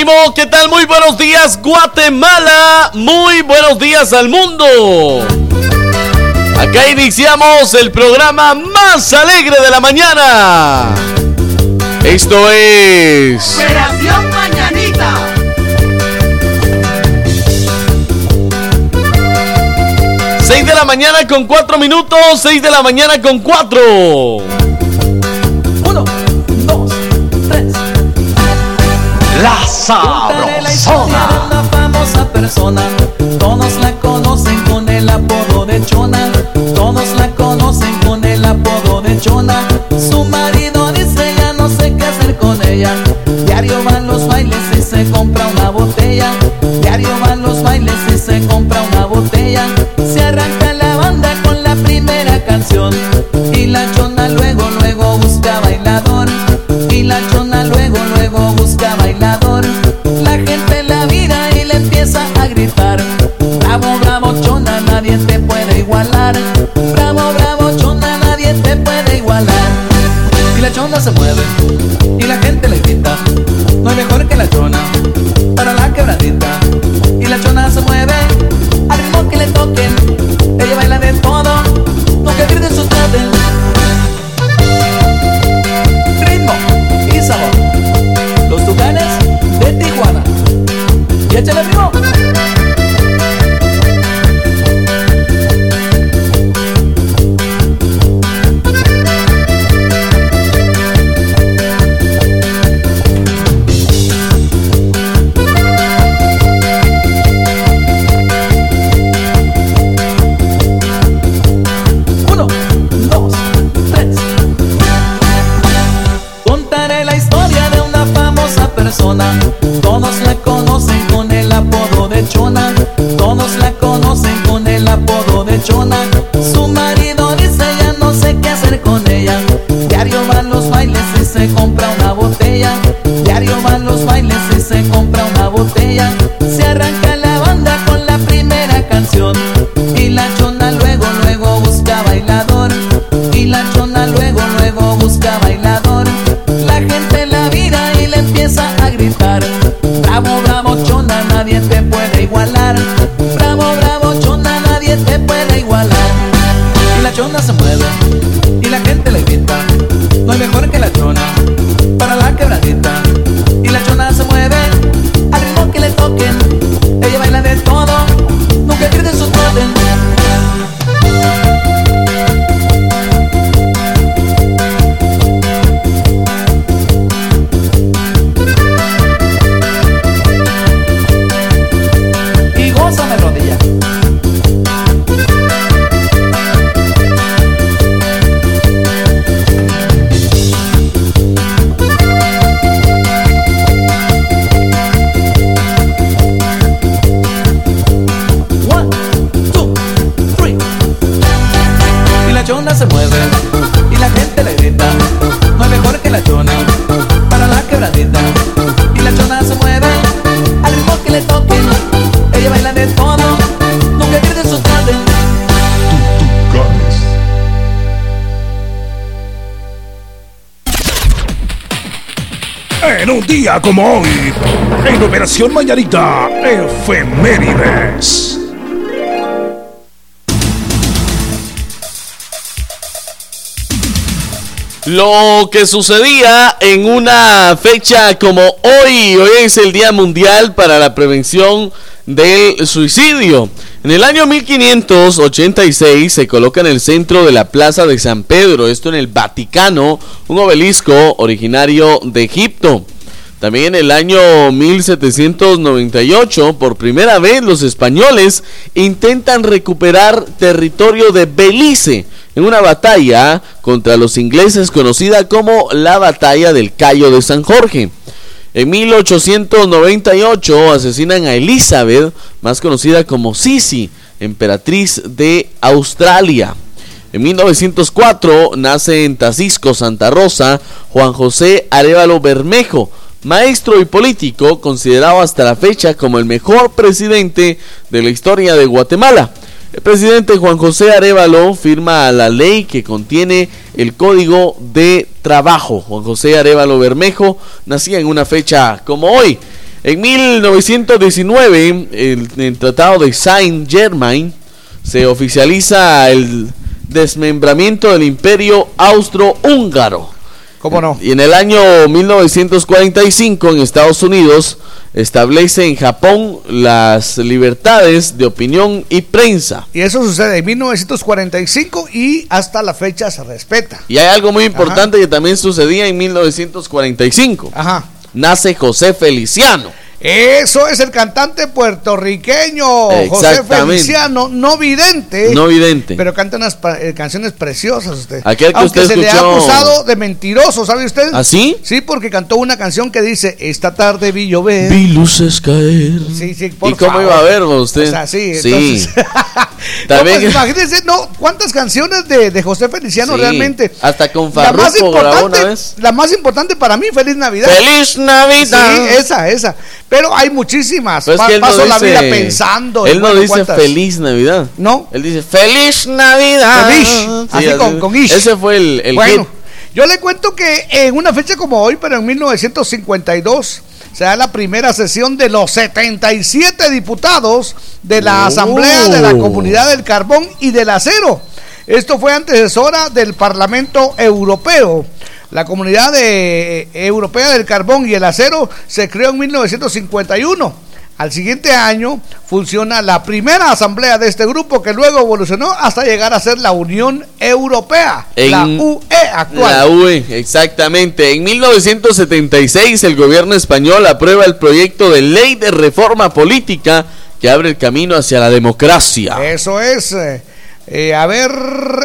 ¡Ánimo! ¿Qué tal? Muy buenos días, Guatemala. Muy buenos días al mundo. Acá iniciamos el programa más alegre de la mañana. Esto es. Operación Mañanita. Seis de la mañana con cuatro minutos. Seis de la mañana con cuatro. La sabrosona. Una famosa persona. Todos la conocen con el apodo de Chona. Todos la conocen con el apodo de Chona. Su marido dice ya no sé qué hacer con ella. Se mueve día como hoy, en Operación Mañanita, Efemérides. Lo que sucedía en una fecha como hoy, hoy es el Día Mundial para la Prevención del Suicidio. En el año 1586 se coloca en el centro de la Plaza de San Pedro, esto en el Vaticano, un obelisco originario de Egipto. También en el año 1798, por primera vez, los españoles intentan recuperar territorio de Belice en una batalla contra los ingleses conocida como la Batalla del Cayo de San Jorge. En 1898 asesinan a Elizabeth, más conocida como Sisi, emperatriz de Australia. En 1904 nace en Tacisco, Santa Rosa, Juan José Arevalo Bermejo, maestro y político considerado hasta la fecha como el mejor presidente de la historia de Guatemala. El presidente Juan José Arevalo firma la ley que contiene el Código de Trabajo. Juan José Arevalo Bermejo nacía en una fecha como hoy. En 1919, el, el Tratado de Saint-Germain se oficializa el desmembramiento del Imperio Austro-Húngaro. ¿Cómo no? Y en el año 1945 en Estados Unidos establece en Japón las libertades de opinión y prensa. Y eso sucede en 1945 y hasta la fecha se respeta. Y hay algo muy importante que también sucedía en 1945. Ajá. Nace José Feliciano. Eso es el cantante puertorriqueño José. Feliciano, no vidente. No vidente. Pero canta unas eh, canciones preciosas usted. Aquel que Aunque usted se le ha acusado de mentiroso, ¿sabe usted? ¿Ah, sí? Sí, porque cantó una canción que dice, esta tarde vi llover. Vi luces caer. Sí, sí, por ¿Y cómo favor. iba a verlo usted? O sea, sí, Sí. entonces- También- No, pues, imagínense, no, cuántas canciones de, de José Feliciano Sí, realmente. hasta con la más Farruko grabó importante, una vez. la más importante para mí, Feliz Navidad. ¡Feliz Navidad! Sí, esa, esa. Pero hay muchísimas. Pero es Pa- que él no paso la vida pensando. Él no bueno, dice cuántas. feliz Navidad. No. Él dice feliz Navidad. Ish, Sí, así con- con ish. Ese fue el, el bueno, hit. yo le cuento que en una fecha como hoy, pero en 1952, se da la primera sesión de los 77 diputados de la Oh. Asamblea de la Comunidad del Carbón y del Acero. Esto fue antecesora del Parlamento Europeo. La Comunidad de- eh, Europea del Carbón y el Acero se creó en 1951. Al siguiente año funciona la primera asamblea de este grupo que luego evolucionó hasta llegar a ser la Unión Europea, la UE actual. La UE, exactamente. En 1976 el gobierno español aprueba el proyecto de ley de reforma política que abre el camino hacia la democracia. Eso es. eh, eh, a ver,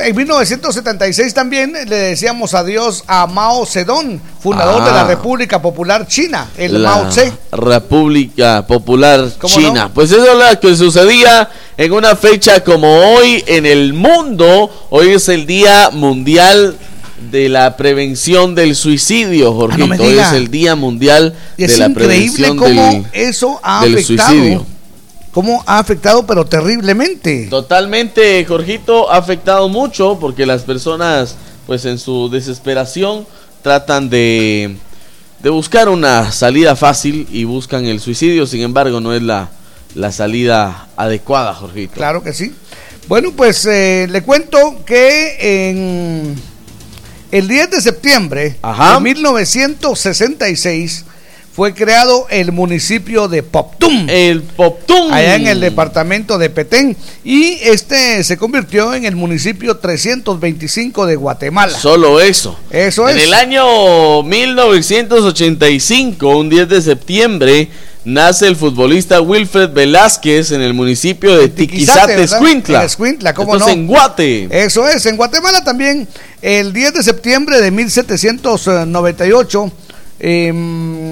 en 1976 también le decíamos adiós a Mao Zedong, fundador de la Ah. República Popular China, el la Mao Tse. República Popular ¿Cómo China. no? Pues eso es lo que sucedía en una fecha como hoy en el mundo. Hoy es el Día Mundial de la Prevención del Suicidio, Jorge. Ah, no hoy es el Día Mundial Y de la Prevención cómo del, eso ha del afectado. suicidio. Cómo ha afectado, pero terriblemente. Totalmente, Jorgito, ha afectado mucho porque las personas, pues en su desesperación, tratan de, de buscar una salida fácil y buscan el suicidio. Sin embargo, no es la, la salida adecuada, Jorgito. Claro que sí. Bueno, pues eh, le cuento que en el 10 de septiembre Ajá. de 1966 fue creado el municipio de Poptum. El Poptún. allá en el departamento de Petén y este se convirtió en el municipio 325 de Guatemala. Solo eso. Eso En es. el año 1985, un 10 de septiembre, nace el futbolista Wilfred Velázquez en el municipio de Tiquizate. Escuintla. En Escuintla, ¿cómo no? en Guate. Eso es, en Guatemala también, el 10 de septiembre de 1798, em,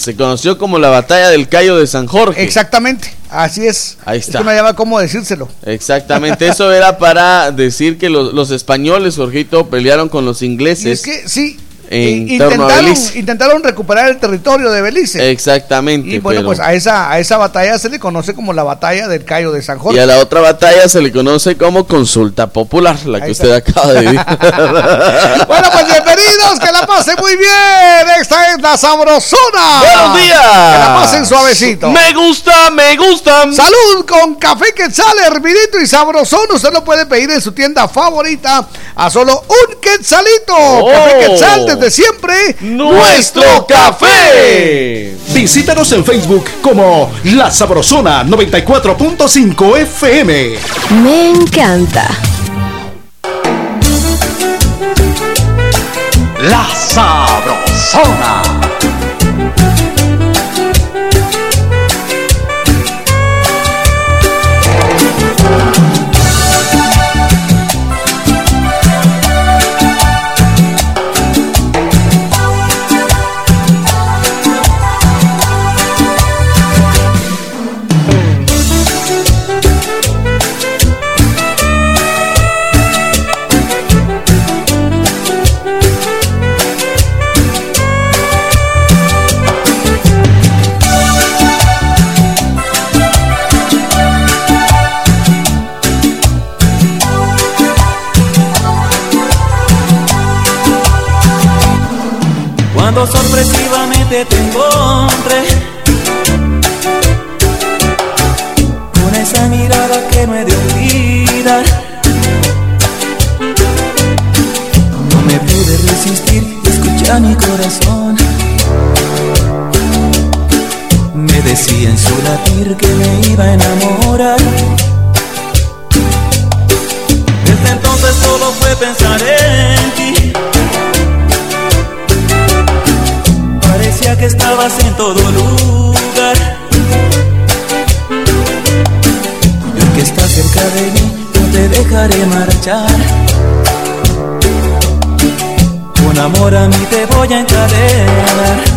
Se conoció como la batalla del Cayo de San Jorge. exactamente, así es. Ahí Es está. que no llama cómo decírselo. Exactamente, eso era para decir que los, los españoles, Jorgito, pelearon con los Y ingleses. es que sí, En i- torno a intentaron, Belice. intentaron recuperar el territorio de Belice. Exactamente. y bueno, pero- pues a esa, a esa batalla se le conoce como la batalla del Cayo de San y Jorge. a la otra batalla se le conoce como consulta popular, la que usted acaba de vivir. Bueno, pues bienvenidos, que la pasen muy bien. Esta es la sabrosona. ¡Buenos días! Que la pasen suavecito. Me gusta, me gusta. Salud con café quetzal, hervidito y sabrosón. Usted lo puede pedir en su tienda favorita a solo un quetzalito. Oh. Café quetzal desde siempre. ¡Nuestro café! Visítanos en Facebook como La Sabrosona 94.5 FM. Me encanta. La Sabrosona. Cuando sorpresivamente te encontré. Con esa mirada que no he de olvidar. No me pude resistir, escucha mi corazón. Me decía en su latir que me iba a enamorar. Desde entonces solo fue pensar en ti Que estabas en todo lugar. Y que estás cerca de mí no te dejaré marchar. Con amor a mí te voy a encadenar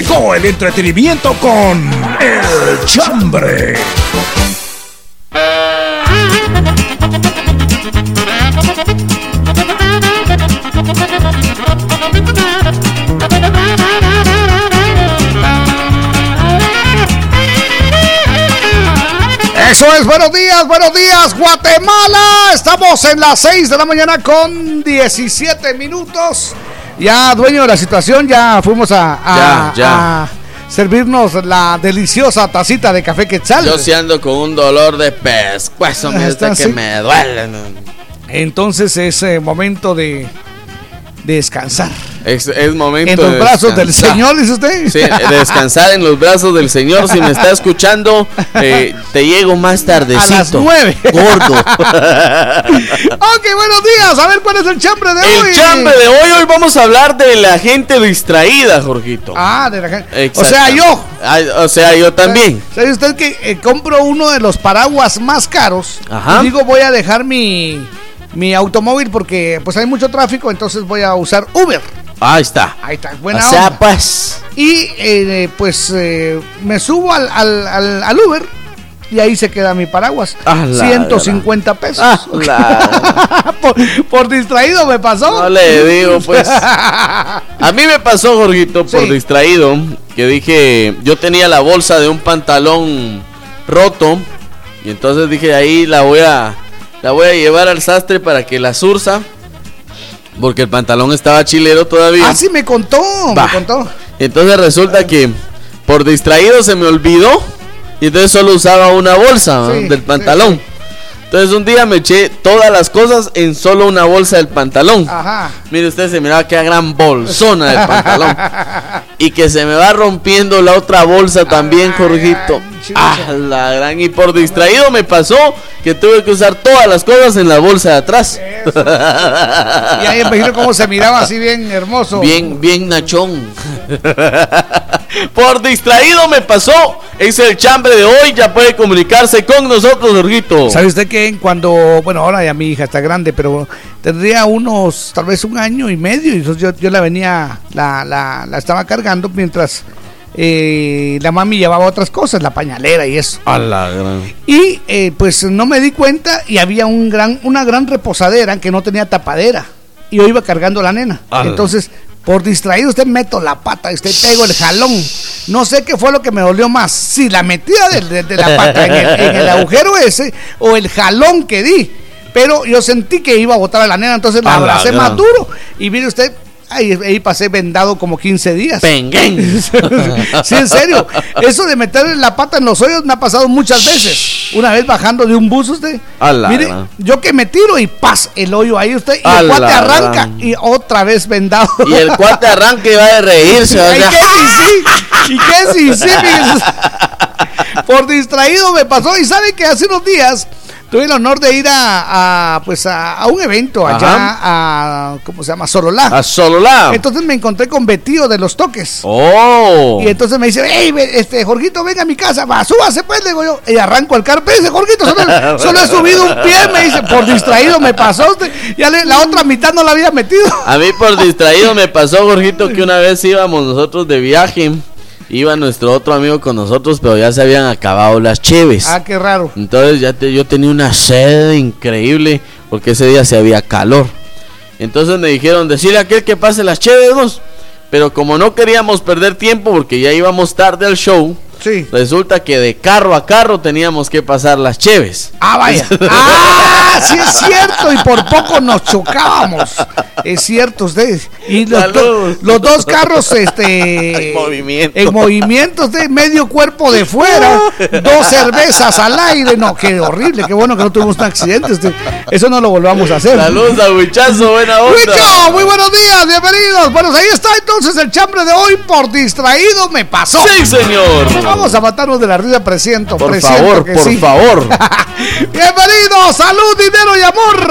llegó el entretenimiento con El Chambre. Eso es, buenos días, buenos días, Guatemala. Estamos en las 6 de la mañana con 17 minutos. Ya, dueño de la situación, ya fuimos a, a- Ya, ya. a servirnos la deliciosa tacita de café quetzal. Yo sí ando con un dolor de pescuezo, mira, hasta que me duele. Entonces es eh, momento de, de descansar. Es, es momento En los de brazos del. Señor, dice usted. Sí, descansar en los brazos del Señor. Si me está escuchando, eh, te llego más tardecito. A las nueve. Gordo. ok, buenos días. A ver cuál es el chambre de hoy. El chambre de hoy, hoy vamos a hablar de la gente distraída, Jorgito. Ah, de la gente. O sea, yo. Ay, o sea, yo también. ¿Sabe usted que eh, compro uno de los paraguas más caros? Ajá. Y digo, voy a dejar mi, mi automóvil porque pues hay mucho tráfico, entonces voy a usar Uber. Ahí está. Ahí está, buena o sea, onda. pues. Y eh, pues eh, me subo al, al, al- al Uber y ahí se queda mi paraguas. Ah, la 150 pesos. Ah, la- por, por distraído me pasó. No le digo, pues. A mí me pasó, Jorgito, por Sí. distraído, que dije, yo tenía la bolsa de un pantalón roto y entonces dije, ahí la voy a la voy a llevar al sastre para que la sursa porque el pantalón estaba chilero todavía. Ah, sí, me contó, me contó. Entonces resulta que por distraído se me olvidó y entonces solo usaba una bolsa del sí, pantalón. Entonces un día me eché todas las cosas en solo una bolsa del pantalón. Ajá. Mire usted, se miraba que gran bolsona del pantalón. y que se me va rompiendo la otra bolsa también, Jorgito. Ah, la gran. Y por distraído me pasó que tuve que usar todas las cosas en la bolsa de atrás. Y ahí imagino cómo se miraba así bien hermoso. Bien, bien nachón. Por distraído me pasó. Es el chambre de hoy. Ya puede comunicarse con nosotros, Jorgito. ¿Sabe usted que cuando, bueno, ahora ya mi hija está grande, pero tendría unos, tal vez un año y medio, y entonces yo, yo la venía, la, la, la estaba cargando mientras eh, la mami llevaba otras cosas, la pañalera y eso. A la gran. Y eh, pues no me di cuenta y había un gran, una gran reposadera que no tenía tapadera. Y yo iba cargando a la nena. Entonces, por distraído, usted meto la pata y usted pego el jalón. No sé qué fue lo que me dolió más. Si la metida de, de- de la pata en el, en el agujero ese o el jalón que di. Pero yo sentí que iba a botar a la nena, entonces la A abracé más duro. Y mire usted, ahí, ahí pasé vendado como 15 días. Penguén. sí, en serio. Eso de meterle la pata en los hoyos me ha pasado muchas veces. Una vez bajando de un bus usted. A la Mire, yo que me tiro y paz el hoyo ahí usted. Y A el cuate arranca y otra vez vendado. Y el cuate arranca y va de reírse. sea, ¿qué sí, sí? ¿Y qué sí, sí? Por distraído me pasó. Y sabe que hace unos días tuve el honor de ir a, a, pues a, a un evento allá a, ¿cómo se llama? Sololá. A solo la. Entonces me encontré con Betío de los Toques. Oh. Y entonces me dice, hey, este, Jorgito, venga a mi casa, va, súbase pues, le digo yo, y arranco el carro, dice, Jorgito, solo, solo he subido un pie, me dice, por distraído me pasó usted, ya le- la otra mitad no la había metido. A mí por distraído me pasó, Jorgito, que una vez íbamos nosotros de viaje. Iba nuestro otro amigo con nosotros, pero ya se habían acabado las cheves. Ah, qué raro. Entonces ya te- yo tenía una sed increíble porque ese día se había calor. Entonces me dijeron, decirle a aquel que pase las cheves, vos". Pero como no queríamos perder tiempo porque ya íbamos tarde al show, Sí. resulta que de carro a carro teníamos que pasar las cheves. Ah, vaya. Ah, sí es cierto, y por poco nos chocábamos. Es cierto, usted. Y los, do- los dos carros, este. En movimiento. En movimiento, usted, medio cuerpo de fuera, dos cervezas al aire. No, qué horrible, qué bueno que no tuvimos un accidente. usted. Eso no lo volvamos a hacer. Saludos a Huichazo, buena onda. Huicho, muy buenos días, bienvenidos. Bueno, ahí está entonces el chambre de hoy. Por distraído me pasó. Sí, señor. Vamos a matarnos de la risa, presiento. Por presiento favor, que por sí. favor. Bienvenidos, salud, dinero y amor.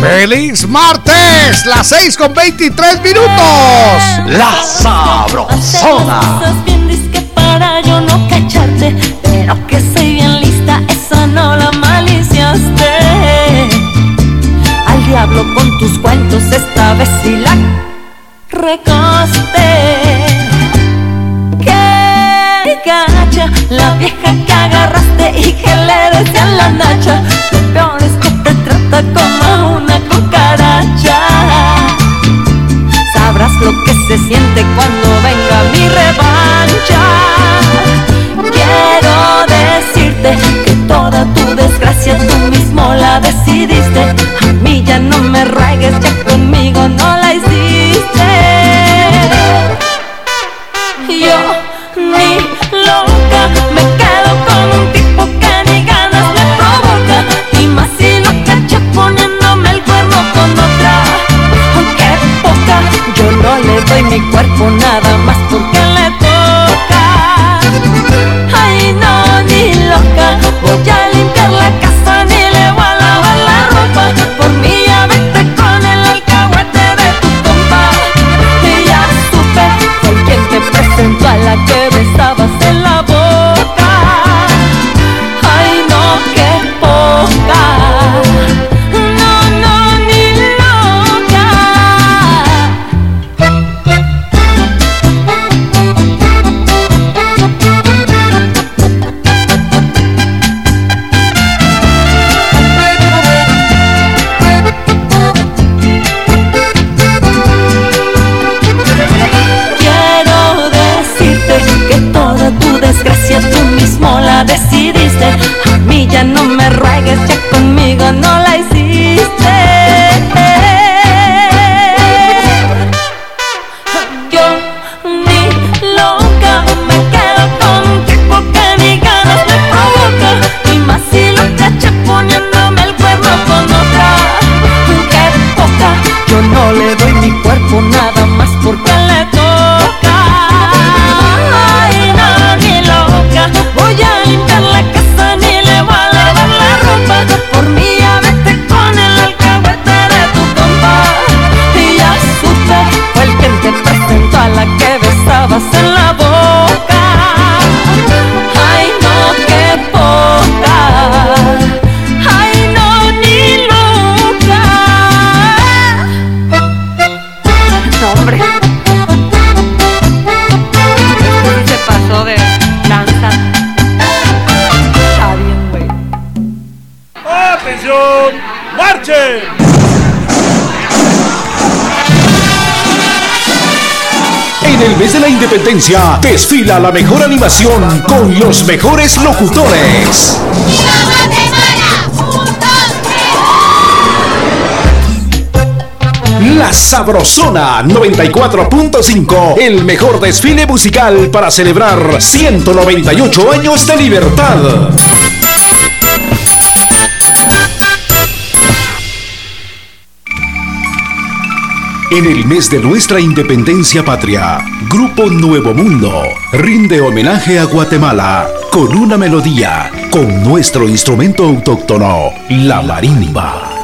Feliz martes, las 6 con 23 minutos. La sabrosona. Cosas bien disque para yo no cacharte, pero que soy bien lista, esa no la maliciaste. Al diablo con tus cuentos, esta vez sí la recaste. Que gacha, la vieja que agarraste y que le decía la nacha. Lo peor es que te trata como lo que se siente cuando venga mi revancha. Quiero decirte que toda tu desgracia tú mismo la decidiste. A mí ya no me ruegues, ya conmigo no doy mi cuerpo nada más porque decidiste. A mí ya no me ruegues, ya conmigo no la hiciste. Yo ni loca me quedo con tipo que ni ganas me provoca. Y más si lo cacha poniéndome el cuerpo con otra. Qué poca, yo no le doy mi cuerpo nada De la independencia desfila la mejor animación con los mejores locutores. La Sabrosona 94.5, el mejor desfile musical para celebrar 198 años de libertad. En el mes de nuestra independencia patria, Grupo Nuevo Mundo rinde homenaje a Guatemala con una melodía, con nuestro instrumento autóctono, la marimba.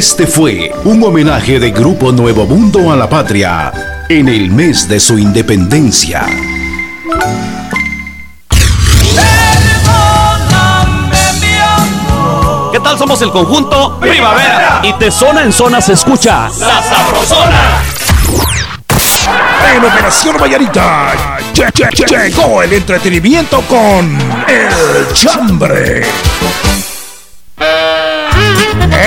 Este fue un homenaje de Grupo Nuevo Mundo a la patria en el mes de su independencia. ¿Qué tal? Somos el conjunto Primavera. Y de zona en zona se escucha La Sabrosona. En Operación Vallarita lle- lle- lle- llegó el entretenimiento con El Chambre.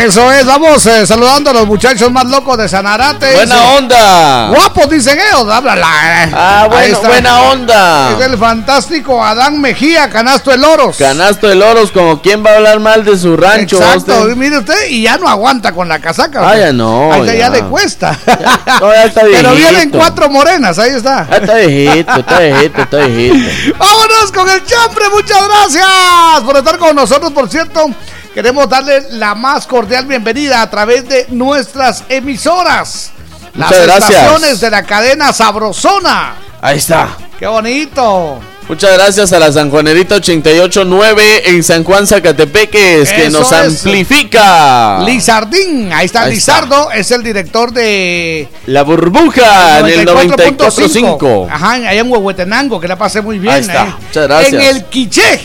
Eso es, vamos eh, saludando a los muchachos más locos de Sanarate. Buena Dice, onda. Guapos, dicen ellos, háblala. eh. Ah, bueno, buena onda. Es el fantástico Adán Mejía, canasto de loros. Canasto de loros, como quien va a hablar mal de su rancho. Exacto, usted? mire usted, y ya no aguanta con la casaca. Ah, ya no, Ahí ya. ya. le cuesta. No, ya está Pero vienen cuatro morenas, ahí está. Ah, está viejito, está viejito, está viejito. Vámonos con el chambre, muchas gracias por estar con nosotros, por cierto. Queremos darle la más cordial bienvenida a través de nuestras emisoras. Las Muchas gracias. estaciones de la cadena Sabrosona. Ahí está. ¡Qué bonito! Muchas gracias a la Sanjuanerita 889 en San Juan Zacatepeques que nos es. amplifica. Lizardín, ahí está Ahí está. Lizardo, es el director de La burbuja en el 94.5. Ajá, allá en Huehuetenango, que la pasé muy bien. Ahí está, muchas gracias. En el Quiché,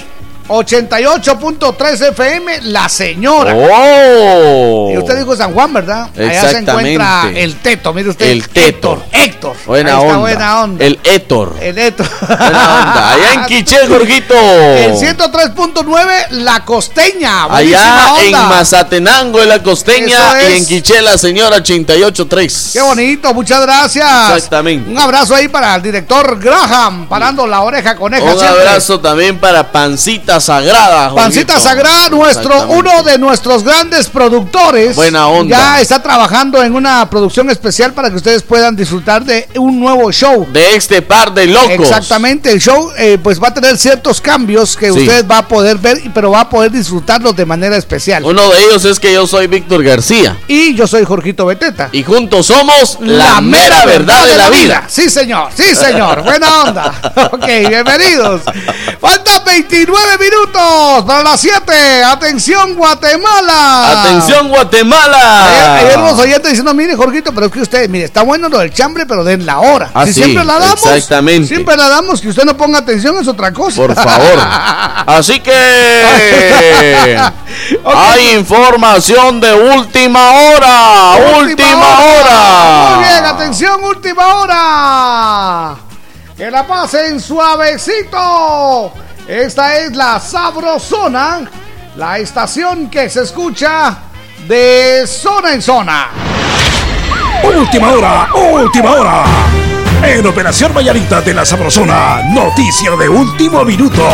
88.3 FM, La Señora. ¡Oh! Y usted dijo San Juan, ¿verdad? Allá se encuentra el Teto, mire usted. El Teto. Héctor. Buena Ahí está, onda. buena onda. El Héctor. El Héctor. Buena onda. Allá en Quiché, Jorgito. El 103.9, La Costeña. Allá en. Mazatenango, en la costeña, y en Quiché, la señora 88.3. Qué bonito, muchas gracias. Exactamente. Un abrazo ahí para el director Graham, parando la oreja coneja. Un siempre. abrazo también para Pancita Sagrada. Pancita. Sagrada, nuestro, uno de nuestros grandes productores. Buena onda. Ya está trabajando en una producción especial para que ustedes puedan disfrutar de un nuevo show. De este par de locos. Exactamente, el show eh, pues va a tener ciertos cambios que Sí. usted va a poder ver, pero va a poder disfrutarlos de manera especial. Uno de ellos es que yo soy Víctor García. Y yo soy Jorgito Beteta. Y juntos somos la, mera verdad de la vida. Sí, señor, sí, señor. Buena onda. Ok, bienvenidos. Faltan 29 minutos para las 7. Atención, Guatemala. Atención Ayer, Guatemala. ayer los oyentes diciendo, mire, Jorgito, pero es que usted, mire, está bueno lo del chambre, pero den la hora. Ah, si sí, siempre la damos, exactamente. siempre la damos, que usted no ponga atención es otra cosa. Por favor. Así que hay información de última hora. Última, hora. Muy bien, atención, última hora. Que la pasen suavecito. Esta es la Sabrosona, la estación que se escucha de zona en zona. Última hora, última hora. En Operación Vallarita de la Sabrosona, noticia de último minuto.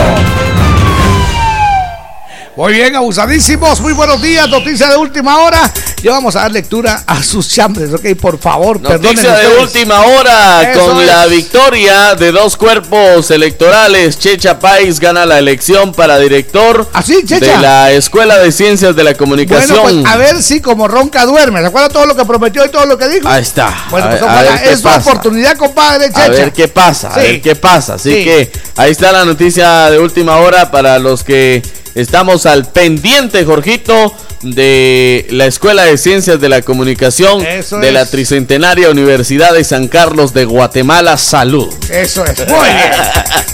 Muy bien, abusadísimos. Muy buenos días. Noticia de última hora. Ya vamos a dar lectura a sus chambres, ok. Por favor. Noticia de ustedes. última hora Eso con es. la victoria de dos cuerpos electorales. Checha Pais gana la elección para director Así, Checha. de la Escuela de Ciencias de la Comunicación. Bueno, pues a ver si como ronca duerme. ¿Se acuerda todo lo que prometió y todo lo que dijo? Ahí está. Bueno, A- pues a ver Es pasa. oportunidad, compadre Checha. A ver qué pasa, a ver qué pasa. Así Sí. que ahí está la noticia de última hora para los que estamos al pendiente, Jorgito, de la Escuela de Ciencias de la Comunicación Eso de la. Tricentenaria Universidad de San Carlos de Guatemala. Salud. Eso es. Muy bien.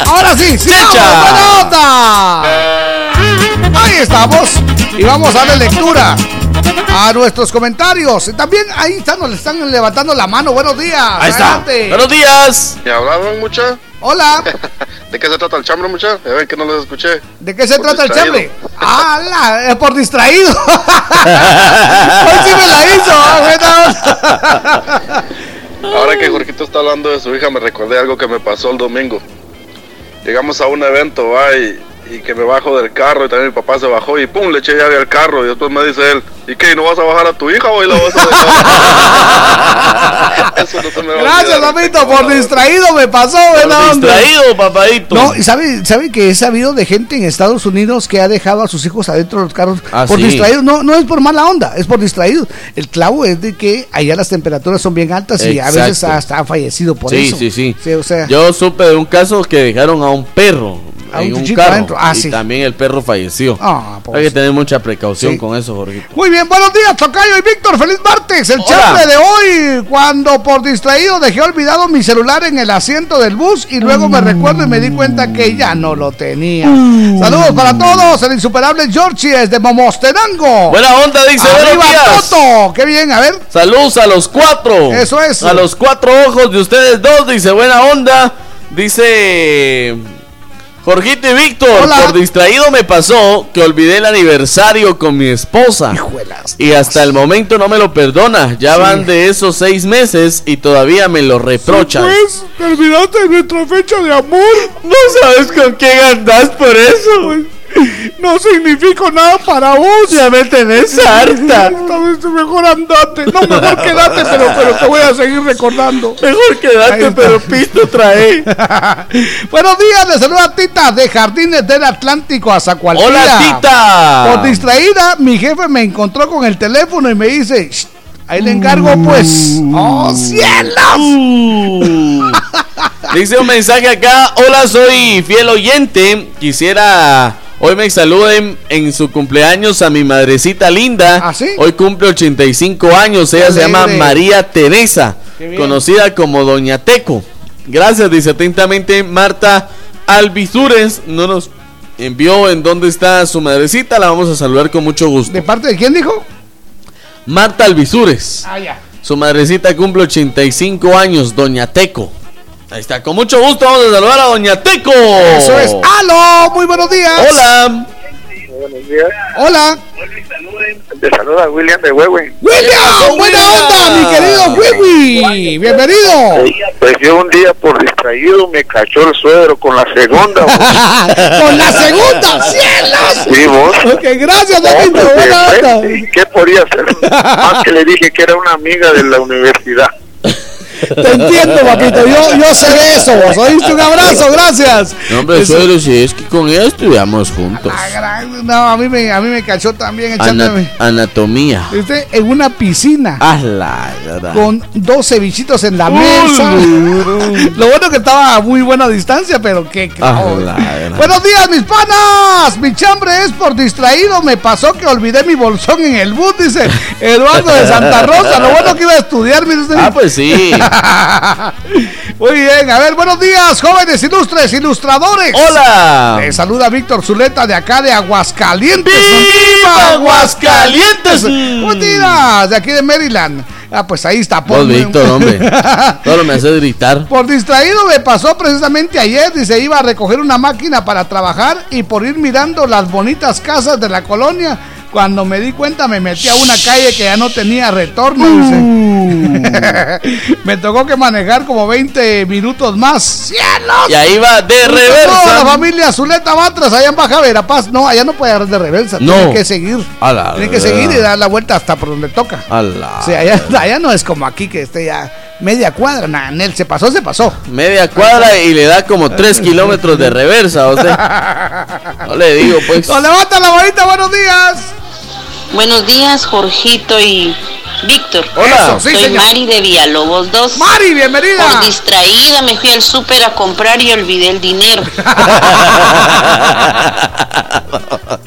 Ahora sí, sí. Ahí estamos. Y vamos a darle lectura a nuestros comentarios. También ahí están, nos están levantando la mano. Buenos días. Ahí está. Buenos días. ¿Me hablaron mucha? Hola. ¿De qué se trata el chambre, mucha? Ya ven que no los escuché. ¿De qué se Por trata el chambre? Ah, la, eh, por distraído. Hoy sí me la hizo. onda. Ahora que Jorgito está hablando de su hija, me recordé algo que me pasó el domingo. Llegamos a un evento, va, y, y que me bajo del carro y también mi papá se bajó y pum, le eché llave al carro y después me dice él, ¿y qué? ¿No vas a bajar a tu hija o la vas a dejar? Eso no se me va a Gracias, papito. Por distraído me pasó. Por distraído, papadito. No, y sabe, sabe que he sabido de gente en Estados Unidos que ha dejado a sus hijos adentro de los carros Ah, por sí. distraídos. No, no es por mala onda, es por distraídos. El clavo es de que allá las temperaturas son bien altas y a veces hasta han fallecido por sí, eso. sí, sí, o sea, Yo supe de un caso que dejaron a un perro A un en un carro. adentro. Ah, y sí. también el perro falleció. Ah, Hay pues. que tener mucha precaución Sí. con eso, Jorge. Muy bien, buenos días, Tocayo y Víctor. Feliz martes. El chambre de hoy, cuando por distraído dejé olvidado mi celular en el asiento del bus y luego me recuerdo y me di cuenta que ya no lo tenía. Saludos para todos. El insuperable Georgie es de Momostenango. Buena onda, dice. Arriba, buenos días. Toto. Qué bien, a ver. Saludos a los cuatro. Eso es. A los cuatro ojos de ustedes dos, dice buena onda. Dice Jorgito y Víctor. Por distraído me pasó que olvidé el aniversario con mi esposa. Hijuelas. Y hasta el momento no me lo perdona. Ya van de esos seis meses y todavía me lo reprocha. Pues, te olvidaste de nuestra fecha de amor. no sabes con quién andas por eso. No significa nada para vos. Ya me tenés harta. Mejor andate. No, mejor quédate, pero, pero te voy a seguir recordando. Mejor está. pero pisto trae. Buenos días, le saluda Tita de Jardines del Atlántico a Zacualtía. Hola, Tita. Por distraída, mi jefe me encontró con el teléfono y me dice, "Shh, ahí le encargo pues. ¡Oh, cielos! Uh. Dice un mensaje acá. Hola, soy fiel oyente. Quisiera. Hoy me saluden en su cumpleaños a mi madrecita linda. ¿Ah, sí? Hoy cumple 85 años. Ella se llama. María Teresa, conocida como Doña Teco. Gracias, dice atentamente Marta Albizures. No nos envió en dónde está su madrecita. La vamos a saludar con mucho gusto. ¿De parte de quién dijo? Marta Albizures. Ah, ya. Su madrecita cumple 85 años, Doña Teco. Ahí está, con mucho gusto vamos a saludar a Doña Teco. Eso es. ¡Aló! Muy buenos días. Hola. Buenos días. Hola. Te saluda William de Huehue. William, buena onda, mi querido Wiwi. Bienvenido. Pues yo un día por distraído me cachó el suegro con la segunda. Con la segunda, cielos. Sí, vos. Ok, gracias, David. Buena ¿qué- onda. ¿Qué podía hacer? Más que le dije que era una amiga de la universidad. Te entiendo, papito. Yo, yo sé de eso. Vos oíste un abrazo, gracias. No, hombre, Eso- suegro, si es que con ella estudiamos juntos. Ah, gran- No, a mí me, a mí me cachó también Ana- echándome. anatomía. ¿Viste? En una piscina. Hazla, ¿verdad? Con dos cevichitos en la mesa. Lo bueno que estaba a muy buena distancia, pero qué Ah, la Buenos días, mis panas. Mi chambre es por distraído. Me pasó que olvidé mi bolsón en el bus, dice Eduardo de Santa Rosa. Lo bueno que iba a estudiar, mire. Ah, pues sí. Muy bien, a ver, buenos días, jóvenes ilustres, ilustradores. Hola. Les saluda Víctor Zuleta de acá de Aguascalientes. ¡Viva Aguascalientes! Buenos días, de aquí de Maryland. Ah, pues ahí está. Vos, Víctor, hombre. Solo me hace gritar. Por distraído me pasó precisamente ayer, dice, iba a recoger una máquina para trabajar y por ir mirando las bonitas casas de la colonia, cuando me di cuenta me metí a una calle que ya no tenía retorno, dice. me tocó que manejar como 20 minutos más. ¡Cielos! Y ahí va de Toda la reversa. familia Zuleta Matras allá en Baja Verapaz. No, allá no puede agarrar de reversa. No. Tiene que seguir. La Tiene que seguir y dar la vuelta hasta por donde toca. Allá, allá no es como aquí que esté ya media cuadra. Nah, Nel, se pasó, se pasó. Media cuadra y le da como 3 kilómetros de reversa, o sea. No le digo, pues. ¡Nos levanta la bonita! ¡Buenos días! Buenos días, Jorgito y Víctor. Hola. Sí, Soy señor. Mari de Villalobos 2. Mari, bienvenida. Por distraída me fui al súper a comprar y olvidé el dinero.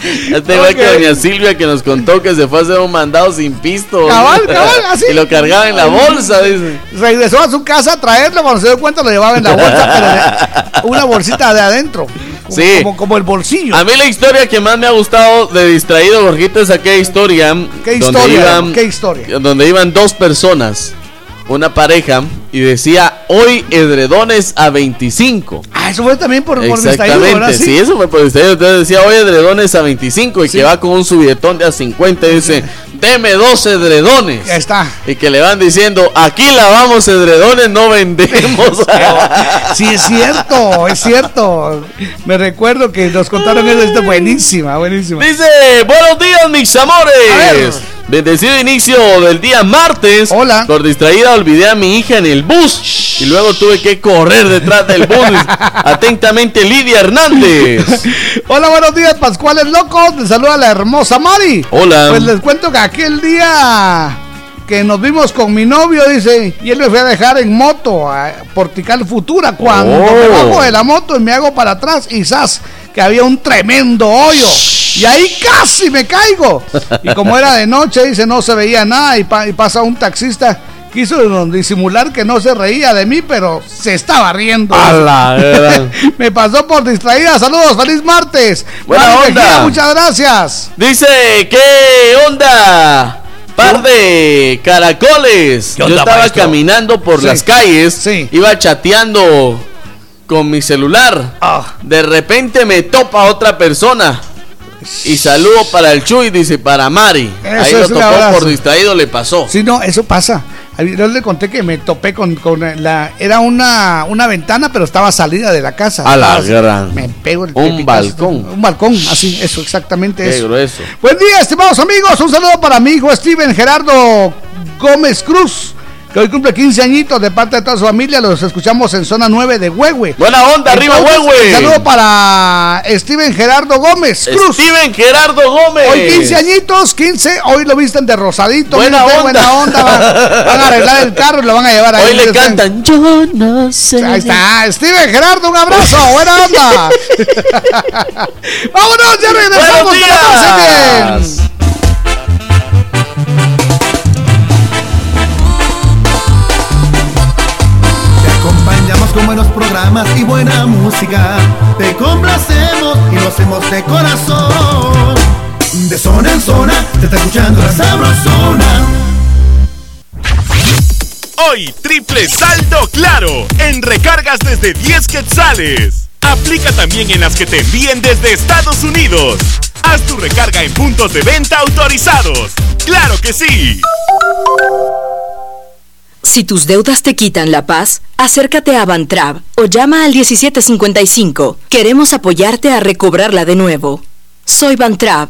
Este igual que doña Silvia que nos contó que se fue a hacer un mandado sin pisto. Cabal, cabal, así. Y lo cargaba en la bolsa, dice. Regresó a su casa a traerlo. Cuando se dio cuenta, lo llevaba en la bolsa, pero una bolsita de adentro. Como, Sí. como, como el bolsillo. A mí la historia que más me ha gustado de distraído, Jorgito, es aquella historia. ¿Qué donde historia? iban- ¿Qué historia? Donde iban dos personas, una pareja, y decía, hoy edredones a 25. Ah, eso fue también por, por Exactamente, ¿verdad? sí. eso fue por distraído. Entonces decía, hoy edredones a 25 y Sí. que va con un subidetón de a 50 y dice, deme dos edredones. Ya está. Y que le van diciendo, aquí lavamos edredones, no vendemos. Sí, es cierto, es cierto. Me recuerdo que nos contaron eso. Esto buenísima, buenísima. Dice, buenos días mis amores. Bendecido inicio del día martes. Hola. Por distraída olvidé a mi hija en el bus y luego tuve que correr detrás del bus. Atentamente Lidia Hernández. Hola, buenos días, Pascuales Locos. Les saluda la hermosa Mari. Hola. Pues les cuento que aquel día que nos vimos con mi novio, dice, y él me fue a dejar en moto a Portical Futura. Cuando Oh. me bajo de la moto y me hago para atrás, y ¡zas! que había un tremendo hoyo. Y ahí casi me caigo. Y como era de noche, dice, no se veía nada. Y, pa- y pasa un taxista. Quiso disimular que no se reía de mí, pero se estaba riendo. A la. Me pasó por distraída. Saludos, feliz martes. Buena Mari onda. Mejía, muchas gracias. Dice, ¿qué onda? Par de caracoles. Yo estaba maestro? caminando por Sí. las calles, Sí. iba chateando con mi celular. Ah. De repente me topa otra persona. Y saludo para el Chuy, dice para Mari. Eso Ahí lo abrazo. por distraído, le pasó. Sí, no, eso pasa. Yo le conté que me topé con, con la. Era una, una ventana, pero estaba salida de la casa. A la gran. Me pego el Un balcón. Un balcón, así, eso, exactamente Qué eso. grueso. Buen día, estimados amigos. Un saludo para mi hijo Steven Gerardo Gómez Cruz, que hoy cumple 15 añitos de parte de toda su familia. Los escuchamos en zona 9 de Huehue. Buena onda, arriba Huehue. Saludo para Steven Gerardo Gómez Cruz. Steven Gerardo Gómez. Hoy 15 añitos, 15, hoy lo visten de rosadito. Buena onda. buena onda. Van, van a arreglar el carro y lo van a llevar ahí. Hoy le cantan, yo no sé. Ahí está, Steven Gerardo, un abrazo, buena onda. Vámonos, ya regresamos. Buenos días. Con buenos programas y buena música. Te complacemos y lo hacemos de corazón. De zona en zona, te está escuchando la sabrosona. Hoy, triple saldo claro en recargas desde 10 quetzales. Aplica también en las que te envíen desde Estados Unidos. Haz tu recarga en puntos de venta autorizados. ¡Claro que sí! Si tus deudas te quitan la paz, acércate a Bantrab o llama al 1755. Queremos apoyarte a recobrarla de nuevo. Soy Bantrab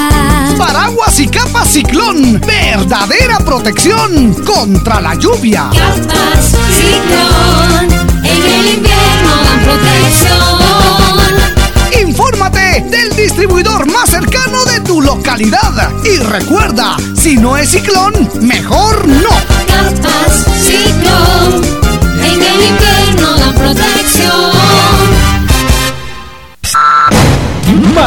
Paraguas y capa ciclón, verdadera protección contra la lluvia. Capas ciclón, en el invierno dan protección. Infórmate del distribuidor más cercano de tu localidad. Y recuerda, si no es ciclón, mejor no. Capas ciclón, en el invierno dan protección.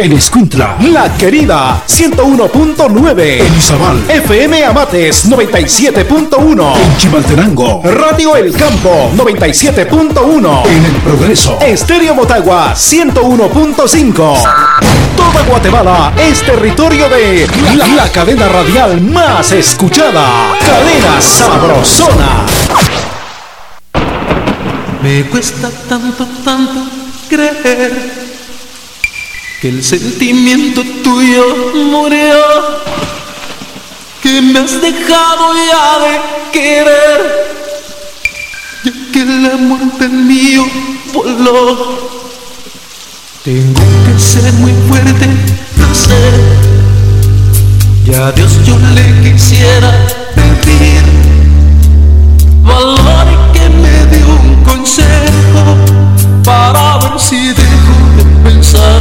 En Escuintla, La Querida, 101.9. En Izabal, FM Amates, 97.1. En Chimaltenango, Radio El Campo, 97.1. En El Progreso, Estéreo Motagua, 101.5. Toda Guatemala es territorio de la, la cadena radial más escuchada. Cadena Sabrosona. Me cuesta tanto, tanto creer que el sentimiento tuyo murió, que me has dejado ya de querer, ya que el amor del mío voló. Tengo que ser muy fuerte, no sé, y a Dios yo le quisiera pedir valor y que me dé un consejo para ver si de pensar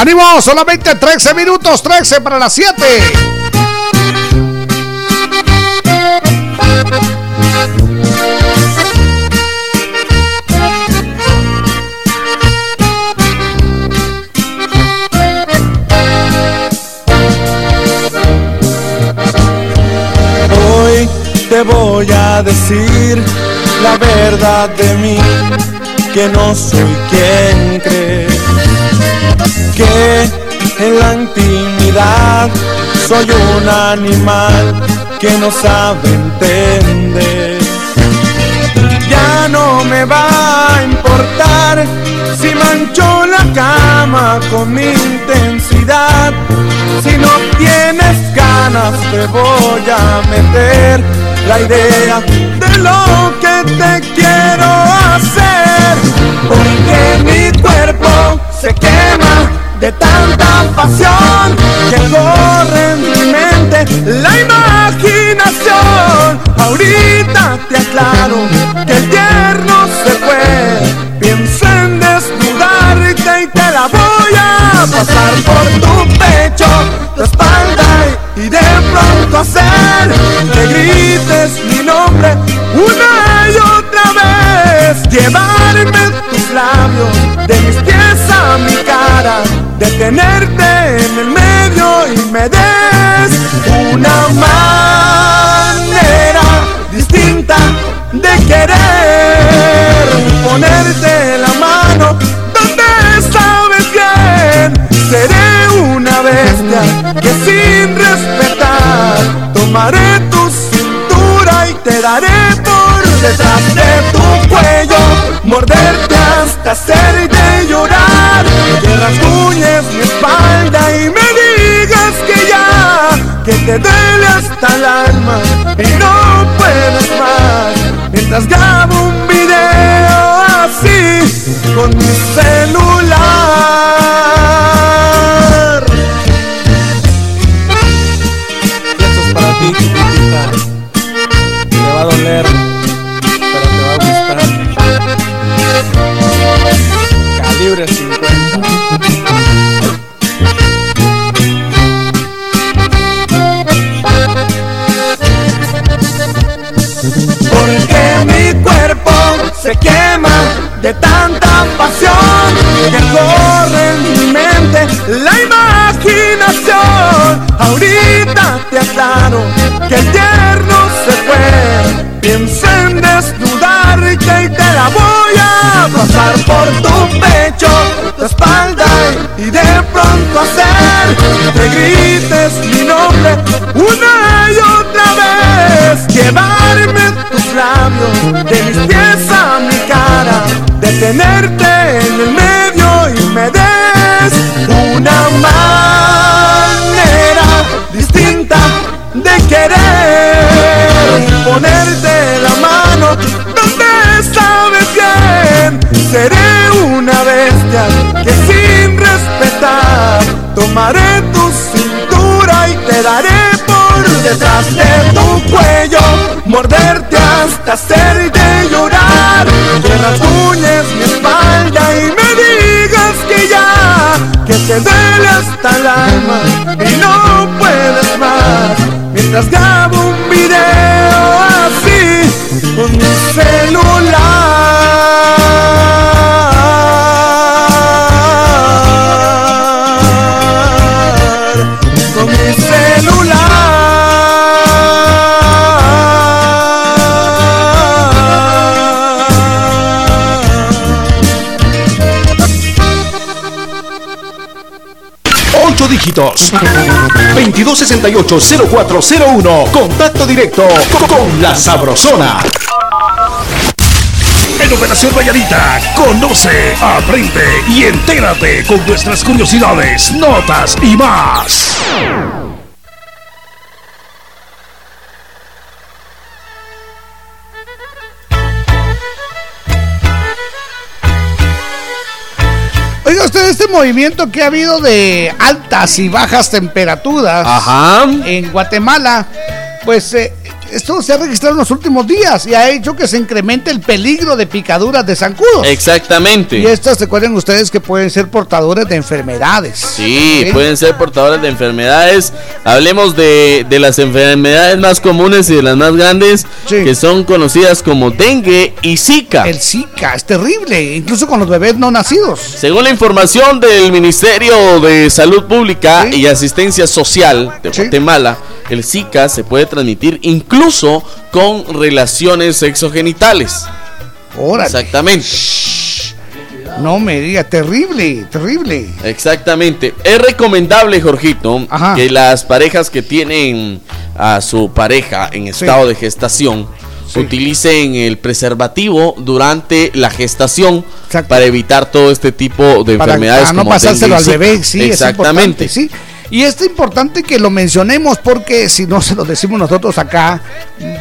¡Ánimo! Solamente 13 minutos, 13 para las 7. Hoy te voy a decir la verdad de mí, que no soy quien crees, que en la intimidad soy un animal que no sabe entender. Ya no me va a importar si mancho la cama con mi intensidad. Si no tienes ganas te voy a meter la idea de lo que te quiero hacer. Porque mi cuerpo se quema de tanta pasión que corre en mi mente la imaginación. Ahorita te aclaro que el tierno se fue. Pienso en desnudarte y te la voy a pasar por tu pecho, tu espalda y de pronto hacer que grites mi nombre una y otra vez. Llevarme tus labios me des una manera distinta de querer ponerte la mano donde sabes bien. Seré una bestia que sin respetar tomaré tu cintura y te daré por detrás de tu cuello morderte hasta hacerte llorar. Que rasguñes mi espalda y me que te duele hasta el alma y no puedes más mientras grabo un video así con mi celular. Se quema de tanta pasión que corre en mi mente la imaginación. Ahorita te aclaro que el tierno se fue. Pienso en desnudarte y te la voy a pasar por tu pecho, tu espalda y de pronto hacer que grites mi nombre una y otra vez. Llevarme tus labios de mis pies detenerte en el medio y me des una manera distinta de querer. Ponerte la mano donde sabes bien. Seré una bestia que sin respetar tomaré tu cintura y te daré detrás de tu cuello morderte hasta hacerte llorar. Que rasguñes mi espalda y me digas que ya que te duele hasta el alma y no puedes más. Mientras grabo un video así con mi celular dígitos. 2268-0401. Contacto directo con la Sabrosona. En Operación Valladita, conoce, aprende y entérate con nuestras curiosidades, notas y más. Oiga usted, este movimiento que ha habido de altas y bajas temperaturas en Guatemala, pues eh, esto se ha registrado en los últimos días y ha hecho que se incremente el peligro de picaduras de zancudos. Exactamente. Y estas, recuerden ustedes que pueden ser portadores de enfermedades. Sí, pueden ser portadores de enfermedades. Hablemos de, de las enfermedades más comunes y de las más grandes, que son conocidas como dengue y zika. El Zika es terrible, incluso con los bebés no nacidos. Según la información del Ministerio de Salud Pública y Asistencia Social de Guatemala, el Zika se puede transmitir incluso con relaciones sexogenitales. Órale. Exactamente. No me diga, terrible, terrible. Exactamente. Es recomendable, Jorgito, que las parejas que tienen a su pareja en estado de gestación utilicen el preservativo durante la gestación para evitar todo este tipo de Para, enfermedades para no como pasárselo al bebé, sí, es Exactamente. importante, sí. Y es importante que lo mencionemos porque si no se lo decimos nosotros acá,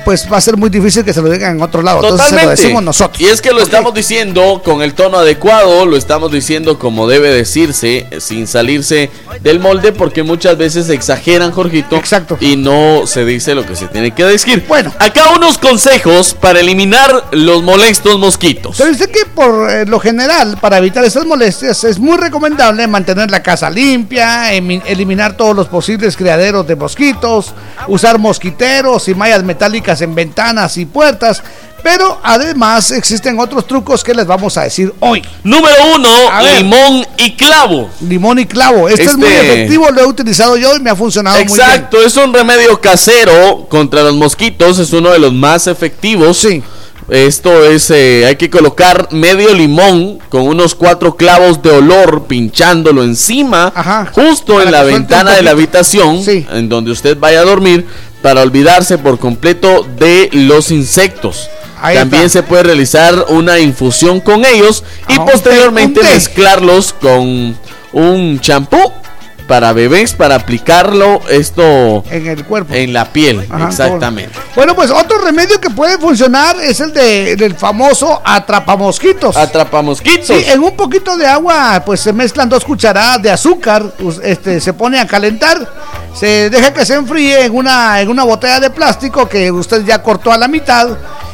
pues va a ser muy difícil que se lo digan en otro lado. Entonces se lo Totalmente. decimos nosotros. Y es que lo estamos diciendo con el tono adecuado, lo estamos diciendo como debe decirse, sin salirse del molde, porque muchas veces exageran, Jorgito. Exacto. Y no se dice lo que se tiene que decir. Bueno, acá unos consejos para eliminar los molestos mosquitos. Se dice que por eh, lo general, para evitar esas molestias, es muy recomendable mantener la casa limpia, emi- eliminar todos los posibles criaderos de mosquitos, usar mosquiteros y mallas metálicas en ventanas y puertas. Pero además existen otros trucos que les vamos a decir hoy. Número uno, limón y clavo. Limón y clavo. Este, es muy Este- efectivo, lo he utilizado yo y me ha funcionado muy bien. Exacto, es un remedio casero contra los mosquitos, es uno de los más efectivos. Sí. Esto es, eh, hay que colocar medio limón con unos cuatro clavos de olor pinchándolo encima, justo en la ventana de la habitación, en donde usted vaya a dormir, para olvidarse por completo de los insectos. Ahí También está. se puede realizar una infusión con ellos y posteriormente mezclarlos con un champú para bebés para aplicarlo esto en el cuerpo en la piel Ajá, exactamente Bueno, pues otro remedio que puede funcionar es el de, del famoso atrapamosquitos. Atrapamosquitos. Sí, en un poquito de agua, pues se mezclan dos cucharadas de azúcar, este, se pone a calentar, se deja que se enfríe en una, en una botella de plástico que usted ya cortó a la mitad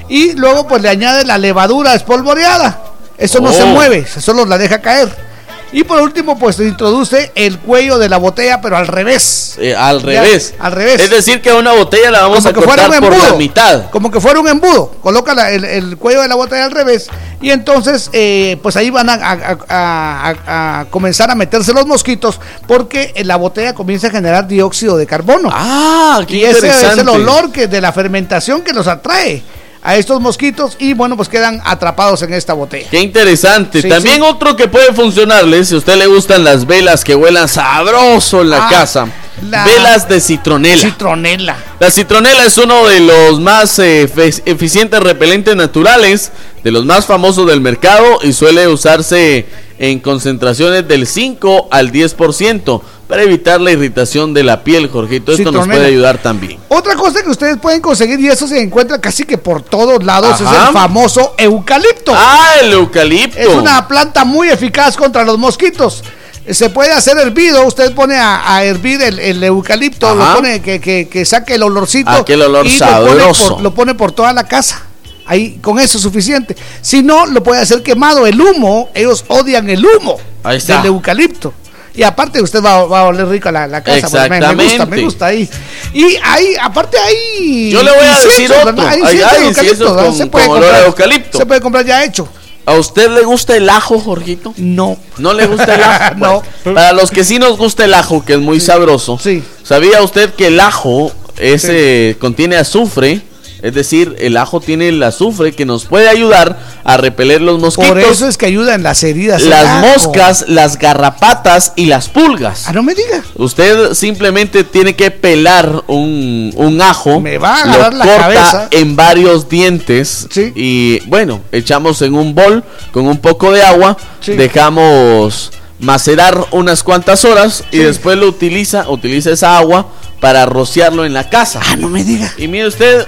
y luego pues le añade la levadura espolvoreada. Eso no se Oh. mueve, solo la deja caer. Y por último, pues se introduce el cuello de la botella, pero al revés. Eh, al Ya, revés al revés. es decir que una botella la vamos Como a que fuera cortar un por embudo. la mitad Como que fuera un embudo. Coloca la- el, el cuello de la botella al revés. Y entonces, eh, pues ahí van a, a- a- a- a comenzar a meterse los mosquitos. Porque la botella comienza a generar dióxido de carbono. Ah, qué Y ese es el interesante. olor que, de la fermentación que los atrae a estos mosquitos. Y bueno, pues quedan atrapados en esta botella. Qué interesante. Sí, También sí. otro que puede funcionarle, si a usted le gustan las velas que huelan sabroso en la Ah, casa. la- Velas de citronela. Citronela. La citronela es uno de los más eh, eficientes repelentes naturales, de los más famosos del mercado y suele usarse en concentraciones del 5 al 10% para evitar la irritación de la piel, Jorgito. Esto nos puede ayudar también. Otra cosa que ustedes pueden conseguir, y eso se encuentra casi que por todos lados, es el famoso eucalipto. Ah, el eucalipto. Es una planta muy eficaz contra los mosquitos. Se puede hacer hervido, usted pone a, a hervir el, el eucalipto, Ajá. lo pone que, que- que saque el olorcito. Aquel olor y lo pone, sabroso. por, lo pone por toda la casa. Ahí, con eso es suficiente. Si no, lo puede hacer quemado. El humo, ellos odian el humo Ahí está. del eucalipto. Y aparte usted va, va a oler rico la, la casa. pues, me- me, gusta, me gusta ahí. Y ahí, aparte hay... Yo le voy a decir otro. Hay Hay- hay eucalipto, con- se puede con olor a comprar. eucalipto. Se puede comprar ya hecho. ¿A usted le gusta el ajo, Jorgito? No. ¿No le gusta el ajo? No. Bueno, para los que sí nos gusta el ajo, que es muy sabroso, ¿sabía usted que el ajo ese contiene azufre? Es decir, el ajo tiene el azufre que nos puede ayudar a repeler los mosquitos. Por eso es que ayuda en las heridas. las moscas, las garrapatas y las pulgas. Ah, no me diga. Usted simplemente tiene que pelar un, un ajo. Me va a agarrar lo la corta cabeza. en varios dientes. Y bueno, echamos en un bol con un poco de agua. Dejamos macerar unas cuantas horas y después lo utiliza, utiliza esa agua para rociarlo en la casa. Ah, no me diga. Y mire usted,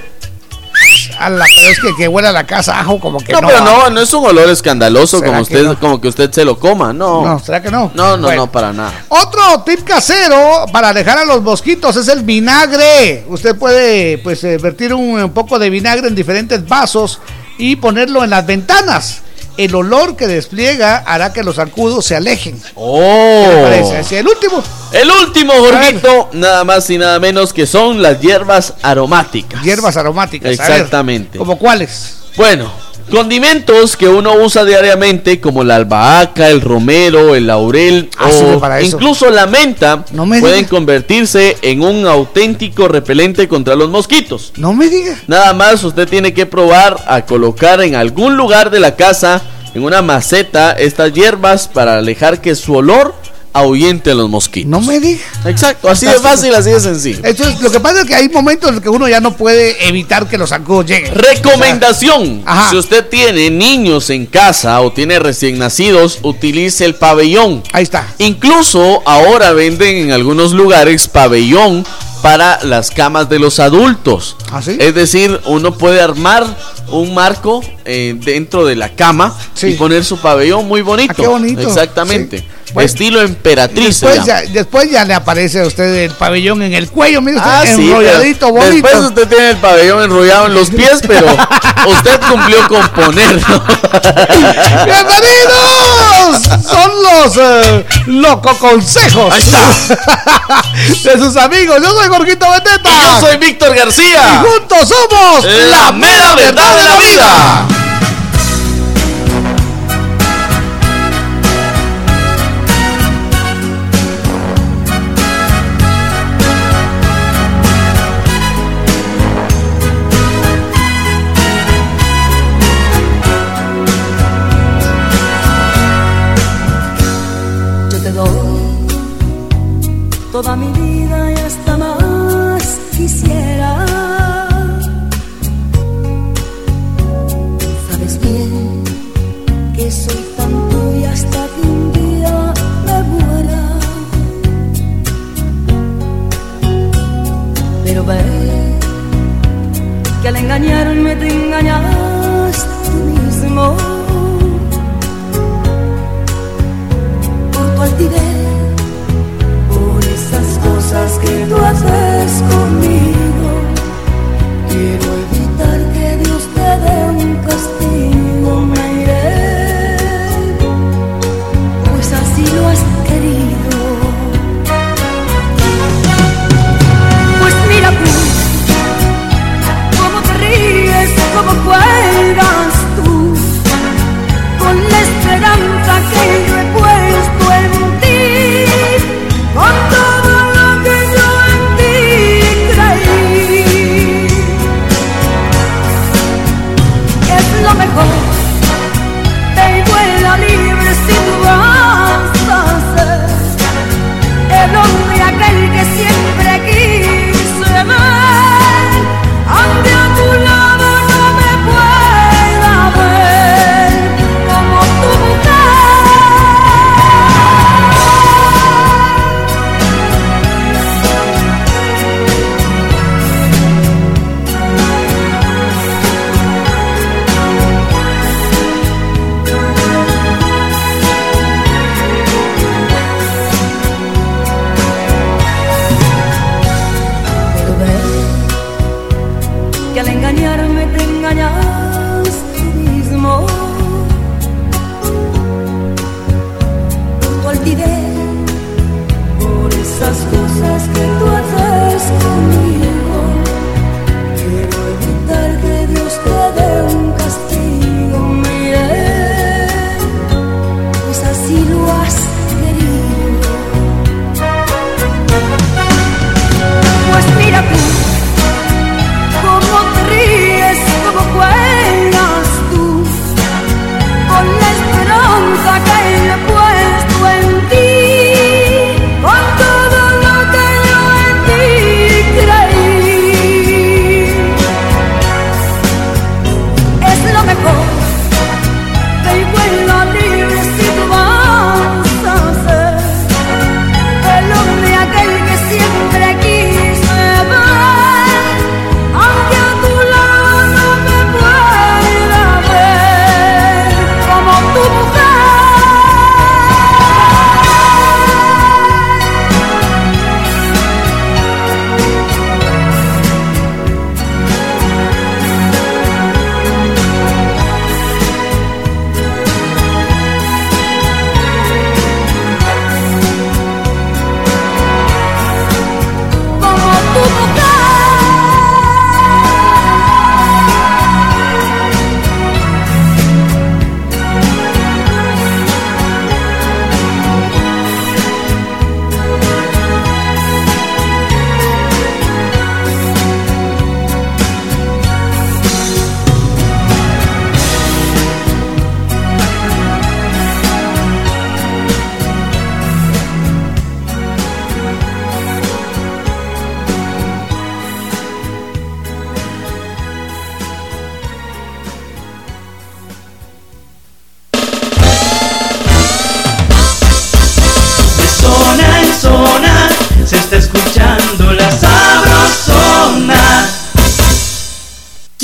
A la, pero es que, que huele a la casa ajo como que No, no. pero ah. no, no es un olor escandaloso ¿Será como usted, no? como que usted se lo coma, no. No, ¿será que no? No, no, Bueno. no, para nada. Otro tip casero para alejar a los mosquitos es el vinagre. Usted puede pues eh, vertir un, un poco de vinagre en diferentes vasos y ponerlo en las ventanas. El olor que despliega hará que los zancudos se alejen. Oh. ¿Qué parece? Así, el último. El último, Jorgito, nada más y nada menos que son las hierbas aromáticas. Hierbas aromáticas. Exactamente. ¿Como cuáles? Bueno, condimentos que uno usa diariamente como la albahaca, el romero, el laurel Ah, o para eso. incluso la menta me pueden diga. convertirse en un auténtico repelente contra los mosquitos. No me diga. Nada más usted tiene que probar a colocar en algún lugar de la casa, en una maceta, estas hierbas para alejar que su olor ahuyente a los mosquitos. No me diga. Exacto, así de fácil, así de sencillo. Esto es, lo que pasa es que hay momentos en los que uno ya no puede evitar que los zancudos lleguen. Recomendación: Ajá. si usted tiene niños en casa o tiene recién nacidos, utilice el pabellón. Ahí está. Incluso ahora venden en algunos lugares pabellón para las camas de los adultos. ¿Ah, sí? Es decir, uno puede armar un marco eh, dentro de la cama y poner su pabellón muy bonito. Ah, qué bonito. Exactamente. Sí. Bueno, Estilo emperatriz. Después ya, después ya le aparece a usted el pabellón en el cuello, mire usted, Ah, sí, enrolladito, bonito. Después usted tiene el pabellón enrollado en los pies, pero usted cumplió con ponerlo. ¡Bienvenidos! Son los eh, loco consejos. Ahí está. De sus amigos. Yo soy Jorgito Beteta. Y yo soy Víctor García. Y juntos somos La mera verdad de la vida.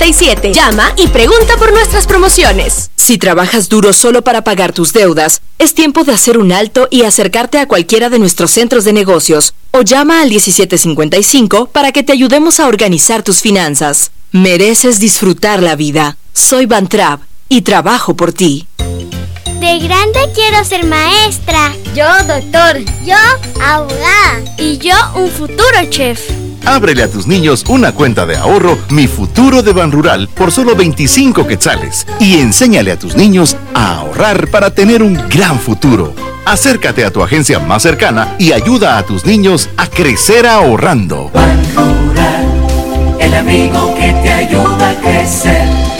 Llama y pregunta por nuestras promociones. Si trabajas duro solo para pagar tus deudas, es tiempo de hacer un alto y acercarte a cualquiera de nuestros centros de negocios o llama al 1755 para que te ayudemos a organizar tus finanzas. Mereces disfrutar la vida. Soy Van Trapp y trabajo por ti. De grande quiero ser maestra. Yo doctor. Yo abogada. Y yo un futuro chef. Ábrele a tus niños una cuenta de ahorro Mi Futuro de Ban Rural por solo 25 quetzales y enséñale a tus niños a ahorrar para tener un gran futuro. Acércate a tu agencia más cercana y ayuda a tus niños a crecer ahorrando. el amigo que te ayuda a crecer.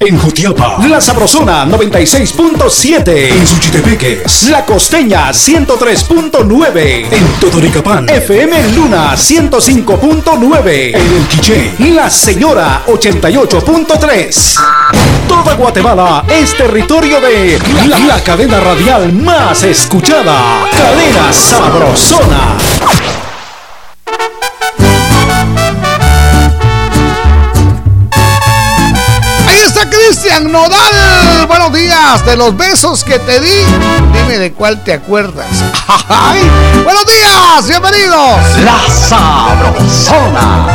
En Jutiapa, La Sabrosona 96.7. En Suchitepeques, La Costeña 103.9. En Totoricapán, FM Luna 105.9. En El Quiché, La Señora 88.3. Toda Guatemala es territorio de la, la cadena radial más escuchada. Cadena Sabrosona. Cristian Nodal. Buenos días. De los besos que te di, dime de cuál te acuerdas. ¡Ay! Buenos días. Bienvenidos. La Sabrosona.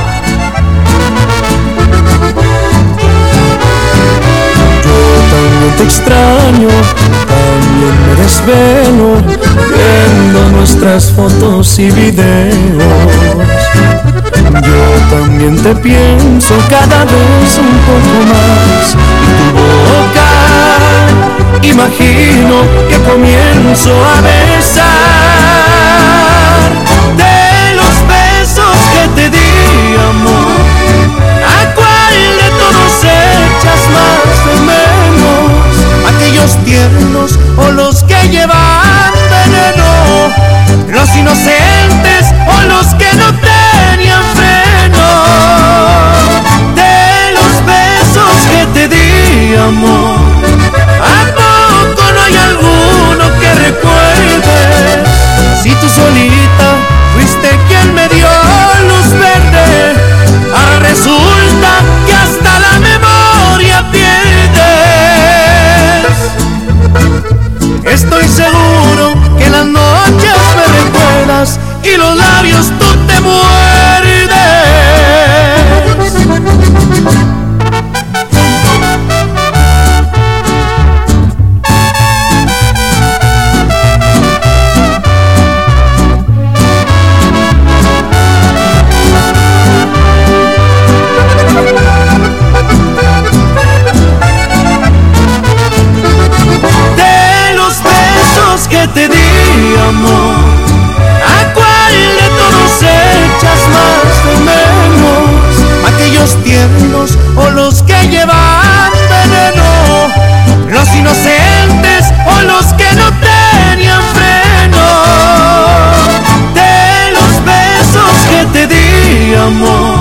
También te extraño, también me desvelo viendo nuestras fotos y videos. Yo también te pienso cada vez un poco más. Y tu boca, imagino que comienzo a besar. De los besos que te di, amor, ¿a cuál de todos echas más de menos? Aquellos tiernos o los que llevan veneno, los inocentes o los que no tenían amor, ¿a poco no hay alguno que recuerde? Si tú solita ¿A cuál de todos echas más de menos? Aquellos tiernos o los que llevan veneno, los inocentes o los que no tenían freno. De los besos que te di, amor.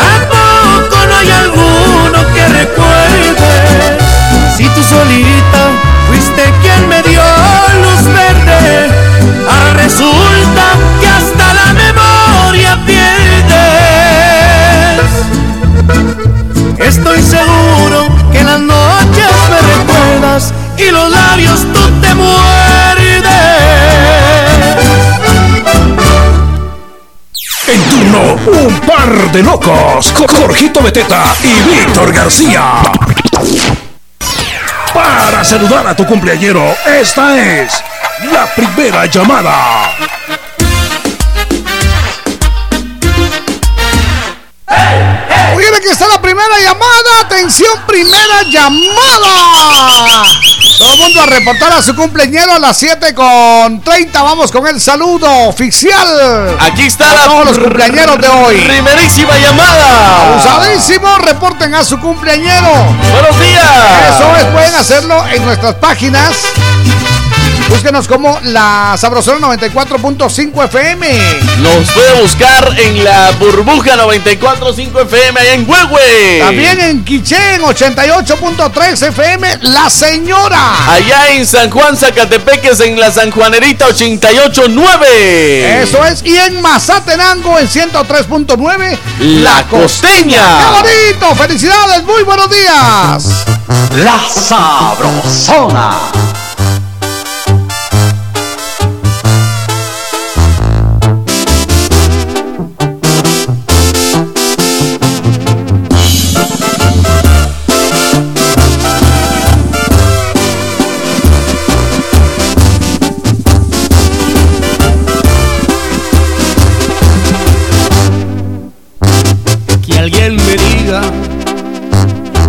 ¿A poco no hay alguno que recuerde? Si tú solita un par de locos. Jorgito Beteta y Víctor García. Para saludar a tu cumpleañero, esta es la primera llamada. Oye, aquí está la primera llamada. Atención, primera llamada. A reportar a su cumpleañero a las 7 con 30. Vamos con el saludo oficial. Aquí está a la todos los cumpleañeros de hoy. Primerísima llamada. Abusadísimo, reporten a su cumpleañero. Buenos días. Eso es, pueden hacerlo en nuestras páginas. Búsquenos como la Sabrosona 94.5 FM. Nos puede buscar en la burbuja 94.5 FM allá en Huehue. También en Quichén 88.3 FM, La Señora. Allá en San Juan Zacatepeques en la San Juanerita 88.9. Eso es. Y en Mazatenango en 103.9, La Costeña. ¡Qué bonito! ¡Felicidades! ¡Muy buenos días! La Sabrosona. Alguien me diga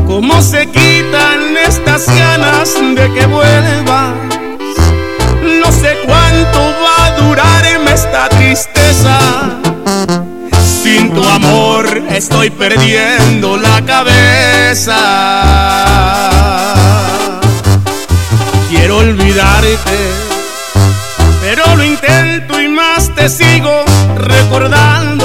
cómo se quitan estas ganas de que vuelvas. No sé cuánto va a durarme esta tristeza. Sin tu amor estoy perdiendo la cabeza. Quiero olvidarte, pero lo intento y más te sigo recordando.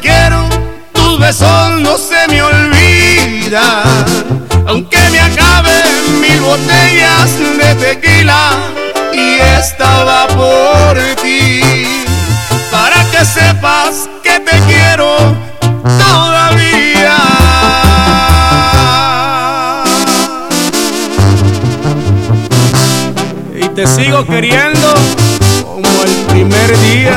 quiero, tus besos no se me olvidan. Aunque me acaben mil botellas de tequila, y estaba por ti para que sepas que te quiero todavía. Y te sigo queriendo como el primer día.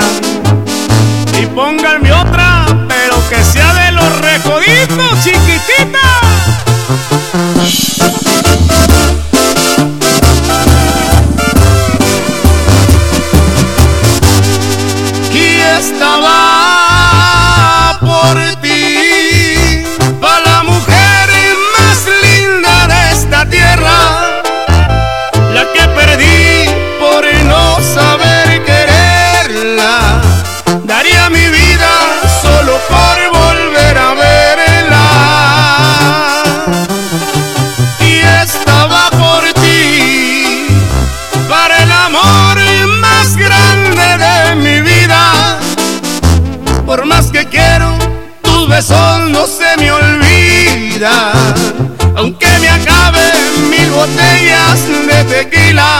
Botellas de tequila,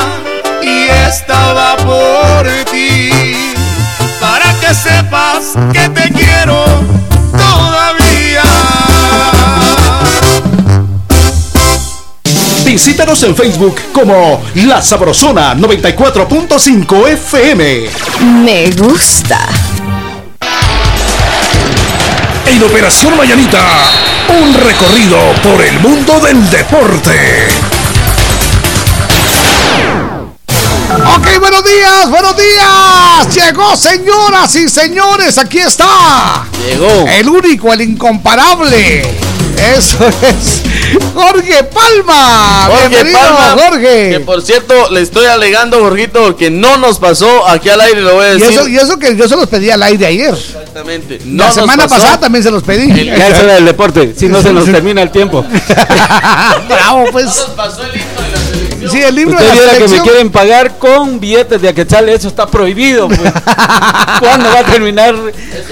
y estaba por ti. Para que sepas que te quiero todavía. Visítanos en Facebook como La Sabrosona 94.5 FM. Me gusta. En Operación Mañanita, un recorrido por el mundo del deporte. Ok, buenos días, buenos días. Llegó, señoras y señores, aquí está. Llegó. El único, el incomparable. Eso es Jorge Palma. Jorge Bienvenido, Palma, Jorge. que por cierto le estoy alegando, Jorgito, que no nos pasó aquí al aire, lo voy a Y decir. eso, y eso que yo se los pedí al aire ayer. Exactamente. No La semana pasó. pasada también se los pedí. Ya es hora del deporte, si no se nos termina el tiempo. Bravo, pues. No nos pasó el Sí, el libro Usted de la viera que me selección. quieren pagar con billetes de Aquetzal, eso está prohibido. Pues. ¿Cuándo va a terminar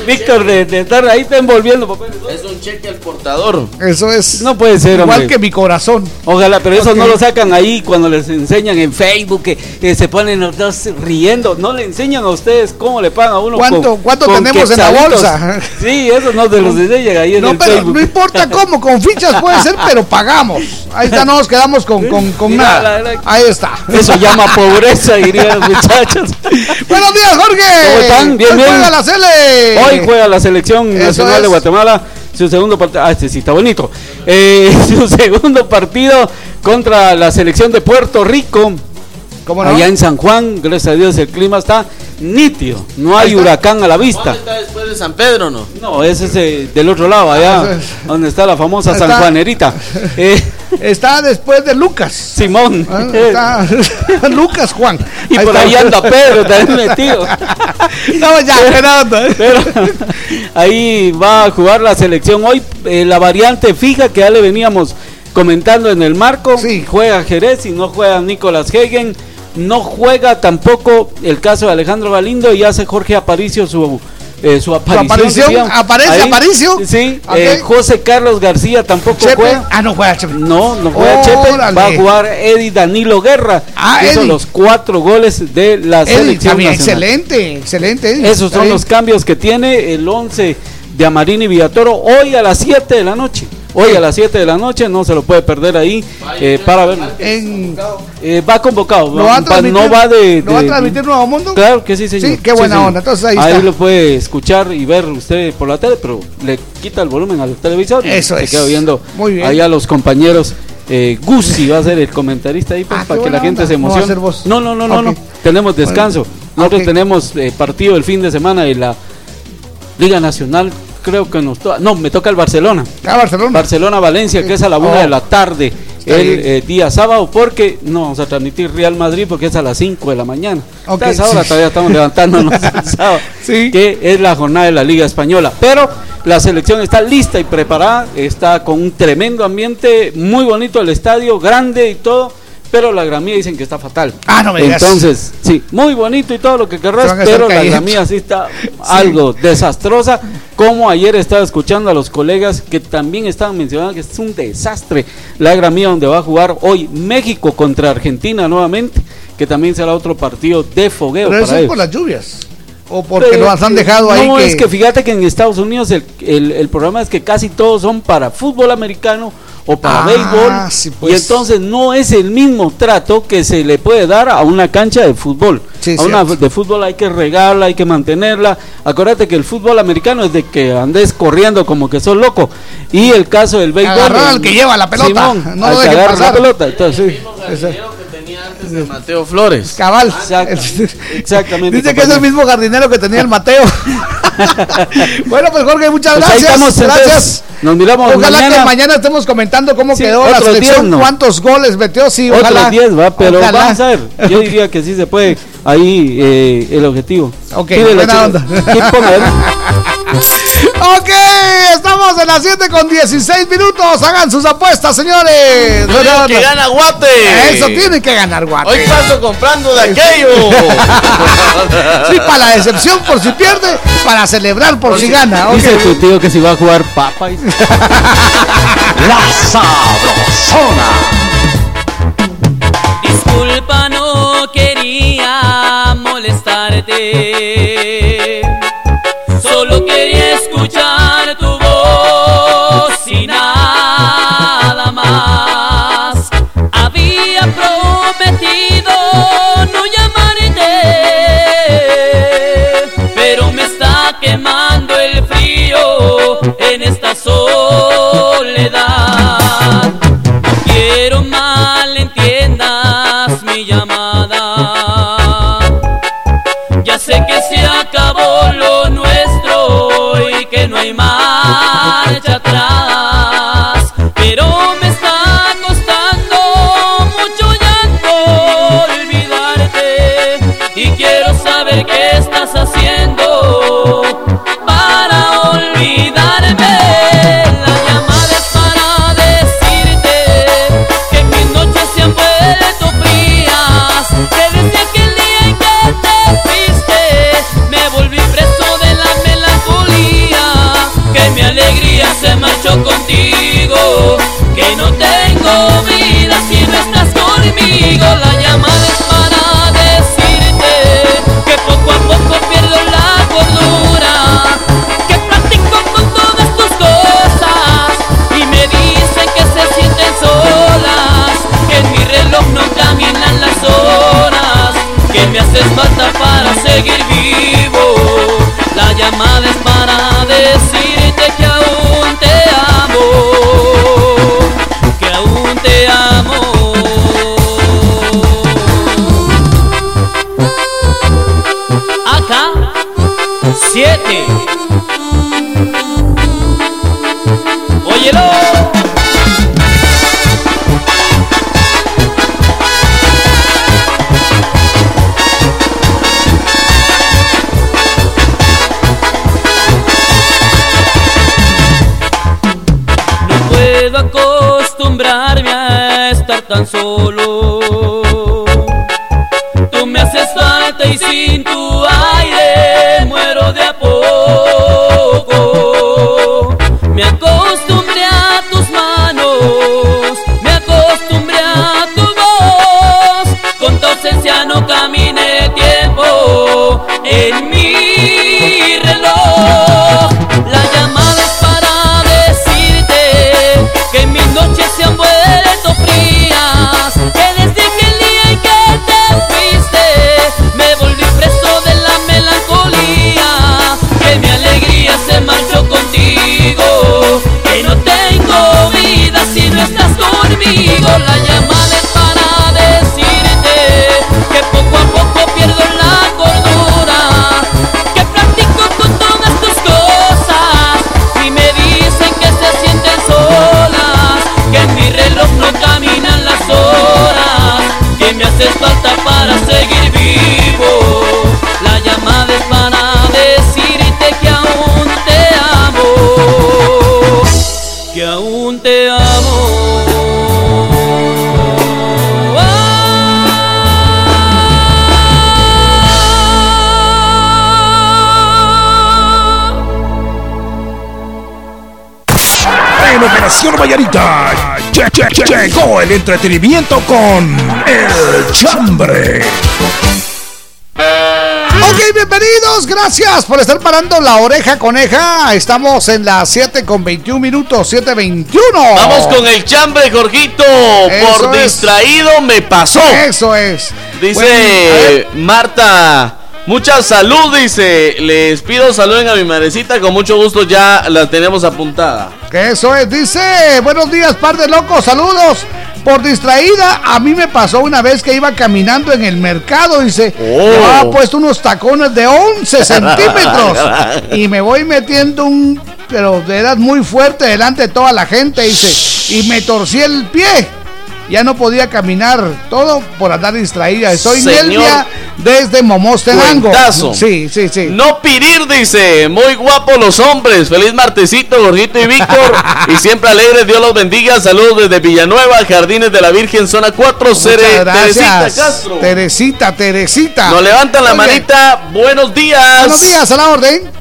Víctor de, de estar ahí está envolviendo papeles? Es un cheque al portador. Eso es. No puede ser, Igual hombre. que mi corazón. Ojalá, pero eso no lo sacan ahí cuando les enseñan en Facebook que, que se ponen los dos riendo. No le enseñan a ustedes cómo le pagan a uno. ¿Cuánto- cuánto tenemos en la bolsa? Sí, eso no se los enseñan ahí en No, el pero Facebook. no importa cómo, con fichas puede ser, pero pagamos. Ahí está, no nos quedamos con, con, con Mira, nada. la- Ahí está. Eso llama pobreza, dirían los muchachos. Buenos días, Jorge. ¿Cómo están? Bien, Hoy bien. juega la Cele. Hoy juega la selección Eso nacional de. Guatemala. Su segundo partido. Ah, este sí está bonito. Eh, su segundo partido contra la selección de Puerto Rico. ¿Cómo no? Allá en San Juan, gracias a Dios, el clima está nítido. No hay huracán a la vista. ¿Dónde está después de San Pedro no? No, ese es eh, del otro lado, allá donde está la famosa San Juanerita. Eh, Está después de Lucas. Simón. Ah, está Lucas Juan. Y por ahí anda Pedro también metido. No, ya, onda. Pero ahí va a jugar la selección hoy. eh, la variante fija que ya le veníamos comentando en el marco. Juega Jerez y no juega Nicolás Hegen. No juega tampoco el caso de Alejandro Galindo y hace Jorge Aparicio su, eh, su aparición. aparición, diríamos. aparece Aparicio. Sí, Ok. eh, José Carlos García tampoco Chepe. juega. Ah, no juega Chepe. No, no juega Chepe. Órale. Va a jugar Eddie Danilo Guerra. Ah, hizo Eddie. los cuatro goles de la Eddie, selección también, nacional. excelente, excelente. Eddie. Esos son bien. los cambios que tiene el 11 de Amarini Villatoro hoy a las 7 de la noche. Hoy a las 7 de la noche, no se lo puede perder ahí eh, para verlo. En- Eh, va convocado, ¿Lo va no va de, ¿lo va a de- transmitir Nuevo Mundo? Claro que sí, señor. Sí, qué buena onda. Entonces ahí, está. lo puede escuchar y ver usted por la tele, pero le quita el volumen al televisor. Eso se es. queda viendo Muy bien. ahí a los compañeros. Eh, va a ser el comentarista ahí pues, Ah, para que la gente onda. se emocione. vos. No, no, no, no, no. Tenemos descanso. Nosotros tenemos eh, partido el fin de semana y la Liga Nacional. Creo que nos toca. No, me toca el Barcelona. Ah, Barcelona. Barcelona-Valencia, que es a la una Oh. de la tarde. El eh, día sábado, porque no vamos a transmitir Real Madrid porque es a las 5 de la mañana. Ok, Hasta esa hora sí. todavía estamos levantándonos el sábado, que es la jornada de la Liga Española. Pero la selección está lista y preparada, está con un tremendo ambiente, muy bonito el estadio, grande y todo. Pero la gramía dicen que está fatal. Ah, no me digas. Entonces, sí, muy bonito y todo lo que querrás, pero la gramía sí está algo desastrosa. Como ayer estaba escuchando a los colegas que también estaban mencionando que es un desastre la gramía donde va a jugar hoy México contra Argentina nuevamente, que también será otro partido de fogueo Pero eso para es ellos. por las lluvias. O porque Pero los han dejado ahí. No, que... es que fíjate que en Estados Unidos el, el, el programa es que casi todos son para fútbol americano o para Ah, béisbol. sí, pues. Y entonces no es el mismo trato que se le puede dar a una cancha de fútbol. Sí, a una de fútbol hay que regarla, hay que mantenerla. Acuérdate que el fútbol americano es de que andes corriendo como que sos loco. Y el caso del béisbol. Agarrar al que lleva la pelota, Simón, no al que deje agarra pasar. la pelota. Entonces, de Mateo Flores. Cabal. Exactamente. Dice que es el mismo jardinero que tenía el Mateo. bueno, pues Jorge, muchas Pues gracias. estamos, entonces, gracias. nos miramos Ojalá mañana. que mañana estemos comentando cómo Sí, quedó la selección, 10 no. cuántos goles metió, sí, ojalá. Otros 10, va, pero Ojalá. vamos a ver. Yo diría que sí se puede. Ahí eh, el objetivo. Ok, Pídele, buena onda. Ok, estamos en las 7 con 16 minutos. Hagan sus apuestas, señores. Yo digo que gana Guate. Eso tiene que ganar Guate. Hoy paso comprando de aquello. Sí, para la decepción por si pierde, para celebrar por si gana. Dice tu tío que si va a jugar papa. y- La Sabrosona. Disculpa, no quería molestarte. Solo quería escuchar tu voz y nada más. Había prometido no llamarte, pero me está quemando el frío en esta soledad. No quiero malentiendas mi llamada. Ya sé que se acabó lo no hay marcha atrás. Pero me está costando mucho llanto olvidarte. Y quiero saber qué contigo, que no tengo vida si no estás conmigo. La llamada es para decirte que poco a poco pierdo la cordura, que platico con todas tus cosas y me dicen que se sienten solas, que en mi reloj no caminan las horas, que me haces falta para seguir vivo. La llamada siete. Óyelo. No puedo acostumbrarme a estar tan solo. Tú me haces falta y sin tu aire en mi reloj. La llamada es para decirte que mis noches se han vuelto frías. Que desde aquel día en que te fuiste, me volví preso de la melancolía. Que mi alegría se marchó contigo. Que no tengo vida si no estás conmigo. La En Operación Vallarita lle- lle- lle- llegó el entretenimiento con El Chambre. Ok, bienvenidos, gracias por estar parando la oreja coneja. Estamos en las 7 con 21 minutos, 7.21. Vamos con el chambre, Jorgito. Eso Por es. distraído me pasó. Eso es. Dice Bueno. Marta. Mucha salud, dice. Les pido saluden a mi madrecita. Con mucho gusto ya la tenemos apuntada. Que eso es, dice, buenos días, par de locos, saludos. Por distraída, a mí me pasó una vez que iba caminando en el mercado, dice, llevaba puesto unos tacones de 11 centímetros y me voy metiendo un, pero de edad muy fuerte delante de toda la gente, dice, y me torcí el pie. Ya no podía caminar, todo por andar distraída. Soy Señor. Nelvia desde Momostenango. Cuentazo. Sí, sí, sí. No pirir, dice. Muy guapos los hombres. Feliz martesito, Jorgito y Víctor. y siempre alegres. Dios los bendiga. Saludos desde Villanueva, Jardines de la Virgen, zona 4, Cere, Teresita. Castro. Teresita, Teresita. Nos levantan la manita. Buenos días. Buenos días, a la orden.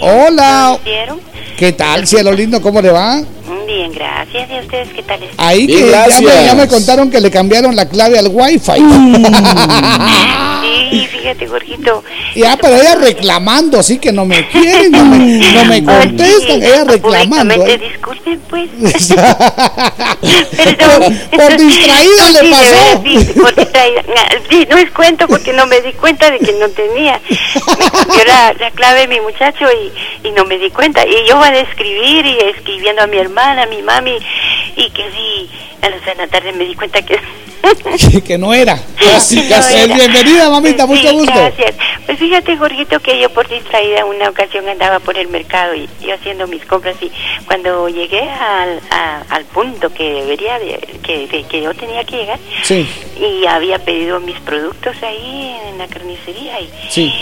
Hola. hicieron? ¿Qué tal, cielo lindo? ¿Cómo le va? Bien, gracias. ¿Y a ustedes qué tal están? Ahí que ya me, ya me contaron que le cambiaron la clave al wifi. Sí, fíjate, Jorgito. ya, pero ella reclamando, sí que no me quieren, no me, no me contestan, ella reclamando. Públicamente, ¿eh? disculpen, pues. por, por distraída Sí, pasó. verdad, sí, por distraída. Sí, no es cuento porque no me di cuenta de que no tenía. Me cambió la, la clave mi muchacho y, y no me di cuenta. Y yo iba a escribir y escribiendo a mi hermana, a mi mami, y que sí, a las de la tarde me di cuenta que... Que, no era. Casi, No casi. era. Bienvenida, mamita, Sí, mucho gusto. Gracias. Pues fíjate, Jorgito, que yo por distraída una ocasión andaba por el mercado y yo haciendo mis compras y cuando llegué al, a- al punto que debería, de, que, de- que yo tenía que llegar Sí, y había pedido mis productos ahí en la carnicería y sí.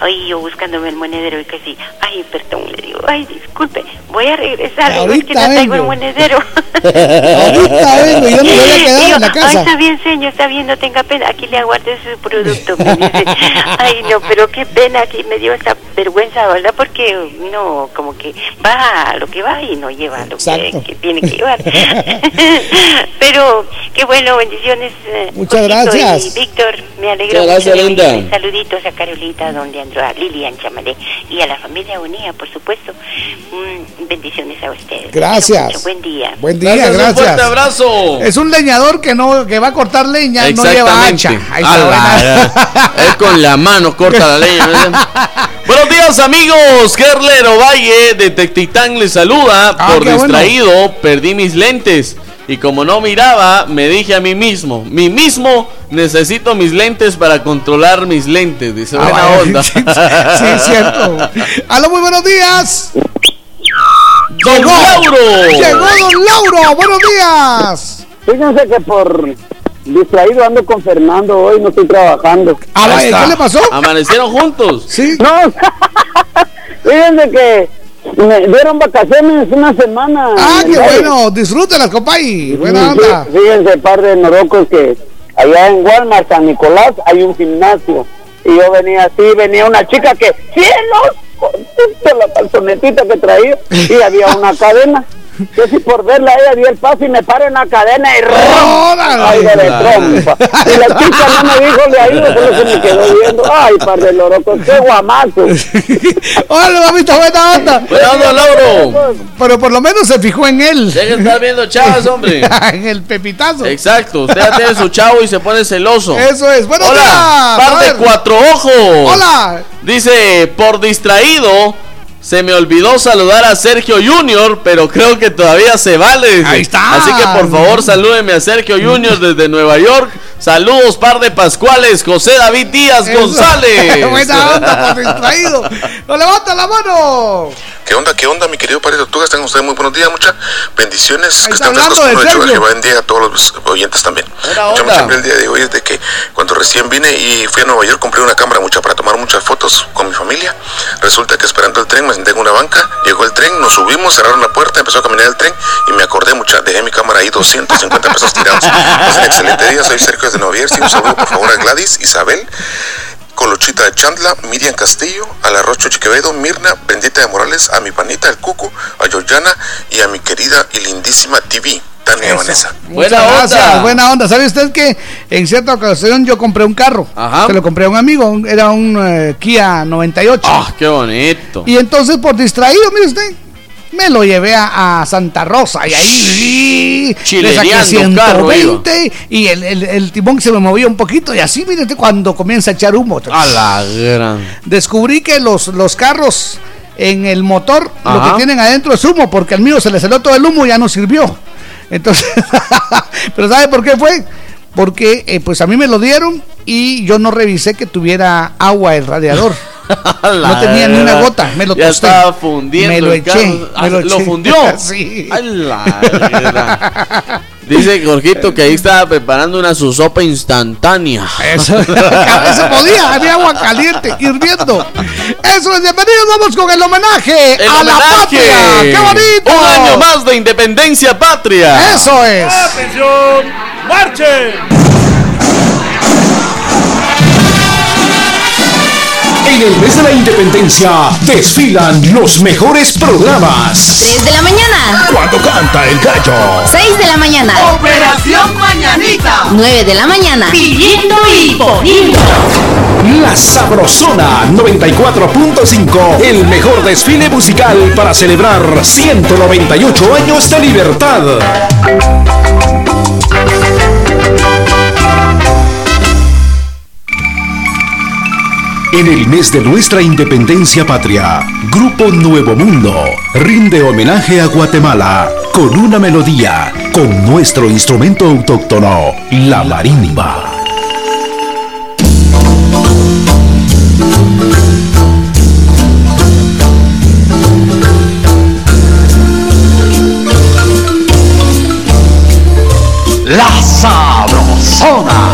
Ay, yo buscándome el monedero y que sí, ay, perdón, le digo, ay, disculpe, voy a regresar, es que no Ahorita traigo el monedero. Ahorita vengo, yo no me voy a quedar Y yo, en la Ay, está bien, señor, está bien, no tenga pena, aquí le aguardo su producto. Me dice, ay, no, pero qué pena, aquí me dio esta vergüenza, ¿verdad? Porque no, como que va a lo que va y no lleva lo que, tiene que llevar. pero qué bueno, bendiciones. eh, Muchas Jorgito gracias. Y Víctor, me alegro Muchas mucho gracias, linda. Saluditos a Carolita, donde Leandro, a Lilian Chamalé y a la familia Unida, por supuesto. Mm, bendiciones a ustedes. Gracias. Mucho, buen día. Buen día, Gracias, gracias. un fuerte abrazo. Es un leñador que no que va a cortar leña, no lleva hacha. Ahí Él con la mano corta la leña. Buenos días amigos, Gerler Ovalle de Tectitán les saluda. Ah, Por qué bueno. distraído perdí mis lentes y como no miraba me dije a mí mismo, mí mismo necesito mis lentes para controlar mis lentes. Dice buena Ah, onda. sí, sí, es cierto. Aló, muy buenos días. Don Llegó. Lauro. Llegó Don Lauro, buenos días. Fíjense que por distraído ando con Fernando hoy, no estoy trabajando. Ah, ¿qué le pasó? Amanecieron juntos. Sí. No, fíjense que me dieron vacaciones una semana. Ah, qué valle. bueno. Disfrútelas, compay. Buena Sí, onda. Fíjense, par de norocos que allá en Walmart, San Nicolás, hay un gimnasio. Y yo venía así, venía una chica que, cielos, con la calzonetita que traía, y había una cadena. Yo sí por verla, ella dio el paso y me paro en la cadena y ¡Órale! ¡Ay, de trompa! Y la chica no me dijo le ahí, solo se me quedó viendo. ¡Ay, par de lorocos! ¡Qué guamazo! Hola, mamita, buena onda. Buena onda, Lauro. Pero por lo menos se fijó en él. Deja de estar viendo chavas, hombre. en el pepitazo. Exacto, usted ya tiene su chavo y se pone celoso. Eso es. Buenos Hola, días. Par de cuatro ojos. Hola. Dice, por distraído, se me olvidó saludar a Sergio Junior, pero creo que todavía se vale. Ahí está. Así que por favor salúdeme a Sergio Junior desde Nueva York. Saludos, par de Pascuales, José David Díaz Eso. González. buena onda, por distraído. ¡No levanta la mano! ¿Qué onda, qué onda, mi querido padre Tortugas? Tengan ustedes muy buenos días, muchas bendiciones. Ahí que estén frescos de Sergio. que bendiga a todos los oyentes también. Onda. mucha, siempre el día de hoy es de que cuando recién vine y fui a Nueva York compré una cámara mucha para tomar muchas fotos con mi familia. Resulta que esperando el tren me senté en una banca, llegó el tren, nos subimos, cerraron la puerta, empezó a caminar el tren y me acordé mucha, dejé mi cámara ahí 250 pesos tirados. Excelente día, soy Sergio Nueva Jersey. Un saludo por favor a Gladys, Isabel, Colochita de Chandla, Miriam Castillo, a la Rocho Chiquevedo, Mirna, Bendita de Morales, a mi panita el Cucu, a Georgiana y a mi querida y lindísima TV, Tania Vanessa. Buena Muchas onda. gracias, buena onda. ¿Sabe usted que en cierta ocasión yo compré un carro? Ajá. Se lo compré a un amigo, un- era un eh, Kia 98. Ah, qué bonito. Y entonces por distraído, mire usted, me lo llevé a, a Santa Rosa y ahí le saqué Chilereando carro, 120 y el, el, el timón se me movía un poquito y así, mire usted, cuando comienza a echar humo. A la gran. Descubrí que los, los carros en el motor lo que tienen adentro es humo, porque al mío se le salió todo el humo y ya no sirvió. Entonces, pero ¿sabe por qué fue? Porque eh, pues a mí me lo dieron y yo no revisé que tuviera agua el radiador. No tenía ni una gota, me lo ya tosté. estaba fundiendo. Me lo el eché. Ah, me lo ¿Lo eché. fundió? Sí. A la. Dice Jorgito que ahí estaba preparando una su sopa instantánea. Eso, eso podía, había agua caliente, hirviendo. Eso es, bienvenidos, vamos con el homenaje El a la patria. ¡Qué bonito! Un año más de independencia patria. Eso es. ¡Atención! ¡Marchen! En el mes de la independencia desfilan los mejores programas. 3 de la mañana. Cuando canta el gallo. 6 de la mañana. Operación Mañanita. 9 de la mañana. Pidiendo y poniendo. La Sabrosona 94.5. El mejor desfile musical para celebrar 198 años de libertad. En el mes de nuestra independencia patria, Grupo Nuevo Mundo rinde homenaje a Guatemala con una melodía, con nuestro instrumento autóctono, la marimba. La Sabrosona.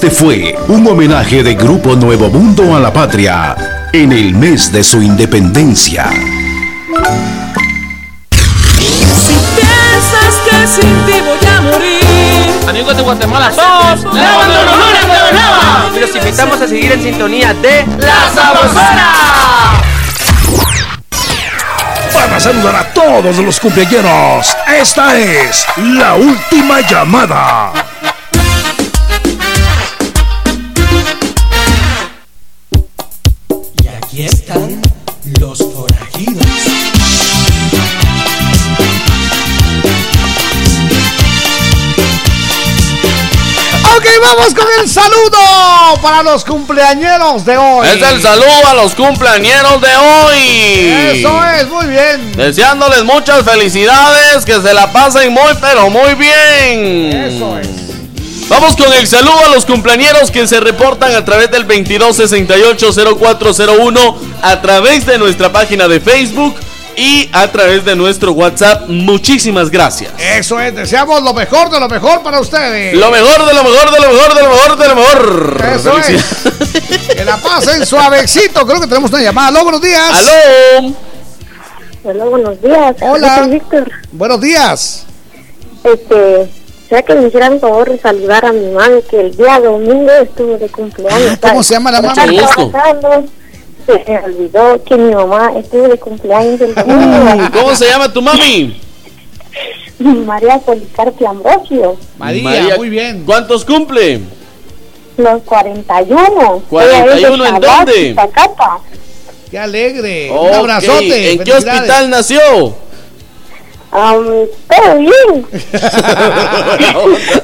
Este fue un homenaje de Grupo Nuevo Mundo a la patria en el mes de su independencia. Si piensas que sin ti voy a morir. Amigos de Guatemala, somos la Bandolonora Nueva. Y los invitamos a seguir en sintonía de La Sabrosona. Para saludar a todos los cumpleaños, esta es la última llamada. Vamos con el saludo para los cumpleañeros de hoy. Es el saludo a los cumpleañeros de hoy. Eso es, muy bien. Deseándoles muchas felicidades, que se la pasen muy, pero muy bien. Eso es. Vamos con el saludo a los cumpleañeros que se reportan a través del 2268-0401, a través de nuestra página de Facebook y a través de nuestro WhatsApp. Muchísimas gracias. Eso es, deseamos lo mejor de lo mejor para ustedes. Lo mejor de lo mejor de lo mejor de lo mejor de lo mejor. Eso es. Que la pasen suavecito. Creo que tenemos una llamada. Aló, buenos días. Aló. Hola, buenos días. Hola. Víctor. Buenos días. Este, sea que me hicieran favor de saludar a mi mami que el día domingo estuvo de cumpleaños. ¿Cómo se llama la mami? Se me olvidó que mi mamá estuvo de cumpleaños el domingo. ¿Cómo se llama tu mami? María Policarpia Ambrosio. María, muy bien. ¿Cuántos cumple? Los 41. 41, Ella es de ¿en dónde? Zacapa. Qué alegre. Ok, Un abrazote. ¿En qué hospital nació? Um, bien.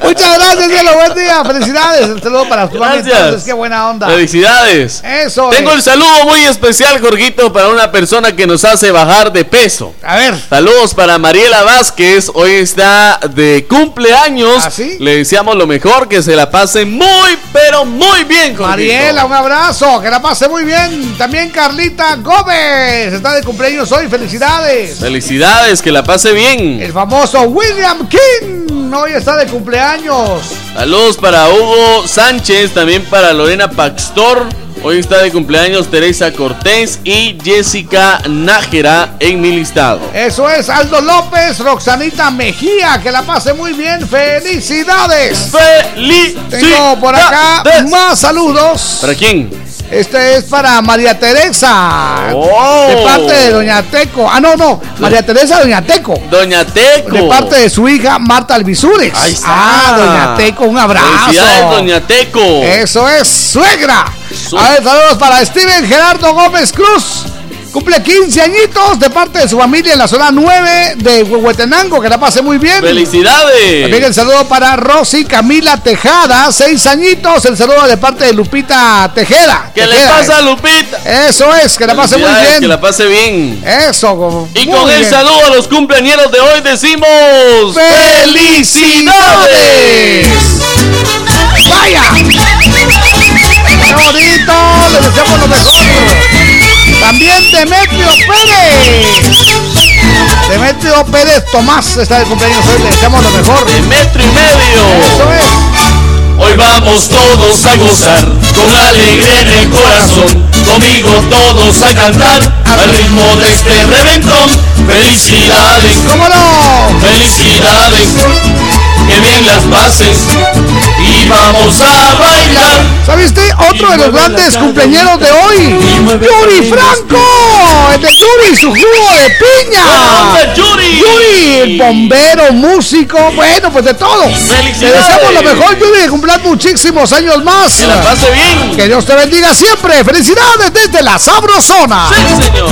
Muchas gracias, cielo. Buen día. Felicidades. Un saludo para tu. Gracias. entonces, Qué buena onda. Felicidades. Eso Tengo es. el saludo muy especial, Jorgito, para una persona que nos hace bajar de peso. A ver. Saludos para Mariela Vázquez, hoy está de cumpleaños. ¿Ah, sí? Le deseamos lo mejor, que se la pase muy, pero muy bien, Jorgito. Mariela, un abrazo. Que la pase muy bien. También Carlita Gómez. Está de cumpleaños hoy. Felicidades. Felicidades, que la pase bien. El famoso William King. Hoy está de cumpleaños. Saludos para Hugo Sánchez, también para Lorena Paxtor. Hoy está de cumpleaños Teresa Cortés y Jessica Nájera en mi listado. Eso es Aldo López, Roxanita Mejía. Que la pase muy bien. Felicidades. ¡Felicidades! Tengo por acá más saludos. ¿Para quién? Este es para María Teresa. Oh. De parte de Doña Teco. Ah, no, no. María Teresa Doña Teco. Doña Teco. De parte de su hija Marta Alvisures. Ahí está. Ah, Doña Teco, un abrazo. Felicidades, Doña Teco. Eso es, suegra. Su- A ver, saludos para Steven Gerardo Gómez Cruz. Cumple 15 añitos de parte de su familia en la zona 9 de Huehuetenango. Que la pase muy bien. ¡Felicidades! También el saludo para Rosy Camila Tejada, 6 añitos. El saludo de parte de Lupita Tejeda. ¿Qué le pasa a eh. Lupita? Eso es, que la pase muy bien. Que la pase bien. Eso, Y con el saludo a los cumpleañeros de hoy decimos ¡Felicidades! ¡Vaya! ¡Qué bonito! Les deseamos lo mejor. También Demetrio Pérez. Demetrio Pérez Tomás está de cumpleaños hoy. Le deseamos lo mejor. de metro y medio. Eso es. Hoy vamos todos a gozar con alegría en el corazón. Conmigo todos a cantar al ritmo de este reventón. Felicidades, ¿Cómo no? felicidades, que bien las pases y vamos a bailar. ¿Sabiste? Otro de los grandes cumpleañeros de hoy. Yuri Franco. El de Yuri, su jugo de piña. ¡Buena onda, Yuri! Yuri, el bombero, músico. Bueno, pues de todo. ¡Felicidades! Te deseamos lo mejor, Yuri, de cumplir muchísimos años más. Que la pase bien. Que Dios te bendiga siempre. Felicidades desde la Sabrosona. Sí, señor.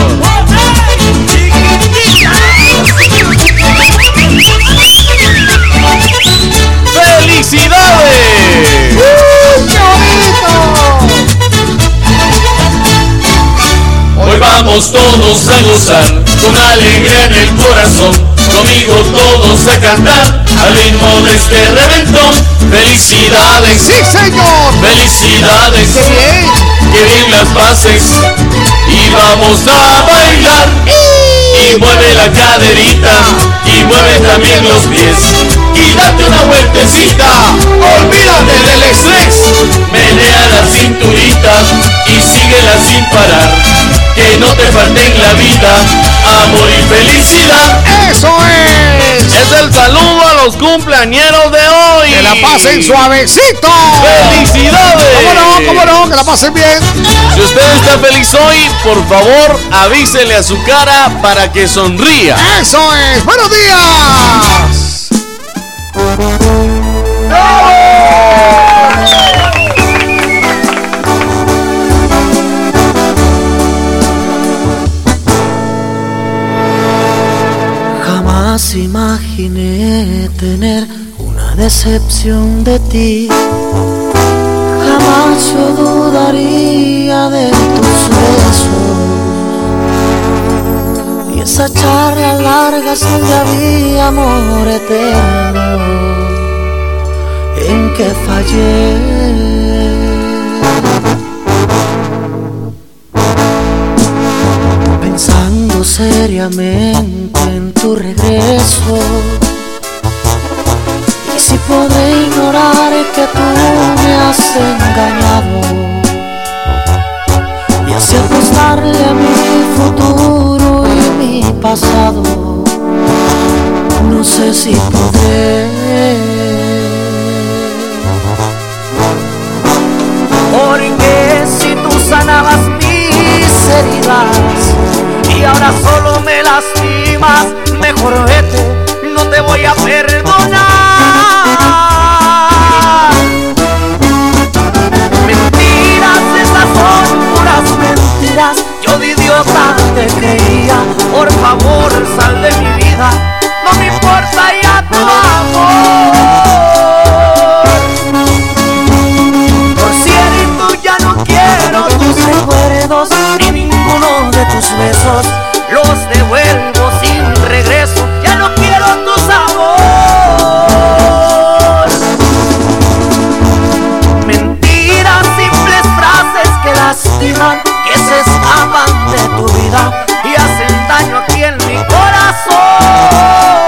¡Felicidades! ¡Uh, ¡Qué bonito! Hoy vamos todos a gozar con alegría en el corazón. Conmigo todos a cantar al ritmo de este reventón. Felicidades, Sí, señor. felicidades, ¡Qué bien! que bien las pases y vamos a bailar. Y mueve la caderita y mueve también los pies. Y date una vueltecita. Olvídate del estrés, menea la cinturita y síguela sin parar. Que no te falte en la vida amor y felicidad. ¡Eso es! Es el saludo a los cumpleañeros de hoy. Que la pasen suavecito. ¡Felicidades! ¿Cómo no? ¿Cómo no? Que la pasen bien. Si usted está feliz hoy, por favor, avísele a su cara para que sonría. ¡Eso es! ¡Buenos días! Jamás imaginé tener una decepción de ti. Jamás yo dudaría de esa charla larga donde había amor eterno. En que fallé. Pensando seriamente en tu regreso. Y si podré ignorar que tú me has engañado y así apostarle a mi futuro mi pasado, no sé si podré. Porque si tú sanabas mis heridas y ahora solo me lastimas, mejor vete, no te voy a perdonar. Te creía. Por favor, sal de mi vida. No me importa ya tu amor. Por cierto, ya no quiero tus recuerdos ni ninguno de tus besos. Los devuelvo sin regreso. Ya no quiero tu sabor. Mentiras, simples frases que lastiman, se de tu vida y hacen daño aquí en mi corazón.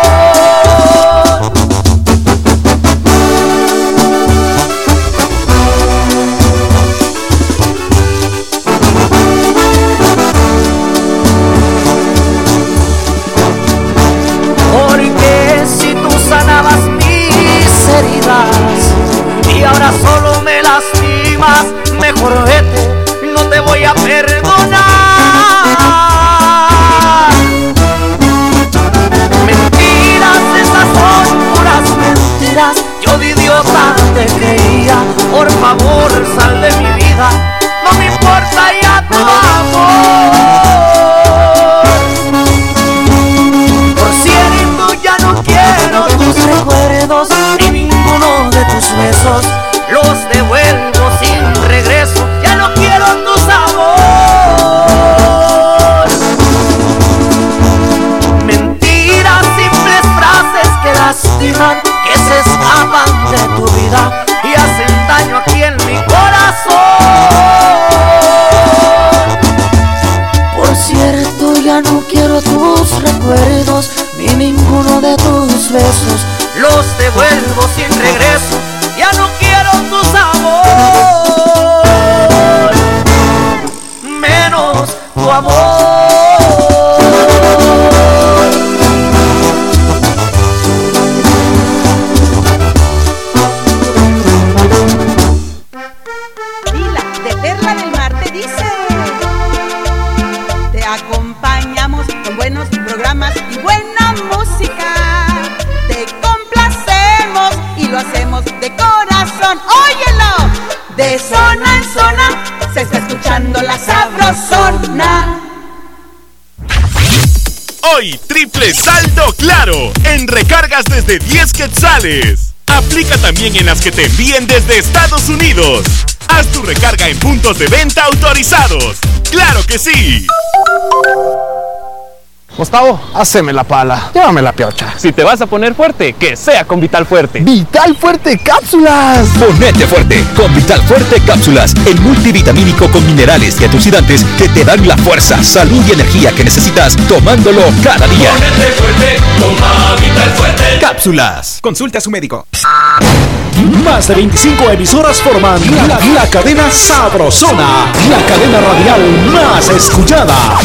Desde 10 quetzales. Aplica también en las que te envíen desde Estados Unidos. Haz tu recarga en puntos de venta autorizados. ¡Claro que sí! Gustavo, haceme la pala. Llévame la piocha. Si te vas a poner fuerte, que sea con Vital Fuerte. ¡Vital Fuerte Cápsulas! Ponete fuerte con Vital Fuerte Cápsulas, el multivitamínico con minerales y antioxidantes que te dan la fuerza, salud y energía que necesitas tomándolo cada día. Ponete fuerte, toma Vital fuerte. Cápsulas. Consulte a su médico. Más de 25 emisoras forman la, la cadena Sabrosona, la cadena radial más escuchada.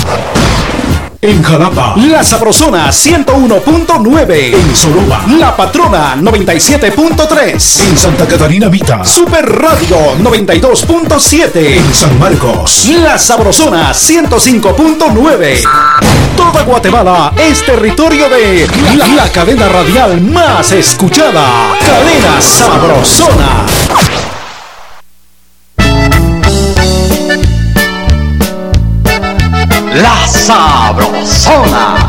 En Jalapa, La Sabrosona 101.9. En Soroba, La Patrona 97.3. En Santa Catarina Vita, Super Radio 92.7. En San Marcos, La Sabrosona 105.9. Toda Guatemala es territorio de la, la cadena radial más escuchada. Cadena Sabrosona. Sabrosona.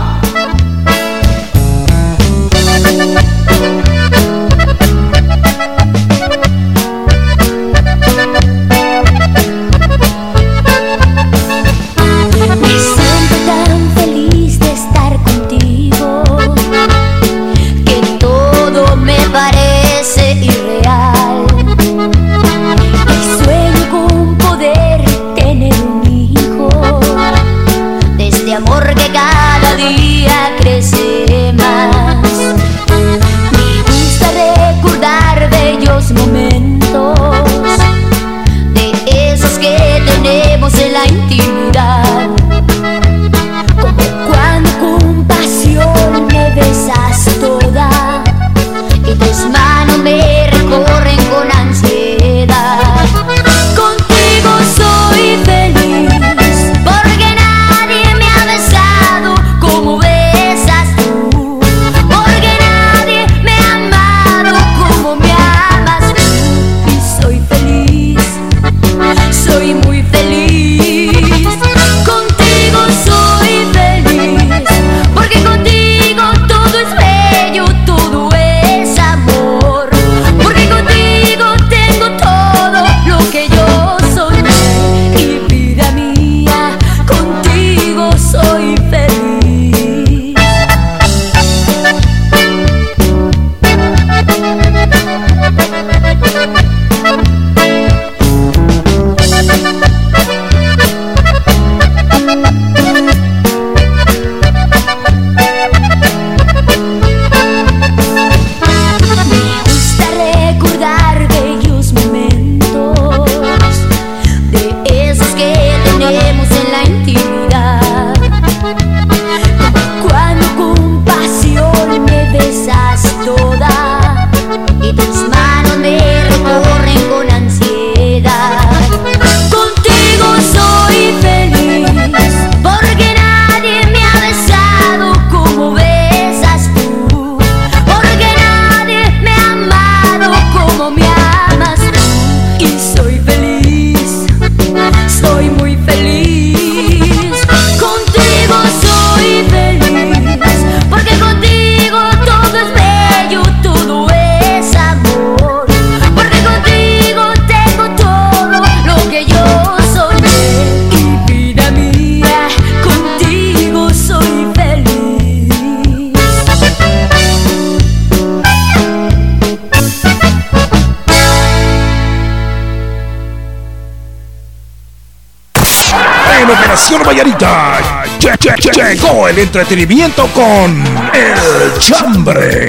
Entretenimiento con El Chambre.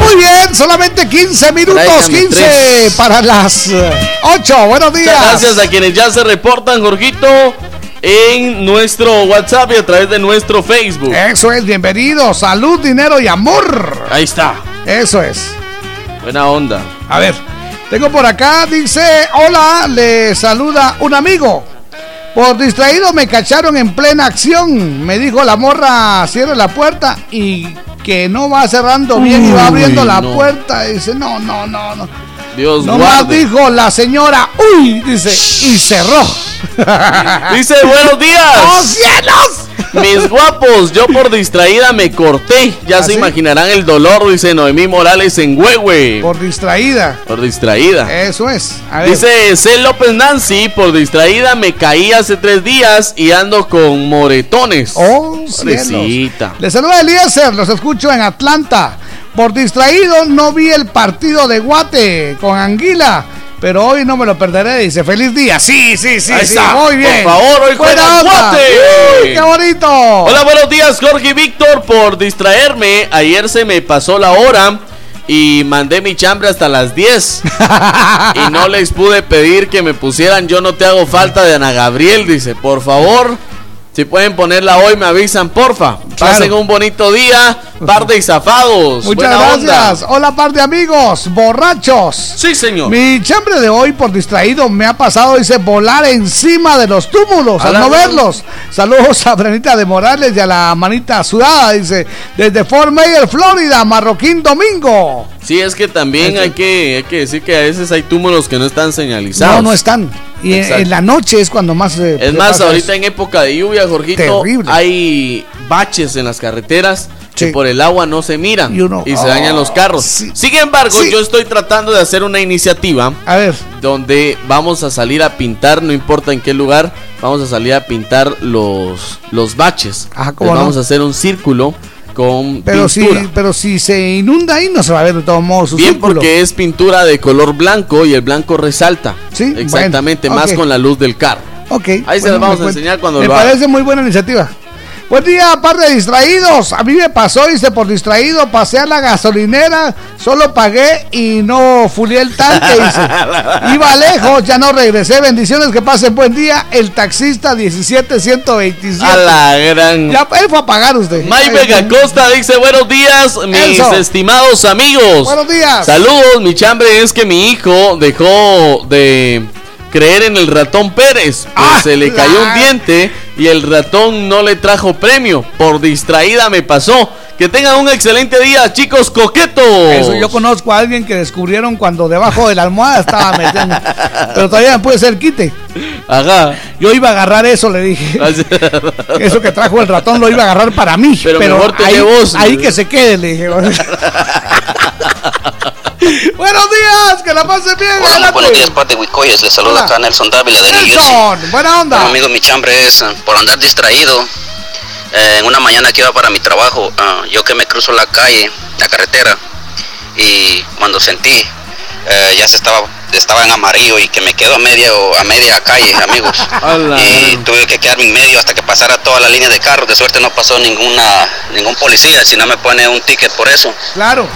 Muy bien, solamente 15 minutos, Tráigame 15 tres. para las 8. Buenos días. Gracias a quienes ya se reportan, Jorgito, en nuestro WhatsApp y a través de nuestro Facebook. Eso es, bienvenido. Salud, dinero y amor. Ahí está. Eso es. Buena onda. A ver, tengo por acá, dice, hola, le saluda un amigo. Por distraído me cacharon en plena acción. Me dijo la morra, cierre la puerta y que no va cerrando bien y va abriendo la no. puerta. Dice, no, no, no, no. Dios Nomás guarde. dijo la señora, uy, dice, y cerró. Dice, buenos días. ¡Oh, cielos! Mis guapos, yo por distraída me corté. Ya ¿Ah, se sí? imaginarán el dolor, dice Noemí Morales en Huehue. Por distraída. Por distraída. Eso es. A ver. Dice C. López Nancy, por distraída me caí hace tres días y ando con moretones. Oh. Les saluda Eliezer, los escucho en Atlanta. Por distraído no vi el partido de Guate con Anguila pero hoy no me lo perderé. Dice, feliz día. Sí, sí, sí, Ahí sí. está. Muy bien. Por favor, hoy juega. Guate. Uy, qué bonito. Hola, buenos días, Jorge y Víctor. Por distraerme, ayer se me pasó la hora y mandé mi chambre hasta las 10. y no les pude pedir que me pusieran Yo no te hago falta de Ana Gabriel. Dice, por favor, si pueden ponerla hoy, me avisan, porfa. Pasen un bonito día, par de zafados. Muchas Buena onda. gracias. Hola, par de amigos, borrachos. Sí, señor. Mi chambre de hoy, por distraído, me ha pasado, dice, volar encima de los túmulos A al no verlos. Saludos a Brenita de Morales y a la manita sudada, dice, desde Fort Mayer, Florida, Marroquín Domingo. Sí, es que también hay que, hay que decir que a veces hay túmulos que no están señalizados. No, no están. Y en, Exacto. en la noche es cuando más... eh, Es más, ahorita eso. en época de lluvia, Jorgito, Terrible. hay baches en las carreteras que por el agua no se miran y, se dañan los carros. Sin embargo, Sí. yo estoy tratando de hacer una iniciativa A ver. donde vamos a salir a pintar, no importa en qué lugar, vamos a salir a pintar los, los baches. Ajá, ¿cómo Entonces no? Vamos a hacer un círculo con Pero si, pero si se inunda ahí, no se va a ver de todos modos su Bien, círculo. porque es pintura de color blanco y el blanco resalta. Sí, exactamente, bueno, más con la luz del carro. Ok. Ahí se las vamos me a enseñar cuando Me lo haga. parece muy buena iniciativa. Buen día, par de distraídos. A mí me pasó, dice, por distraído, pasé a la gasolinera, solo pagué y no fulié el tanque, dice. Iba lejos, ya no regresé. Bendiciones, que pasen buen día. El taxista 17127. A la gran. Ya, él fue a pagar usted. May Vega Costa dice buenos días, mis Eso. estimados amigos. Buenos días. Saludos, mi chambre es que mi hijo dejó de creer en el ratón Pérez. Pues se le cayó un diente y el ratón no le trajo premio. Por distraída me pasó. Que tengan un excelente día, chicos coquetos. Eso, yo conozco a alguien que descubrieron cuando debajo de la almohada estaba metiendo. Pero todavía me puede ser quite. Ajá. Yo iba a agarrar eso, le dije. Eso que trajo el ratón lo iba a agarrar para mí. Pero mejor tener ahí, vos. ahí que se quede, le dije. Buenos días, que la pasen bien. Hola, adelante. buenos días, Pat de Huicoyes. Les saluda Hola. acá Nelson Dávila de New Jersey. Nelson, buena onda. Bueno, amigo, mi chambre es eh, por andar distraído. eh, en una mañana que iba para mi trabajo, ah, yo que me cruzo la calle, la carretera, y cuando sentí eh, ya se estaba estaba en amarillo y que me quedo a media a media calle, amigos. Y tuve que quedarme en medio hasta que pasara toda la línea de carros. De suerte no pasó ninguna ningún policía, si no me pone un ticket por eso Claro.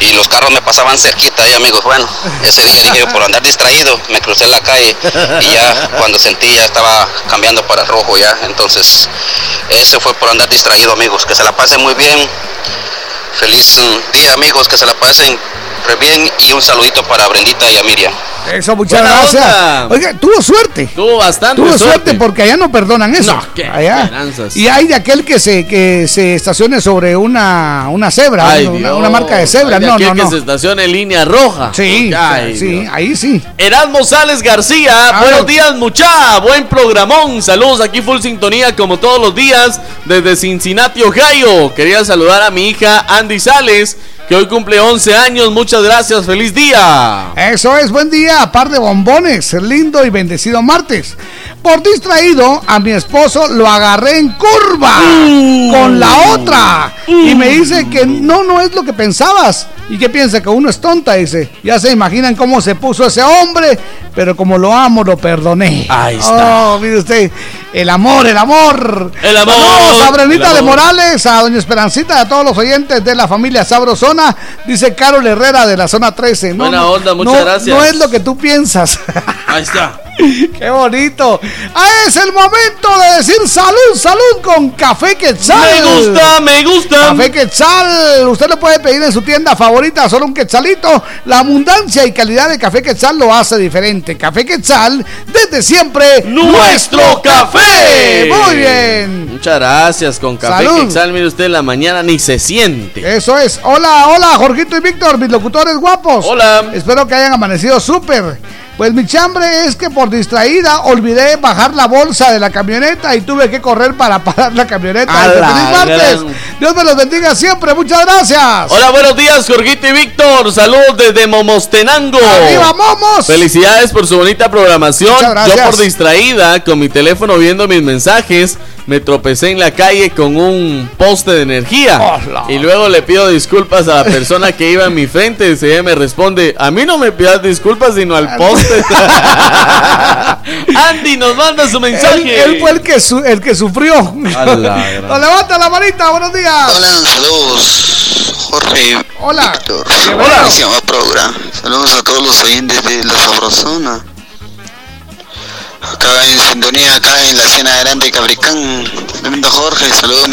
Y, y los carros me pasaban cerquita ahí amigos bueno ese día dije por andar distraído me crucé la calle y ya cuando sentí ya estaba cambiando para rojo ya entonces ese fue por andar distraído amigos que se la pasen muy bien. Feliz mm, día amigos que se la pasen re bien y un saludito para Brendita y a Miriam Eso, muchas Buena gracias. onda. Oiga, tuvo suerte. Tuvo bastante Tuvo suerte. suerte. porque allá no perdonan eso. No, qué allá. Y hay de aquel que se que se estacione sobre una una cebra, Ay, una, marca de cebra. Hay de No, aquel no, que no. se estaciona en línea roja. Sí, Ay, sí, Dios. ahí sí. Erasmo Sales García, A buenos ver. días mucha, buen programón, saludos aquí full sintonía como todos los días desde Cincinnati, Ohio. Quería saludar a mi hija Andy Sales, que hoy cumple 11 años, muchas gracias, feliz día. Eso es, buen día, par de bombones, lindo y bendecido martes. Por distraído, a mi esposo lo agarré en curva con la otra. Y me dice que no, no es lo que pensabas. Y que piensa que uno es tonta, dice. Ya se imaginan cómo se puso ese hombre, pero como lo amo, lo perdoné. Ahí está. Oh, mire usted, el amor, el amor. El amor, Saludos a Brenita de. Morales, a Doña Esperancita, a todos los oyentes de la familia Sabrosona. Dice Carol Herrera de la zona 13. No, Buena onda, muchas no, gracias. No es lo que tú piensas. Ahí está. Qué bonito. Ah, es el momento de decir salud, salud con Café Quetzal. Me gusta, me gusta. Café Quetzal. Usted lo puede pedir en su tienda favorita, solo un quetzalito. La abundancia y calidad de Café Quetzal lo hace diferente. Café Quetzal, desde siempre, Nuestro café. Muy bien. Muchas gracias con café Salud. Quetzal, mire usted la mañana ni se siente. Eso es. Hola, hola, Jorgito y Víctor, mis locutores guapos. Hola. Espero que hayan amanecido súper. Pues mi chambre es que por distraída olvidé bajar la bolsa de la camioneta y tuve que correr para parar la camioneta. "Feliz martes. gran- Dios me los bendiga siempre. Muchas gracias. Hola, buenos días, Jorgito y Víctor. Saludos desde Momostenango. ¡Arriba, Momos! Felicidades por su bonita programación. Muchas gracias. Yo por distraída, con mi teléfono viendo mis mensajes, me tropecé en la calle con un poste de energía. Hola. Y luego le pido disculpas a la persona que iba en mi frente. Y ella me responde, a mí no me pidas disculpas, sino al poste. Andy nos manda su Él, mensaje. él fue el que, su- el que sufrió. Levanta la manita. Buenos días. Hola, saludos, Jorge. Hola. Víctor. Hola. Buenísimo programa. Saludos a todos los oyentes de La Sabrosona. Acá en sintonía, acá en la escena grande de Cabricán. Tremendo Jorge, saludos a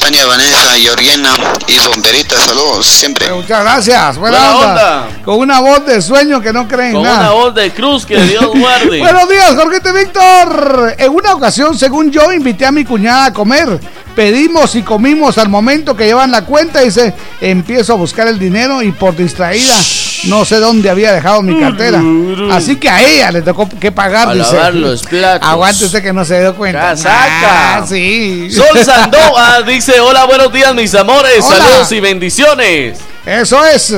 Tania, Vanessa, Georgiana y Bomberita, saludos siempre. Muchas gracias. Buena, Buena onda. onda. Con una voz de sueño que no creen Con nada. una voz de cruz que Dios guarde. Buenos días, Jorgito y Víctor. En una ocasión, según yo, invité a mi cuñada a comer. Pedimos y comimos al momento que llevan la cuenta. Dice, empiezo a buscar el dinero y por distraída no sé dónde había dejado mi cartera. Así que a ella le tocó que pagar. A dice. lavar los platos. Aguante usted que no se dio cuenta. Casaca. Ah, sí. Sol Sandoa dice, hola, buenos días mis amores, Hola. saludos y bendiciones. Eso es.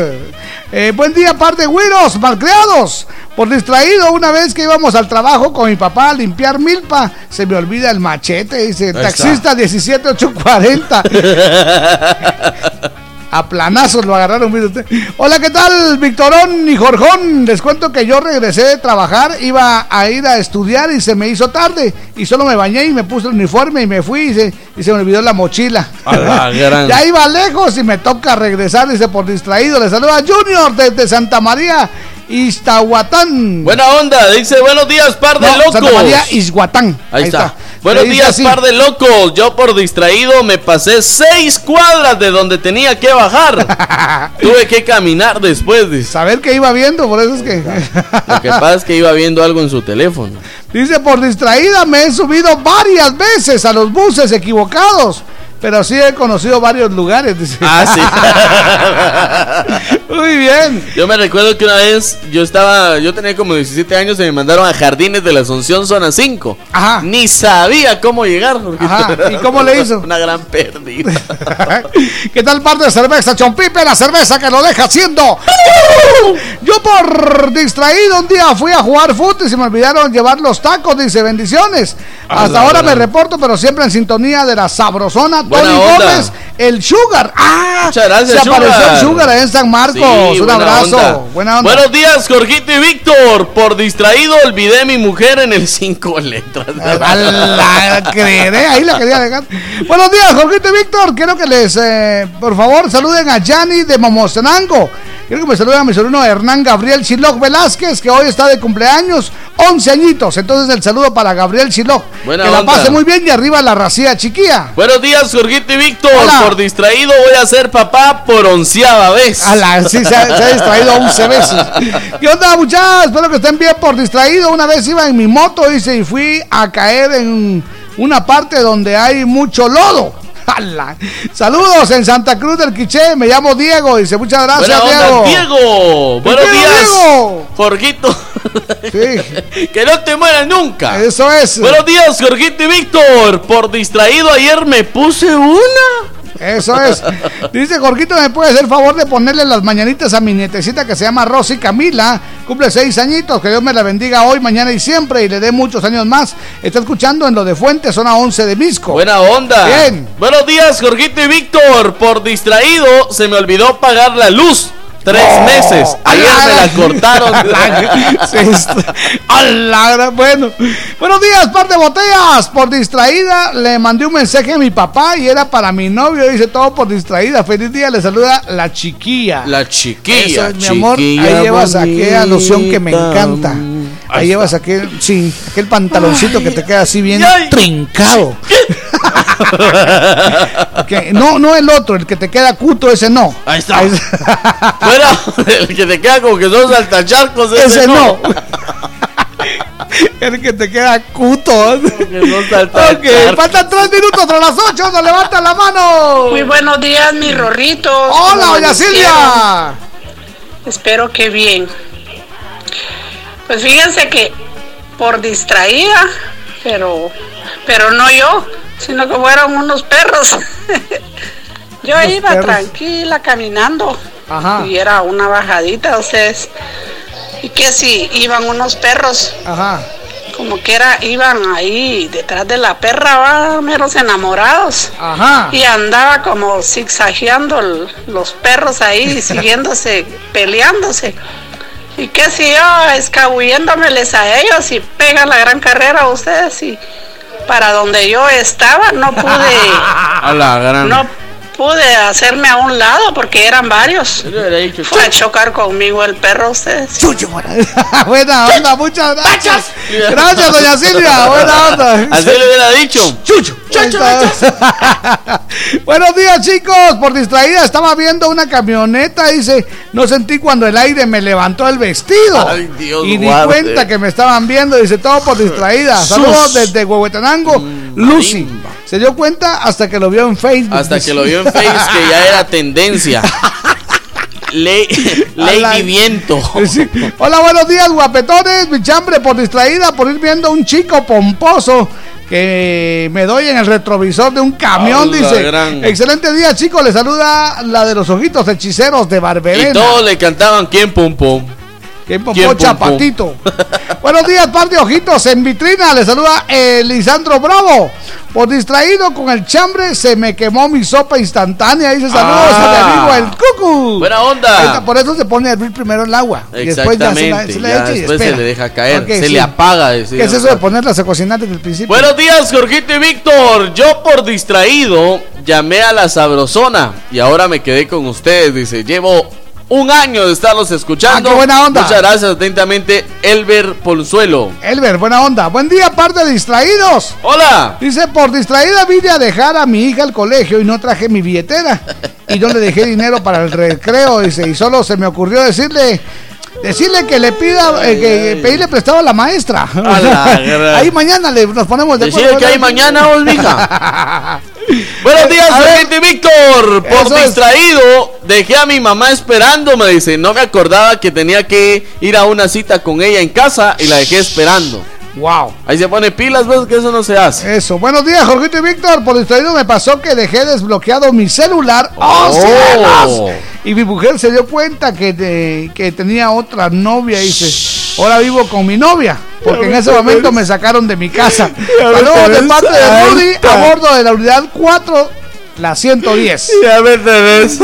Eh, buen día, par de güiros malcriados. Por distraído, una vez que íbamos al trabajo con mi papá a limpiar milpa, se me olvida el machete, dice Ahí taxista 17840. A planazos lo agarraron, mire usted. Hola, ¿qué tal, Victorón y Jorjón? Les cuento que yo regresé de trabajar, iba a ir a estudiar y se me hizo tarde. Y solo me bañé y me puse el uniforme y me fui y se, y se me olvidó la mochila. A la gran- ya iba lejos y me toca regresar, dice por distraído. Le saluda Junior desde Santa María, Iztahuatán. Buena onda, dice, buenos días, par de No, locos. Santa María, Izhuatán. Ahí, está. Buenos días, así. par de locos. Yo por distraído me pasé seis cuadras de donde tenía que bajar. Tuve que caminar después. Dice. Saber que iba viendo, por eso es que. Lo que pasa es que iba viendo algo en su teléfono. Dice, por distraída me he subido varias veces a los buses equivocados. Pero sí he conocido varios lugares. dice. Ah, sí. Muy bien. Yo me recuerdo que una vez yo estaba, yo tenía como 17 años y me mandaron a Jardines de la Asunción, zona 5. Ajá. Ni sabía cómo llegar. Ajá. ¿Y cómo le hizo? Una gran pérdida. ¿Qué tal par de cerveza, Chompipe? La cerveza que lo deja haciendo. Yo por distraído un día fui a jugar fútbol y se me olvidaron llevar los tacos, dice bendiciones. A Hasta ahora me reporto, pero siempre en sintonía de la sabrosona. Buena Tony onda. Gómez, el Sugar. Ah, Muchas gracias, se apareció Sugar. el Sugar ahí en San Marcos. Sí, un abrazo. onda. Buena onda. Buenos días, Jorgito y Víctor. Por distraído olvidé mi mujer en el 5 letras. A la creeré, ahí la quería dejar. Buenos días, Jorgito y Víctor. Quiero que les, eh, por favor, saluden a Yanni de Momostenango. Quiero que me saluden a mi sobrino Hernán Gabriel Chiloc Velázquez, que hoy está de cumpleaños, 11 añitos. Entonces, el saludo para Gabriel Chiloc. Buena que la pase muy bien y arriba la racía chiquilla. Buenos días, Jorgito y Víctor. Hola. Por distraído voy a ser papá por onceava vez. A la, sí, se, ha, se ha distraído 11 veces. ¿Qué onda, muchachos? Espero que estén bien por distraído. Una vez iba en mi moto, dice, y fui a caer en una parte donde hay mucho lodo. ¡Hala! Saludos en Santa Cruz del Quiché. Me llamo Diego. Dice, muchas gracias, onda, Diego. Diego. Buenos días, Diego. Jorgito. que no te mueras nunca. Eso es. Buenos días, Jorgito y Víctor. Por distraído ayer me puse una. Eso es. Dice Jorgito, ¿me puede hacer el favor de ponerle las mañanitas a mi nietecita que se llama Rosy Camila? Cumple seis añitos. Que Dios me la bendiga hoy, mañana y siempre y le dé muchos años más. Está escuchando en lo de Fuente, zona 11 de Misco. Buena onda. Bien. Buenos días, Jorgito y Víctor. Por distraído se me olvidó pagar la luz. Tres Oh. meses. Ayer me la cortaron. La bueno, buenos días, par de botellas. Por distraída, le mandé un mensaje a mi papá y era para mi novio. Dice todo por distraída. Feliz día, le saluda la chiquilla. La chiquilla. Eso es, mi amor. Ahí llevas aquella loción que me encanta. Ahí Ahí llevas aquel, sí, aquel pantaloncito que te queda así bien ay. trincado. Que- no, no el otro, el que te queda cuto, ese no. Ahí está. Bueno, el que te queda como que son saltacharcos. Ese, Ese no. no. El que te queda cuto. Que son saltacharcos. Ok, faltan tres minutos tras las ocho. No levanta la mano. Muy buenos días, mis rorritos. Hola, ¿Cómo doña? Silvia. Espero que bien. Pues fíjense que por distraída, pero, pero no yo, sino que fueron unos perros. yo iba perros. tranquila caminando Ajá. y era una bajadita, ustedes. Y que si iban unos perros, Ajá. como que era, iban ahí detrás de la perra, va, meros enamorados. Ajá. Y andaba como zigzagueando los perros ahí, siguiéndose, peleándose. Y qué si yo, escabulléndomeles a ellos y pegan la gran carrera a ustedes y para donde yo estaba no pude, A la gran. no pude hacerme a un lado porque eran varios. Dicho, Fue a chocar conmigo el perro ustedes. Buena onda, muchas gracias. Gracias, doña Silvia. Buena onda. Así le hubiera dicho. Chucho. Buenos días, chicos. Por distraída estaba viendo una camioneta. Dice, no sentí cuando el aire me levantó el vestido. Ay, Dios y di guarde. cuenta que me estaban viendo. Dice, todo por distraída. Saludos desde Huehuetenango. Lucy. Se dio cuenta hasta que lo vio en Facebook. Hasta dice. que lo vio en Face que ya era tendencia. Ley, Lady la- Viento. Sí. Hola, buenos días, guapetones. Mi chambre por distraída por ir viendo un chico pomposo que me doy en el retrovisor de un camión. A dice: gran. Excelente día, chicos. Le saluda la de los ojitos hechiceros de Barberena. Y todos le cantaban ¿Quién pum pum? ¿Quién ¿Quién pum, Pocha pum? Patito? Buenos días, par de ojitos en vitrina. Le saluda Elisandro Bravo. Por distraído con el chambre, se me quemó mi sopa instantánea. Dice saludos Ah. a mi amigo el cucu. Buena onda. Por eso se pone a hervir primero el agua. Y después ya se la, Exactamente. se la ya echa y se le deja caer. Se sí. le apaga. ¿Qué es eso de ponerlas a cocinar desde el principio? Buenos días, Jorgito y Víctor. Yo por distraído llamé a la Sabrosona y ahora me quedé con ustedes. Dice, llevo un año de estarlos escuchando. Ah, qué buena onda. Muchas gracias atentamente, Elber Polzuelo. Elber, buena onda. Buen día, par de distraídos. Hola. Dice, por distraída vine a dejar a mi hija al colegio y no traje mi billetera. Y no le dejé dinero para el recreo, dice. Y solo se me ocurrió decirle... Decirle que le pida, eh, que pedirle prestado a la maestra. A la. Ahí mañana le, nos ponemos de Decirle que hay mañana, mija. Buenos días, ver. Jorgito y Víctor. Por es. distraído, dejé a mi mamá esperando. Me dice, no me acordaba que tenía que ir a una cita con ella en casa y la dejé esperando. Wow. Ahí se pone pilas, ves que eso no se hace. Eso, buenos días, Jorgito y Víctor. Por distraído me pasó que dejé desbloqueado mi celular. ¡Oh, Oh. cielos! Y mi mujer se dio cuenta que, de- que tenía otra novia y dice, ahora vivo con mi novia. Porque en ese momento me sacaron de mi casa. Saludos de parte de Rudy a bordo de la unidad 4, la 110. Ya me tenés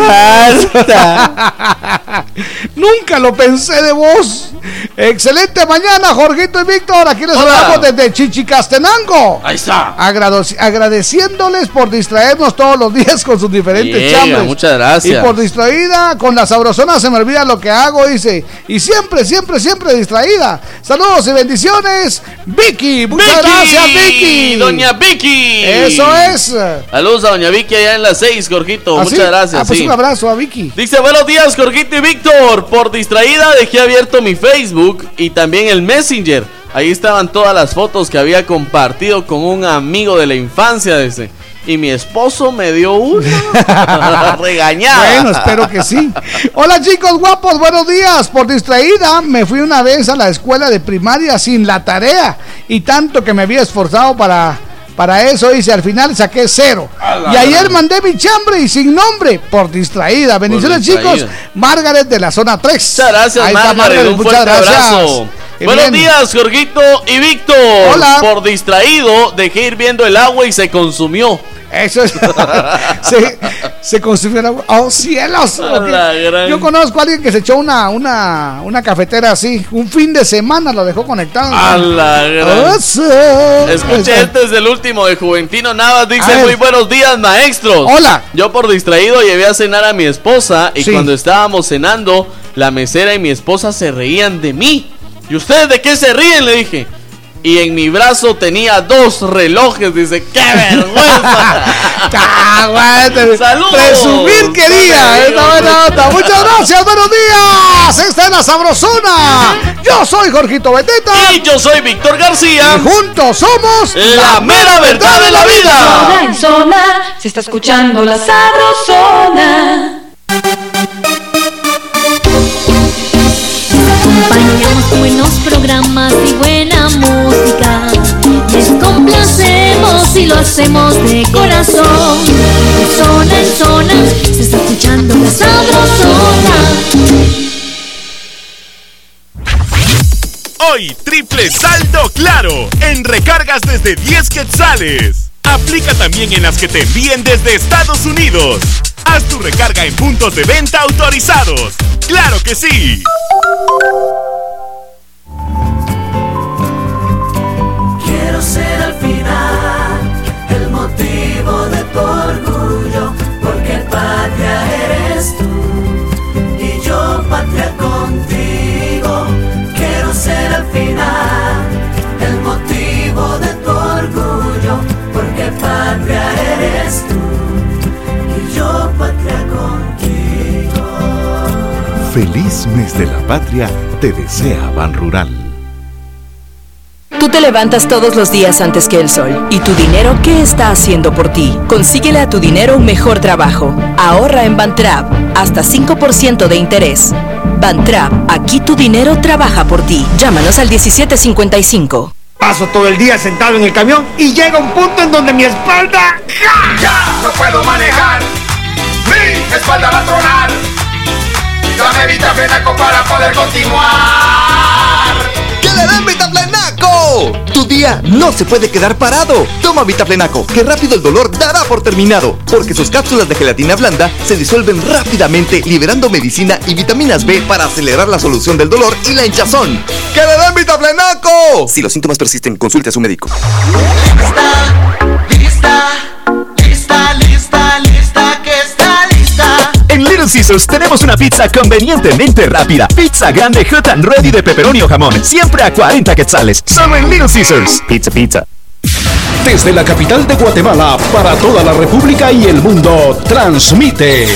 Nunca lo pensé de vos. Excelente mañana, Jorgito y Víctor. Aquí les hablamos desde Chichicastenango. Ahí está. Agrado- agradeciéndoles por distraernos todos los días con sus diferentes chambres. muchas gracias. Y por distraída, con la sabrosona se me olvida lo que hago, dice. Y siempre, siempre, siempre distraída. Saludos y bendiciones, Vicky. Muchas gracias, Vicky. Doña Vicky. Eso es. Saludos a Doña Vicky allá en las 6, Jorgito. ¿Ah, sí? Muchas gracias. Ah, pues sí. un abrazo a Vicky. Dice, buenos días, Jorgito y Víctor. Por distraída dejé abierto mi Facebook y también el Messenger. Ahí estaban todas las fotos que había compartido con un amigo de la infancia. Dice. Y mi esposo me dio una regañada. Bueno, espero que sí. Hola chicos guapos, buenos días. Por distraída me fui una vez a la escuela de primaria sin la tarea y tanto que me había esforzado para, para eso hice al final saqué cero. Y ayer mandé mi chambre y sin nombre por distraída. Bendiciones distraída. chicos. Margaret de la zona 3. Muchas gracias, Ahí está, Margaret. Un muchas fuerte gracias. abrazo. Buenos bien. días, Jorgito y Víctor. Hola. Por distraído dejé ir viendo el agua y se consumió. Eso es. se, se consumió agua. ¡Oh, cielos! La gran. Yo conozco a alguien que se echó una, una, una cafetera así. Un fin de semana lo dejó conectado. A la gran. Eso. Escuche, Eso. este es el último de Juventino Navas. Dice. Muy buenos días, maestros. Hola. Yo, por distraído, llevé a cenar a mi esposa. Y Sí. cuando estábamos cenando, la mesera y mi esposa se reían de mí. ¿Y ustedes de qué se ríen? Le dije. Y en mi brazo tenía dos relojes. Dice: ¡Qué vergüenza! ¡Saludos! Presumir quería. Esta buena. Muchas gracias. Buenos días. Esta es la sabrosona. Yo soy Jorgito Beteta. Y yo soy Víctor García. Y juntos somos La mera verdad de la vida. En zona, se está escuchando la sabrosona. Buenos programas y buena música. Les complacemos y lo hacemos de corazón. De zona en zona se está escuchando la sabrosona. Hoy, triple saldo claro en recargas desde 10 quetzales. Aplica también en las que te envíen desde Estados Unidos. Haz tu recarga en puntos de venta autorizados. ¡Claro que sí! Quiero ser al final el motivo de tu orgullo, porque patria eres tú y yo patria contigo. Quiero ser al final el motivo de tu orgullo, porque patria eres tú y yo patria contigo. Feliz mes de la patria te desea Ban Rural. Tú te levantas todos los días antes que el sol. ¿Y tu dinero qué está haciendo por ti? Consíguele a tu dinero un mejor trabajo. Ahorra en Bantrap. Hasta 5% de interés. Bantrap, aquí tu dinero trabaja por ti. Llámanos al 1755. Paso todo el día sentado en el camión y llega un punto en donde mi espalda... Ya no puedo manejar, mi espalda va a tronar. Dame Vitaflenaco para poder continuar. ¡Que le den Vitaflenaco! Tu día no se puede quedar parado. Toma Vitaflenaco, que rápido el dolor dará por terminado, porque sus cápsulas de gelatina blanda se disuelven rápidamente, liberando medicina y vitaminas B para acelerar la solución del dolor y la hinchazón. ¡Que le den Vitaflenaco! Si los síntomas persisten, consulte a su médico. Lista, lista, lista, Caesars tenemos una pizza convenientemente rápida. Pizza grande hot and ready de pepperoni o jamón. Siempre a 40 quetzales. Solo en Little Caesars. Pizza, pizza. Desde la capital de Guatemala para toda la República y el mundo, transmite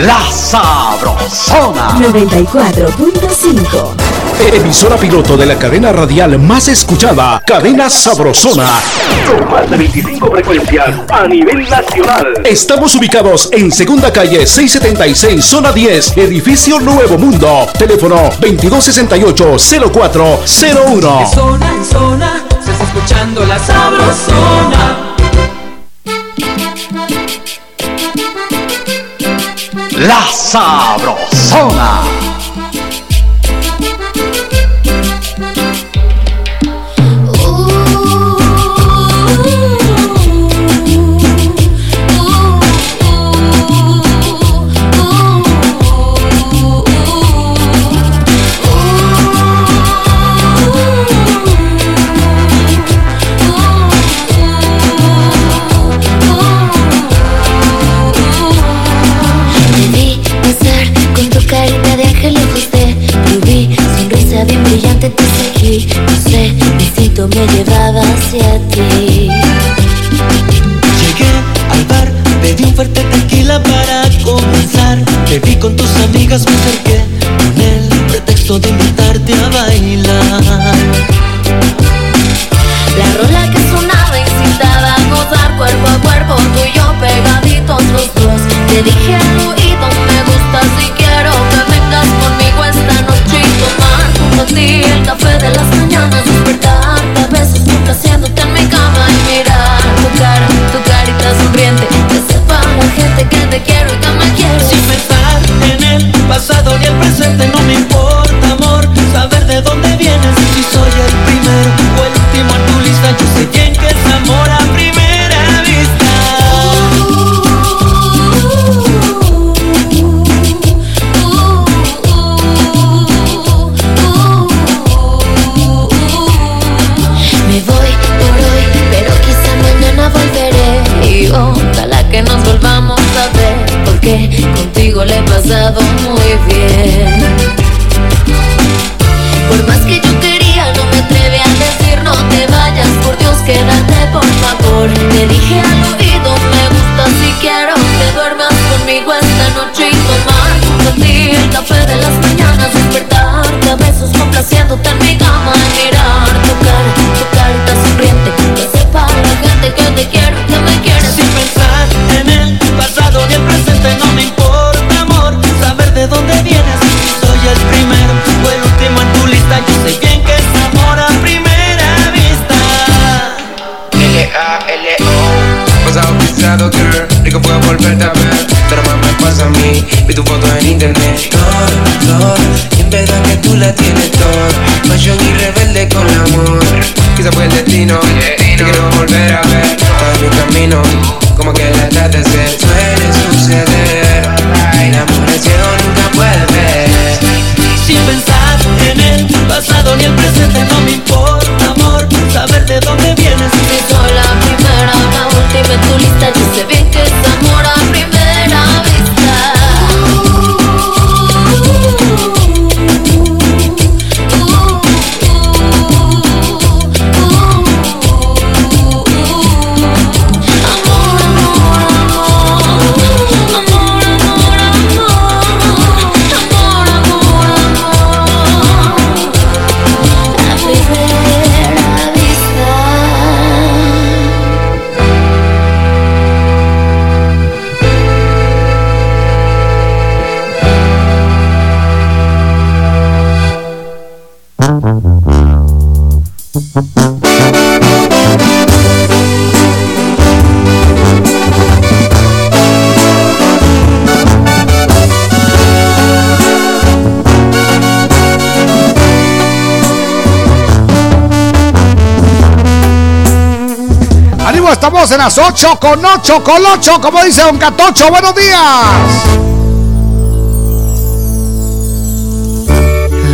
La Sabrosona. 94.5 Emisora piloto de la cadena radial más escuchada, Cadena Sabrosona. Con más de 25 frecuencias a nivel nacional. Estamos ubicados en Segunda Calle 676, Zona 10, Edificio Nuevo Mundo. Teléfono 2268-0401. De zona en zona se está escuchando la sabrosona. La Sabrosona. Te seguí No sé, mi instinto me llevaba hacia ti Llegué al bar, pedí un fuerte tequila para comenzar. Te vi con tus amigas, me acerqué con el pretexto de invitarte a bailar. La rola que sonaba incitaba a gozar cuerpo a cuerpo Tú y yo pegaditos los dos Te dije al el café de las mañanas Despertarte a veces nunca haciéndote en mi cama Y mirar tu cara, tu carita sonriente Que sepa la gente que te quiero y que me quieres Sin pensar en el pasado ni el presente, no me importa, amor. muy bien. Por más que yo quería, no me atreví a decir no te vayas, por Dios quédate por favor. Te dije al oído, me gusta si quiero que duermas conmigo. Quizá fue el destino. Te quiero volver a ver todo mi camino. Como que el atardecer suele suceder. El amor al cielo nunca puede ver. Sin pensar en el pasado ni el presente no me importa amor Saber de dónde vienes Si soy la primera, la última en tu lista Yo sé bien que es amor estamos en las 8 con 8 con 8, como dice Don Catocho. Buenos días.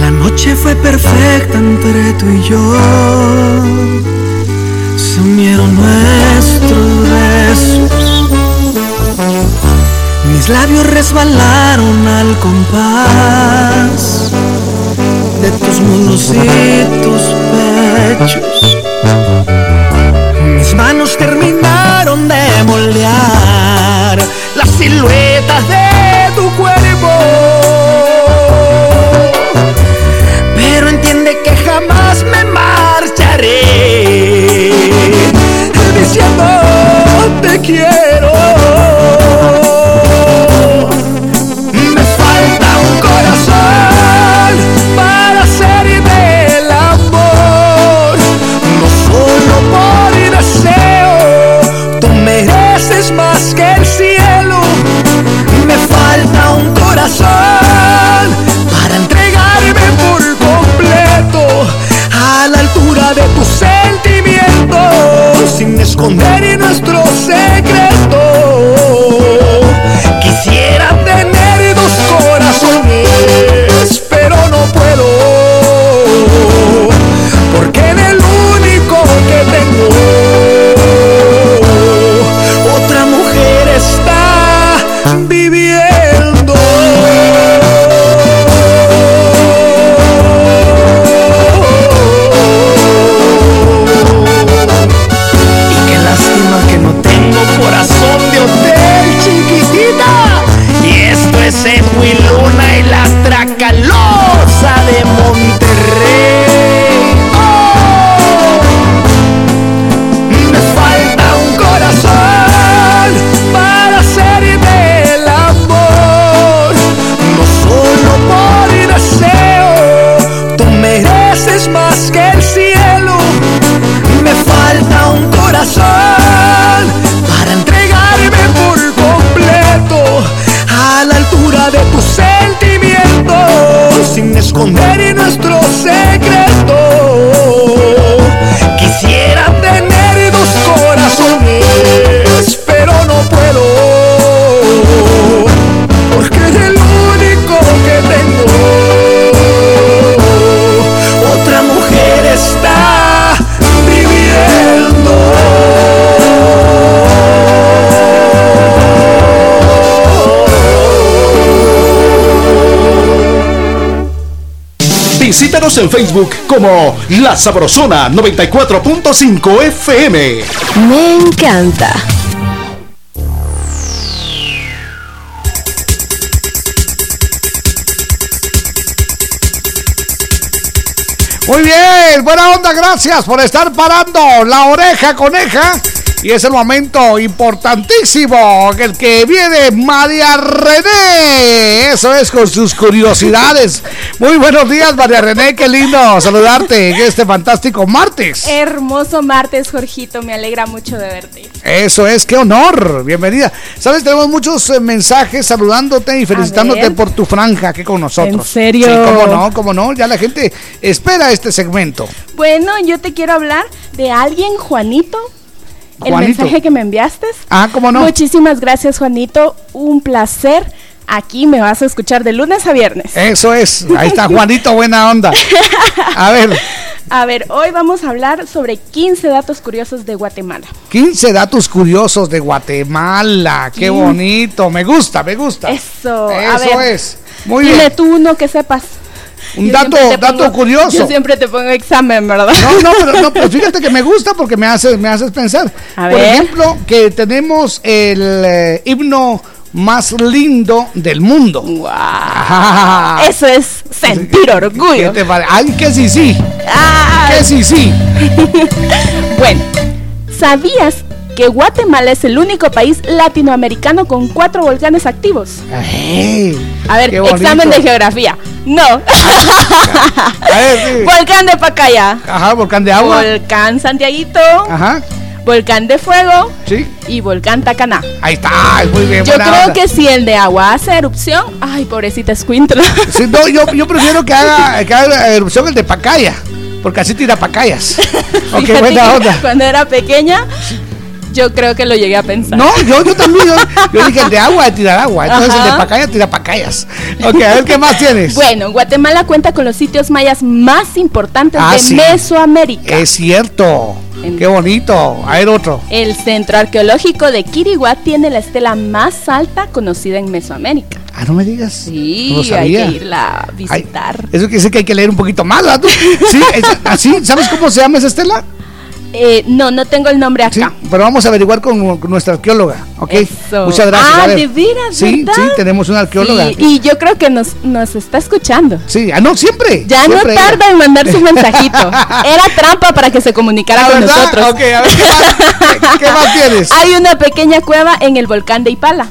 La noche fue perfecta entre tú y yo. Se unieron nuestros besos. Mis labios resbalaron al compás de tus muslos y tus pechos. Mis manos terminaron de moldear las siluetas de tu cuerpo. Esconder nuestro secreto. Visítanos en Facebook como La Sabrosona 94.5 FM. Me encanta. Muy bien, buena onda, gracias por estar parando la oreja coneja. Y es el momento importantísimo, el que viene María René. Eso es con sus curiosidades. Muy buenos días, María René, qué lindo saludarte en este fantástico martes. Hermoso martes, Jorgito, me alegra mucho de verte. Eso es, qué honor. Bienvenida. Sabes, tenemos muchos eh, mensajes saludándote y felicitándote por tu franja aquí con nosotros. ¿En serio? Sí, cómo no, cómo no. Ya la gente espera este segmento. Bueno, yo te quiero hablar de alguien, Juanito. El Juanito. mensaje que me enviaste. Ah, ¿cómo no? Muchísimas gracias, Juanito. Un placer. Aquí me vas a escuchar de lunes a viernes. Eso es. Ahí está Juanito, buena onda. A ver, A ver, hoy vamos a hablar sobre 15 datos curiosos de Guatemala. 15 datos curiosos de Guatemala. Qué bonito. Me gusta, me gusta. Eso, a Eso ver, es. Muy Dile bien. tú uno que sepas. Un Yo dato, te dato pongo- curioso. Yo siempre te pongo examen, ¿verdad? No, no, pero, no, pero fíjate que me gusta porque me haces, me haces pensar. A Por ver. ejemplo, que tenemos el eh, himno más lindo del mundo. Ah. Eso es sentir orgullo. ¿Qué te Ay, que sí, sí. Ah. Que sí, sí. Bueno, ¿sabías que Guatemala es el único país latinoamericano con cuatro volcanes activos? Ey, A ver, examen de geografía. No. A ver, sí. Volcán de Pacaya. Ajá, volcán de agua. Volcán Santiaguito. Ajá, Volcán de Fuego. sí. Y Volcán Tacaná. Ahí está, muy bien. Yo creo onda. que si el de agua hace erupción, ay, pobrecita Escuintla. Sí, no, yo, yo prefiero que haga, que haga erupción el de Pacaya, porque así tira pacayas. ok, buena onda. Cuando era pequeña, yo creo que lo llegué a pensar. No, yo, yo también. Yo, yo dije el de agua de tirar agua. Entonces el de pacaya tira pacayas. Ok, a ver qué más tienes. Bueno, Guatemala cuenta con los sitios mayas más importantes Ah, de sí. Mesoamérica. Es cierto. En- Qué bonito. A ver otro. El centro arqueológico de Quiriguá tiene la estela más alta conocida en Mesoamérica. Ah, no me digas. Sí, No lo hay sabía. que irla a Ay, visitar. eso quiere decir que hay que leer un poquito más, ¿verdad? Sí, es- así. ¿Sabes cómo se llama esa estela? Eh, no, no tengo el nombre Sí, acá. pero vamos a averiguar con, con nuestra arqueóloga, ¿ok? Eso. Muchas gracias. Ah. ¿de veras, Sí, verdad? sí, tenemos una arqueóloga. Sí, y yo creo que nos, nos está escuchando. Sí, ah, no, siempre. Ya siempre no tarda en mandar su mensajito. Era trampa para que se comunicara con ¿verdad? nosotros. Ok, a ver, ¿qué más, qué- qué más tienes? Hay una pequeña cueva en el volcán de Ipala.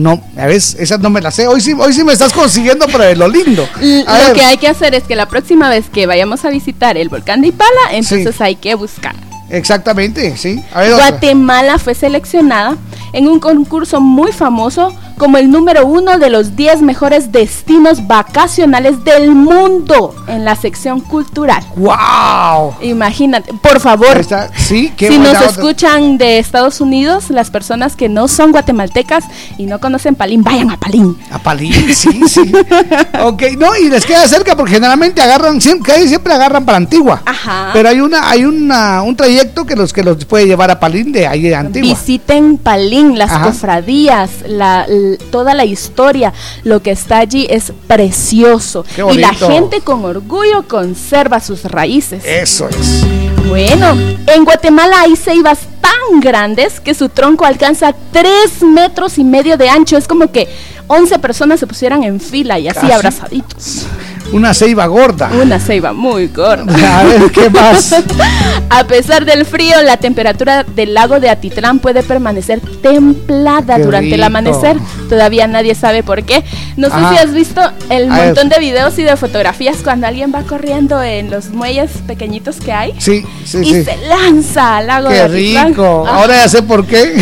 No, a ver, esa no me la sé. Hoy sí, hoy sí me estás consiguiendo, pero de lo lindo. A Lo ver, que hay que hacer es que la próxima vez que vayamos a visitar el volcán de Ipala, entonces hay que buscar. Exactamente, sí. A ver, otra. Guatemala fue seleccionada en un concurso muy famoso como el número uno de los 10 mejores destinos vacacionales del mundo en la sección cultural. ¡Wow! Imagínate, por favor. Sí, qué si nos onda. escuchan de Estados Unidos, las personas que no son guatemaltecas y no conocen Palín, vayan a Palín. A Palín, sí, sí. ok, no, y les queda cerca porque generalmente agarran, siempre, siempre agarran para Antigua. Ajá. Pero hay una, hay una, un trayecto que los que los puede llevar a Palín de ahí de Antigua. Visiten Palín, las Ajá. cofradías, la, toda la historia, lo que está allí es precioso. Y la gente con orgullo conserva sus raíces. Eso es. Bueno, en Guatemala hay ceibas tan grandes que su tronco alcanza 3 metros y medio de ancho. Es como que 11 personas se pusieran en fila y así Casi. abrazaditos. Una ceiba gorda. Una ceiba muy gorda. A ver, ¿qué más? A pesar del frío, la temperatura del lago de Atitlán puede permanecer templada Qué durante el amanecer. Todavía nadie sabe por qué. No sé Ajá. si has visto el A ver. montón de videos y de fotografías cuando alguien va corriendo en los muelles pequeñitos que hay Sí, sí, y sí. se lanza al lago de Qué Atitlán. rico. Ah, Ahora ya sé por qué.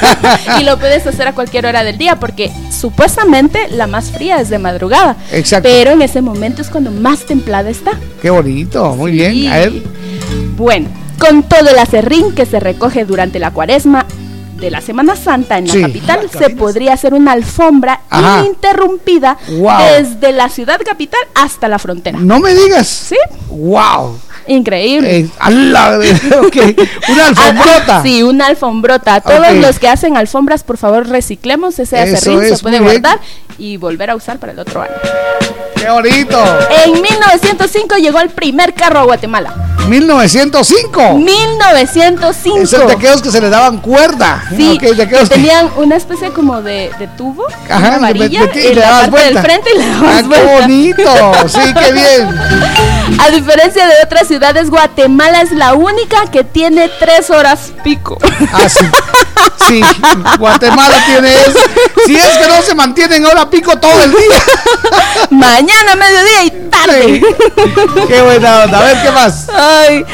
y lo puedes hacer a cualquier hora del día porque supuestamente la más fría es de madrugada. Exacto. Pero en ese momento es cuando más templada está. Qué bonito, muy bien. A ver, Bueno, con todo el acerrín que se recoge durante la cuaresma de la Semana Santa en la Sí. capital, se podría hacer una alfombra Ajá. ininterrumpida Wow. desde la ciudad capital hasta la frontera. no me digas. ¿Sí? ¡Wow! Increíble. Eh, ala, ok, Una alfombrota. Ah, sí, una alfombrota. Todos Ok. los que hacen alfombras, por favor, reciclemos ese Eso acerrín, es, se puede muy bien. guardar y volver a usar para el otro año. ¡Qué bonito! En 1905 llegó el primer carro a Guatemala. 1905. 1905. Esos de aquellos que se le daban cuerda. Sí, Ok, de que tenían una especie como de, de tubo, Ajá, una varilla metí y en le la parte del vuelta. frente y le dabas Ah, qué vuelta. bonito. Sí, qué bien. A diferencia de otras ciudades, Guatemala es la única que tiene tres horas pico. Ah, sí. Sí, Guatemala tiene eso. Si es que no se mantienen ahora pico todo el día. Mañana, mediodía y tarde. Qué buena onda. A ver, ¿qué más? Ay,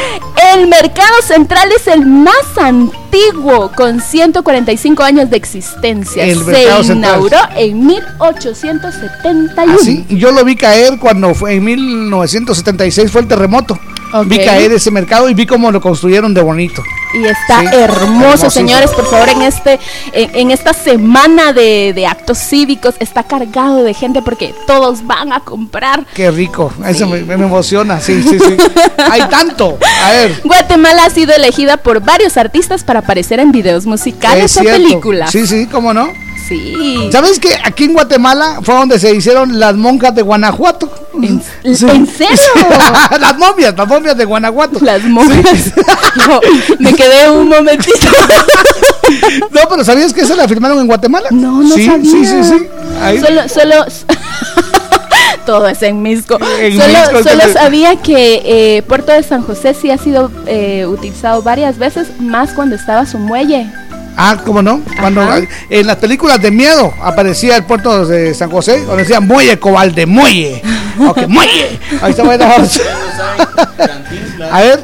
el mercado central es el más antiguo, con 145 años de existencia. El Se mercado central. inauguró en 1871. Ah, sí, y yo lo vi caer cuando fue en 1976 fue el terremoto. Vi caer ese mercado y vi cómo lo construyeron de bonito. Y está Sí, hermoso, señores. Por favor, en este, en, en esta semana de, de actos cívicos está cargado de gente porque todos van a comprar. Qué rico. Eso me, me emociona. Sí, sí, sí. Hay tanto. A ver. Guatemala ha sido elegida por varios artistas para aparecer en videos musicales es o cierto. películas. Sí, sí, cómo no. Sí. ¿Sabes que aquí en Guatemala fue donde se hicieron las monjas de Guanajuato? ¿En, Sí. ¿en serio? las momias, las momias de Guanajuato. Las momias. No, me quedé un momentito. No, pero ¿sabías que se la firmaron en Guatemala? No, no sí, sabía. Sí, sí, sí. Ahí. Solo, solo. Todo es en Misco. En solo Misco, solo sabía que eh, Puerto de San José sí ha sido eh, utilizado varias veces, más cuando estaba su muelle. Ah, ¿cómo no? Cuando Ajá. en las películas de miedo aparecía el puerto de San José, donde decía muelle cobalde, muelle. Ok, muelle. Ahí está bueno. A ver,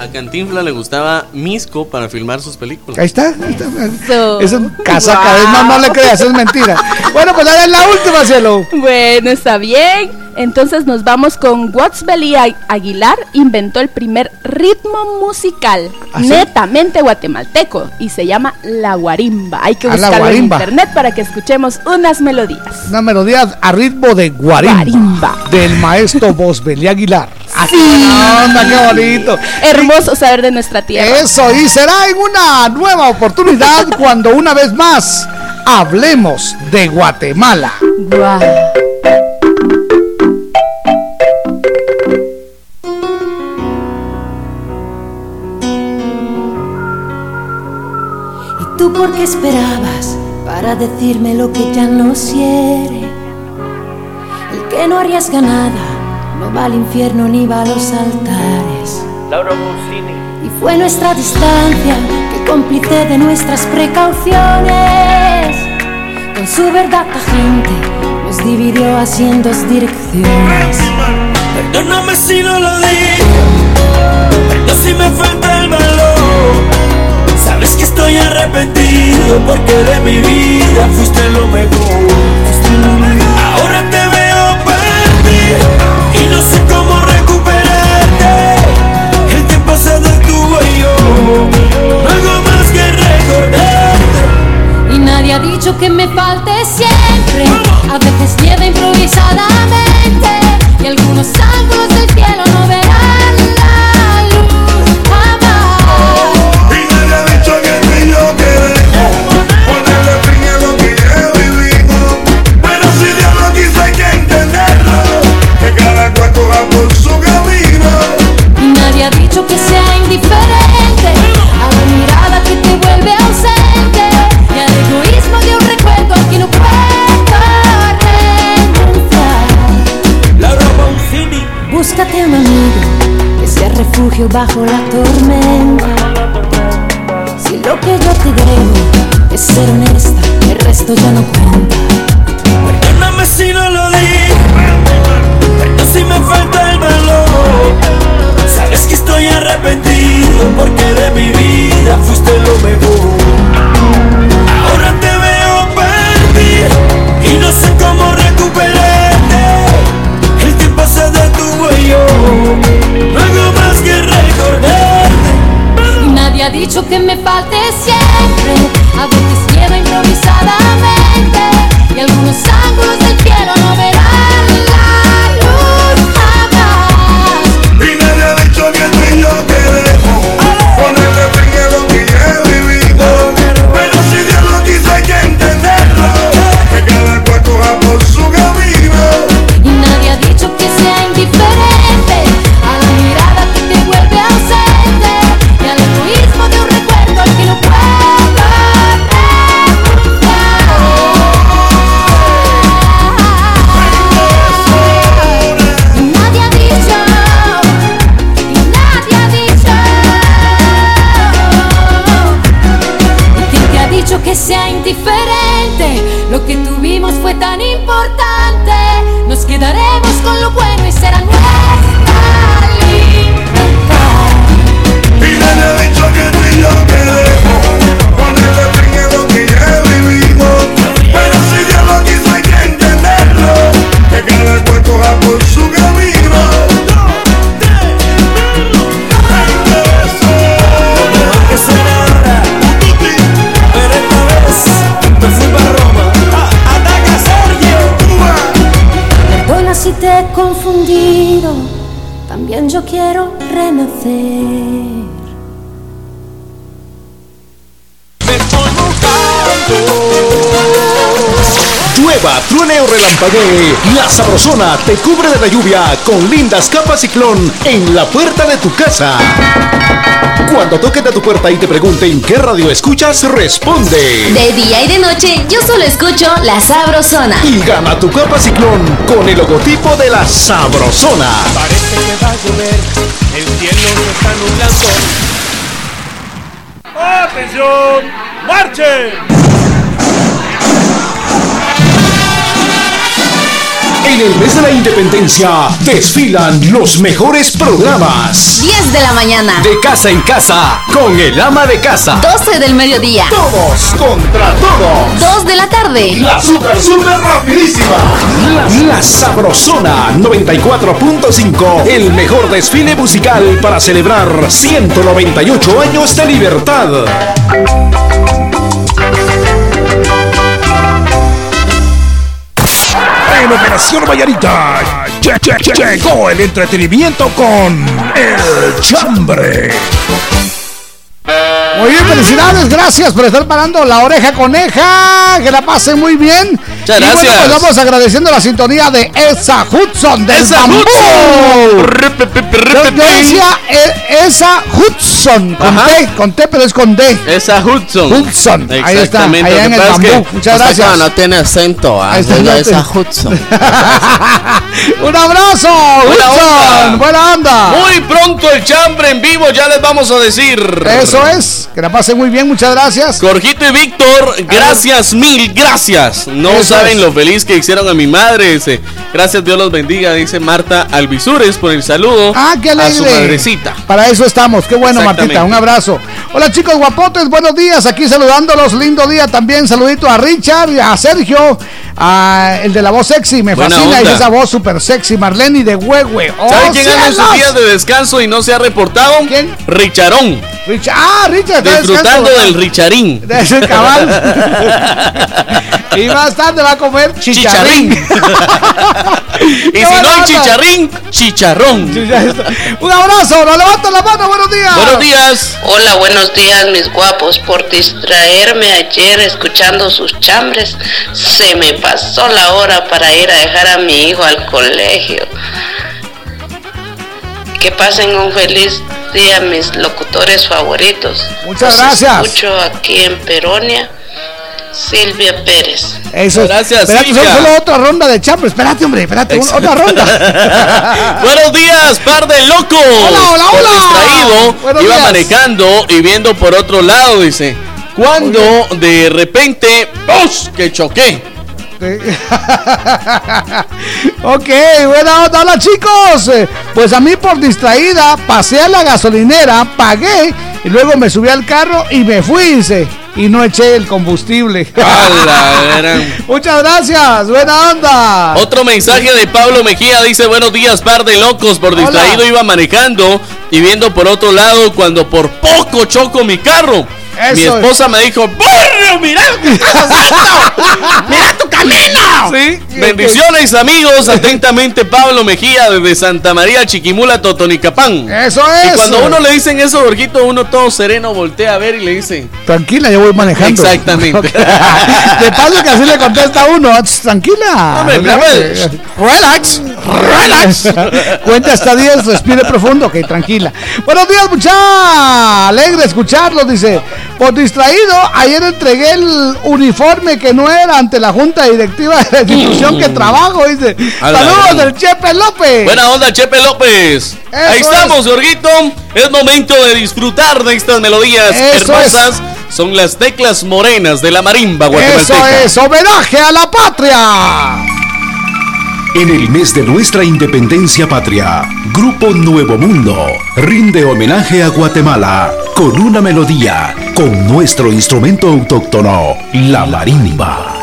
A Cantinfla le gustaba Misco para filmar sus películas. ahí está. Ahí está. Es un casaca, es más, no le creas, es mentira. Bueno, pues ahora es la última, cielo. Bueno, está bien. Entonces nos vamos con Watsbeli Aguilar inventó el primer ritmo musical ¿Ah, sí? netamente guatemalteco y se llama la guarimba. Hay que Ah, buscarlo en internet para que escuchemos unas melodías. Una melodía a ritmo de guarimba, Guarimba. del maestro Bosbeli Aguilar. Sí. qué onda, qué bonito. Hermoso saber de nuestra tierra. Eso, y será en una nueva oportunidad cuando una vez más hablemos de Guatemala. ¿Y tú por qué esperabas para decirme lo que ya no quiere? El que no arriesga nada no va al infierno ni va a los altares. Laura Pausini. Y fue nuestra distancia que cómplice de nuestras precauciones. Con su verdad tajante nos dividió así en dos direcciones. Perdóname si no lo digo, perdón si me falta el valor. Sabes que estoy arrepentido porque de mi vida fuiste lo mejor. Sé cómo recuperarte. El tiempo se detuvo y yo no hago más que recordarte. Y nadie ha dicho que me falte siempre. A veces nieva improvisadamente. Y algunos ángulos un amigo que sea refugio bajo la tormenta. Si lo que yo te debo es ser honesta, el resto ya no cuenta. Perdóname si no lo digo, perdón si me falta el valor. Sabes que estoy arrepentido porque de mi vida fuiste lo mejor. Ahora te veo perdido y no sé cómo recuperarte. No hago más que recordarte. Nadie ha dicho que me falte siempre. A veces llevo improvisadamente. Y algunos ángulos del cielo también yo quiero renacer. Llueva, truene o relampaguee, la sabrosona te cubre de la lluvia con lindas capas ciclón en la puerta de tu casa. Cuando toquen a tu puerta y te pregunten qué radio escuchas, responde. De día y de noche, yo solo escucho La Sabrosona. Y gana tu capa ciclón con el logotipo de la sabrosona. Parece que va a llover, el cielo se está nublando. ¡Atención! ¡Marchen! En el mes de la independencia desfilan los mejores programas. 10 de la mañana. De casa en casa, con el ama de casa. 12 del mediodía. Todos contra todos. 2 de la tarde. La super super rapidísima. La, la Sabrosona 94.5. El mejor desfile musical para celebrar 198 años de libertad. En Operación Vallarita lle- lle- lle- llegó el entretenimiento con El Chambre. Muy bien, felicidades, gracias por estar parando la oreja coneja, que la pasen muy bien. Muchas Y bueno, gracias. pues vamos agradeciendo la sintonía de Esa Hudson del Esa bambú. Yo, yo decía eh, Esa Hudson, con Ajá. T, con T, pero es con D. Esa Hudson. Hudson, ahí está, Exactamente. allá en el pasa es que bambú. Muchas gracias. no tiene acento. ah, Ahí está, ella no es te- a Hudson. Un abrazo, Buena Hudson, onda. buena onda. Muy pronto el chambre en vivo, ya les vamos a decir. Eso es, que la pasen muy bien, muchas gracias. Jorgito y Víctor, gracias mil, gracias. No Eso saben es. lo feliz que hicieron a mi madre. Gracias, Dios los bendiga, dice Marta Alvisures por el saludo Ah, qué a alegre. su madrecita. Para eso estamos. Qué bueno. Martita. Un abrazo. Hola, chicos guapotes. Buenos días. Aquí saludándolos. Lindo día también. Saludito a Richard, a Sergio, a el de la voz sexy. Me Buena fascina. onda. Esa voz súper sexy. Marlene de Huehue. ¡Oh, ¿Sabe quién anda en sus días de descanso y no se ha reportado? ¿Quién? Richarón. Richard. Ah, Richard. Disfrutando descanso, del. Richarín. De ese cabal. y más tarde va a comer chicharrín. y si no hay chicharrín, chicharrón. Un abrazo. Nos levantan la mano. Buenos días. Buenos días. Hola, buenos días mis guapos. Por distraerme ayer escuchando sus chambres, se me pasó la hora para ir a dejar a mi hijo al colegio. Que pasen un feliz día mis locutores favoritos. Muchas Los gracias. Escucho aquí en Peronia, Silvia Pérez. Eso es. Gracias, Espérate, Silvia. solo, solo otra ronda de chambre. Espérate, hombre. Espérate. un- otra ronda. Buenos días, par de locos. Hola, hola, hola. distraído, Buenos iba días. manejando y viendo por otro lado, dice. Cuando de repente, ¡pus! que choqué. ok, buena onda. Hola, chicos. Eh, Pues a mí por distraída pasé a la gasolinera, pagué y luego me subí al carro y me fui, dice. Y no eché el combustible. Muchas gracias. Buena onda. Otro mensaje de Pablo Mejía dice, buenos días, par de locos. Por Hola. distraído iba manejando y viendo por otro lado cuando por poco choco mi carro. Eso mi es. esposa me dijo, ¡Burro, mira lo que estás tu camino! Sí. Bendiciones amigos, atentamente Pablo Mejía desde Santa María Chiquimula, Totonicapán. Eso Y es. cuando a uno le dicen eso, Jorgito, uno todo sereno voltea a ver y le dice, Tranquila, yo voy manejando. Exactamente. De paso que así le contesta uno. "Ah, Tranquila. Hombre, Relax. Relax. Cuenta hasta 10, respire profundo. Ok, tranquila. Buenos días, mucha. Alegre escucharlos, dice. Por distraído, ayer entregué el uniforme que no era ante la junta directiva de la institución que trabajo, dice. Saludos del Chepe López. Buena onda, Chepe López. Ahí Eso estamos, Jorgito. Es momento de disfrutar de estas melodías Eso hermosas. Son las teclas morenas de la marimba Eso guatemalteca. es, homenaje a la patria. En el mes de nuestra independencia patria, Grupo Nuevo Mundo rinde homenaje a Guatemala con una melodía con nuestro instrumento autóctono, la marimba.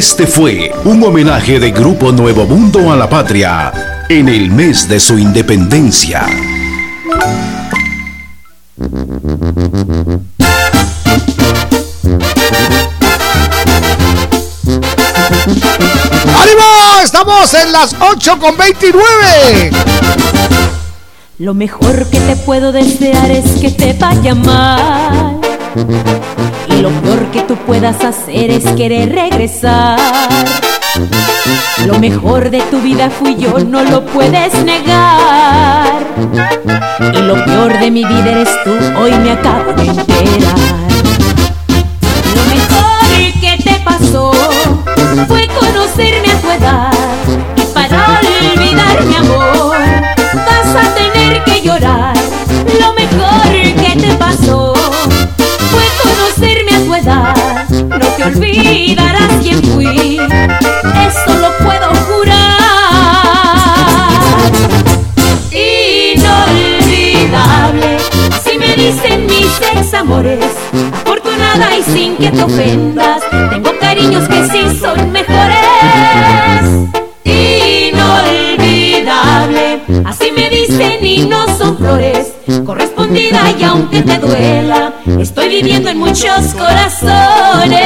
Este fue un homenaje de Grupo Nuevo Mundo a la patria en el mes de su independencia. ¡Ánimo! Estamos en las 8 con 29. Lo mejor que te puedo desear es que te vaya mal. Lo peor que tú puedas hacer es querer regresar. Lo mejor de tu vida fui yo, no lo puedes negar. Y lo peor de mi vida eres tú, hoy me acabo de enterar. Lo mejor que te pasó fue conocerme a tu edad. Y para olvidar mi amor, te olvidarás quién fui, eso lo puedo jurar. Inolvidable, si me dicen mis ex amores, afortunada y sin que te ofendas, tengo cariños que sí son mejores. Inolvidable, así me dicen y no son flores, correspondida y aunque te duela, estoy viviendo en muchos corazones.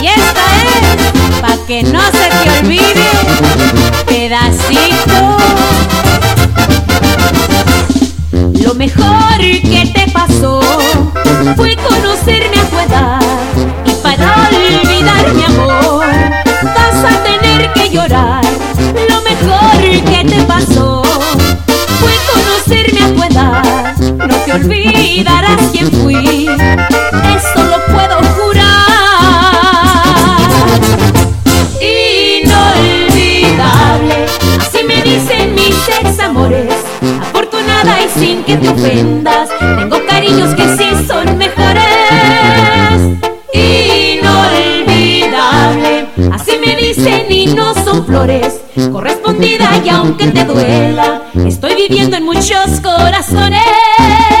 Y esta es, pa' que no se te olvide, pedacito. Lo mejor que te pasó fue conocerme a tu te olvidarás quién fui, eso lo puedo jurar. Inolvidable, así me dicen mis ex amores. Afortunada y sin que te ofendas, tengo cariños que sí son mejores. Inolvidable, así me dicen y no son flores. Correspondida y aunque te duela, estoy viviendo en muchos corazones.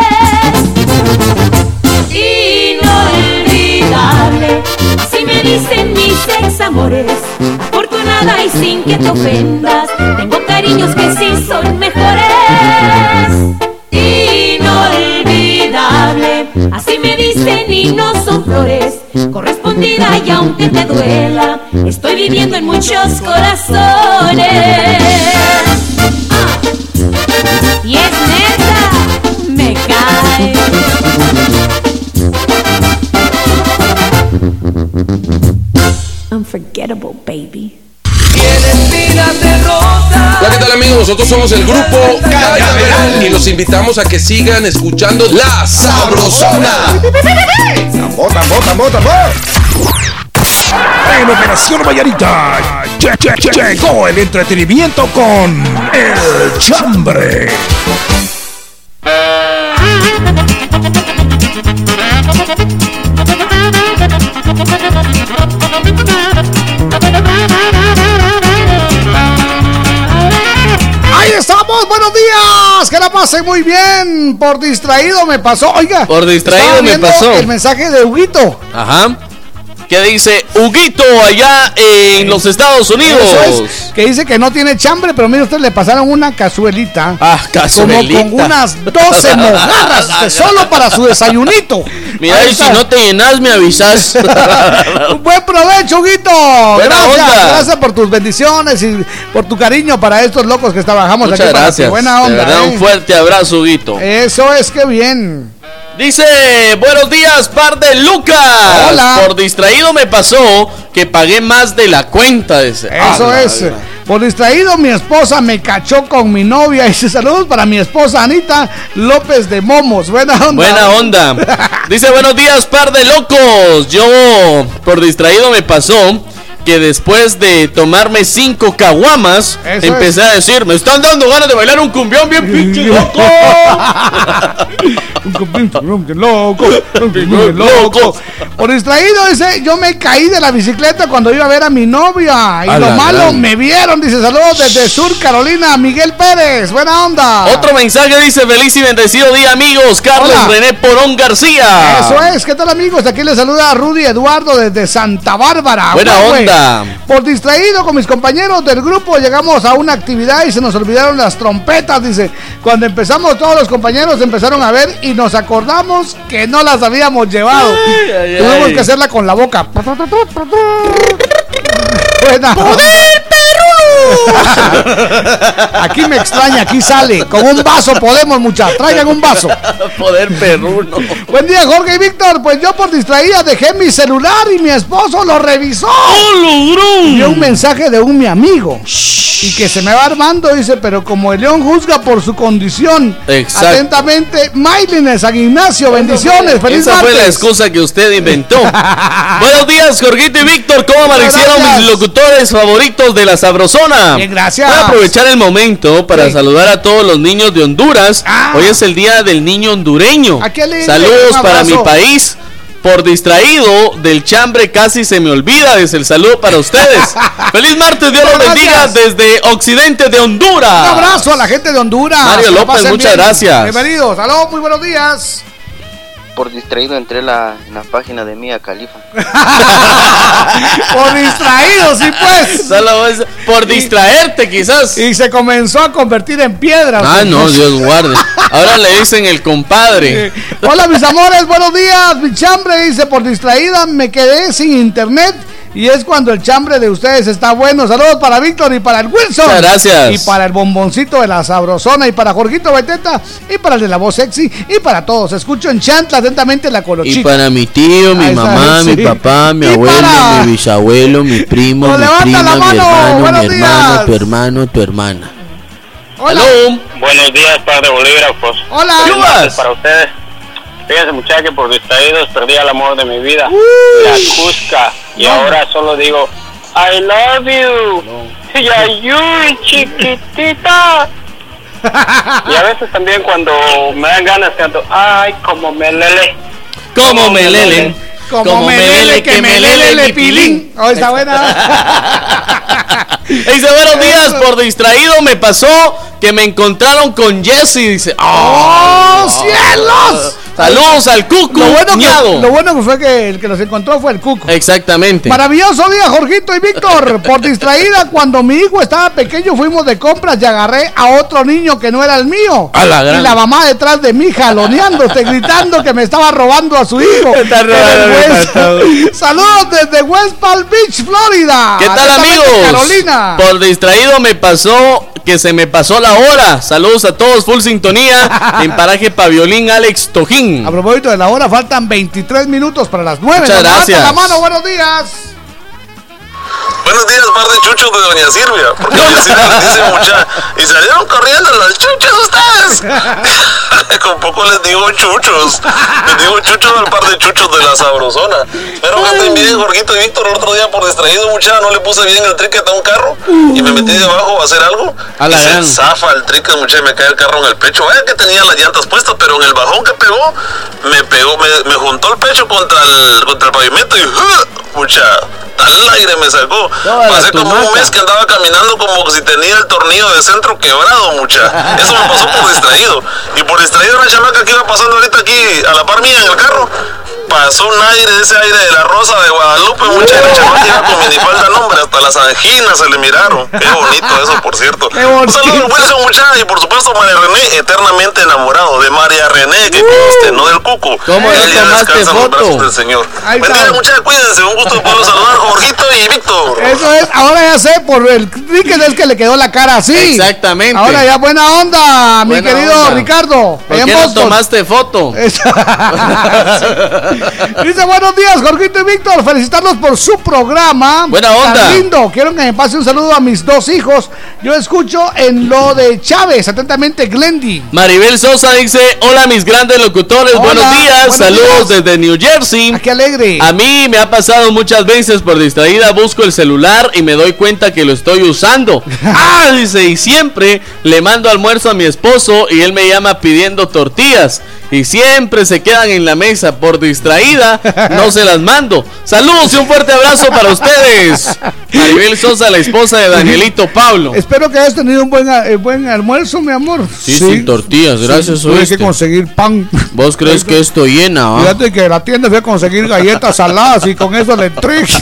Dicen mis ex amores. Afortunada y sin que te ofendas, tengo cariños que sí son mejores. Inolvidable, así me dicen y no son flores. Correspondida y aunque te duela, estoy viviendo en muchos corazones. Nosotros somos el grupo Cañaveral y los invitamos a que sigan escuchando La Sabrosona. Tambor, tambor, tambor, tambor. En Operación Vallarita lle- lle- lle- llegó el entretenimiento con El Chambre. Que la pasen muy bien. Por distraído me pasó. Oiga. Por distraído me pasó. El mensaje de Huguito. Ajá. ¿Qué dice Huguito allá en los Estados Unidos? Es, que dice que no tiene chambre, pero mire usted, le pasaron una cazuelita. Ah, cazuelita. Como con unas 12 mojarras solo para su desayunito. Mira, y si no te llenas, me avisas. Buen provecho, Huguito. Buena gracias, onda. gracias por tus bendiciones y por tu cariño para estos locos que trabajamos Muchas aquí. para gracias. Buena De onda. verdad, ¿eh? un fuerte abrazo, Huguito. Eso es que bien. Dice, buenos días, par de Lucas. Hola. Por distraído me pasó que pagué más de la cuenta. Dice. Eso Ah, es. Por distraído, mi esposa me cachó con mi novia. Y saludos para mi esposa Anita López de Momos. Buena onda. Buena onda. Dice, buenos días, par de locos. Yo, por distraído me pasó que después de tomarme cinco caguamas, Eso empecé es. a decir, me están dando ganas de bailar un cumbión bien pinche loco. loco, loco. Por distraído, dice, yo me caí de la bicicleta cuando iba a ver a mi novia. Y A lo malo, gran. me vieron, dice, saludos desde Sur Carolina, Miguel Pérez, buena onda. Otro mensaje dice, feliz y bendecido día amigos, Carlos Hola. René Porón García. Eso es, ¿qué tal amigos? Aquí les saluda Rudy Eduardo desde Santa Bárbara. Buena onda. Por distraído con mis compañeros del grupo llegamos a una actividad y se nos olvidaron las trompetas, dice. Cuando empezamos todos los compañeros empezaron a ver y nos acordamos que no las habíamos llevado. ay, Tuvimos ay. que hacerla con la boca. Buena. Aquí me extraña, aquí sale. Con un vaso podemos, muchachos. Traigan un vaso. Poder perruno. Buen día, Jorge y Víctor. Pues yo por distraída dejé mi celular y mi esposo lo revisó. Vio un mensaje de un mi amigo. Y que se me va armando, dice, pero como el león juzga por su condición. Exacto. Atentamente, Maylin San Ignacio. Bendiciones. Feliz Esa fue la martes. excusa que usted inventó. Buenos días, Jorgito y Víctor. ¿Cómo amanecieron mis locutores favoritos de la Sabrosona? Bien, gracias. Voy a aprovechar el momento para Sí. saludar a todos los niños de Honduras. Ah. Hoy es el día del niño hondureño. ¿A qué le- Saludos para mi país. Por distraído del chambre casi se me olvida. Es el saludo para ustedes. Feliz martes, Dios los bendiga desde Occidente de Honduras. Un abrazo a la gente de Honduras. Mario López, muchas gracias. Bienvenidos. Aló, muy buenos días. Por distraído entré la, en la página de Mía Califa. Por distraído, sí, pues. Solo es por distraerte, quizás. Y se comenzó a convertir en piedra. Ah, no, Dios guarde. Ahora le dicen el compadre. Hola mis amores, buenos días. Mi chambre dice por distraída me quedé sin internet y es cuando el chambre de ustedes está bueno. Saludos para Víctor y para el Wilson. Muchas gracias. Y para el bomboncito de la sabrosona y para Jorgito Beteta y para el de la voz sexy y para todos. Escucho en chantla atentamente la Y colochita. para mi tío, mi Ahí mamá, sí. mi papá, mi Y abuelo, para- mi bisabuelo, mi primo, Nos mi levanta prima, la mi mano. hermano, Buenos mi hermano, días. tu hermano, tu hermana. Hola. Buenos días, par de bolígrafos. Hola. Para ustedes. Fíjense, muchachos, que por distraídos perdí el amor de mi vida. La Cusca. Y No. ahora solo digo, I love you. Yayuy, chiquitita. y a veces también cuando me dan ganas canto, ay, como me lele. Como me lelen. Como, me lele, que me lele le pilín. Oh, está buena. Dice, buenos días, por distraído me pasó que me encontraron con Jesse. Dice, ¡Oh, cielos! Saludos al Cuco. Lo bueno, que, lo bueno que fue que el que nos encontró fue el Cuco. Exactamente. Maravilloso día, Jorgito y Víctor. Por distraída, cuando mi hijo estaba pequeño, fuimos de compras y agarré a otro niño que no era el mío. A la gran. Y la mamá detrás de mí, jaloneándose, gritando que me estaba robando a su hijo. Está ¡Qué robando. Saludos desde West Palm Beach, Florida. ¿Qué tal amigos? Carolina. Por distraído me pasó que se me pasó la hora. Saludos a todos, full sintonía. en paraje Paviolín Alex Tojín. A propósito de la hora, faltan 23 minutos para las 9. Muchas Nos levanta gracias. la mano, buenos días. Buenos días, par de chuchos de Doña Silvia. Porque Doña Silvia les dice mucha. Y salieron corriendo los chuchos ustedes. Con poco les digo chuchos. Les digo chuchos al par de chuchos de la sabrosona. Espero que estén bien, Jorgito y Víctor. El otro día, por distraído, mucha, no le puse bien el tricket a un carro. Y me metí debajo a hacer algo. A la y se gran. zafa el tricket, mucha, y me cae el carro en el pecho. Vaya que tenía las llantas puestas, pero en el bajón que pegó, me pegó, me, me juntó el pecho contra el, contra el pavimento y. ¡uh! Mucha. Tal aire me sacó. Toda la Pasé como un mes que andaba caminando como si tenía el tornillo de centro quebrado, mucha. Eso me pasó por distraído. Y por distraído una chamaca que iba pasando ahorita aquí a la par mía en el carro. Pasó un aire, ese aire de la rosa de Guadalupe, mucha. y La chamaca iba con minifalda, no, hombre, hasta las anginas se le miraron. Qué bonito eso, por cierto. Un saludo Wilson, mucha. Y por supuesto, María René, eternamente enamorado de María René, que conste, no del cuco. ¿Cómo le tomaste descansa en los foto? brazos del Señor. Día, muchachos, cuídense. Un gusto poderlos saludar, Jorgito y Víctor. Eso es, ahora ya sé, por el cricket es que le quedó la cara así. Exactamente. Ahora ya buena onda, mi querido onda. Ricardo. ¿Por qué no tomaste foto? Dice buenos días, Jorgito y Víctor. Felicitarlos por su programa. Buena onda. Tan lindo. Quiero que me pase un saludo a mis dos hijos. Yo escucho en lo de Chávez. Atentamente Glendy. Maribel Sosa dice, hola mis grandes locutores, Hola, buenos días, buenos saludos días. desde New Jersey. ¡Qué alegre! A mí me ha pasado muchas veces por distraída, busco el celular y me doy cuenta que lo estoy usando. ah, dice, y siempre le mando almuerzo a mi esposo y él me llama pidiendo tortillas. Y siempre se quedan en la mesa por distraída, no se las mando. Saludos y un fuerte abrazo para ustedes. Maribel Sosa, la esposa de Danielito Pablo. Espero que hayas tenido un buen, eh, buen almuerzo, mi amor. Sí, sin tortillas, gracias. Sí, tuve que conseguir pan. ¿Vos crees que esto llena? Fíjate que la tienda fui a conseguir galletas saladas y con eso le entré.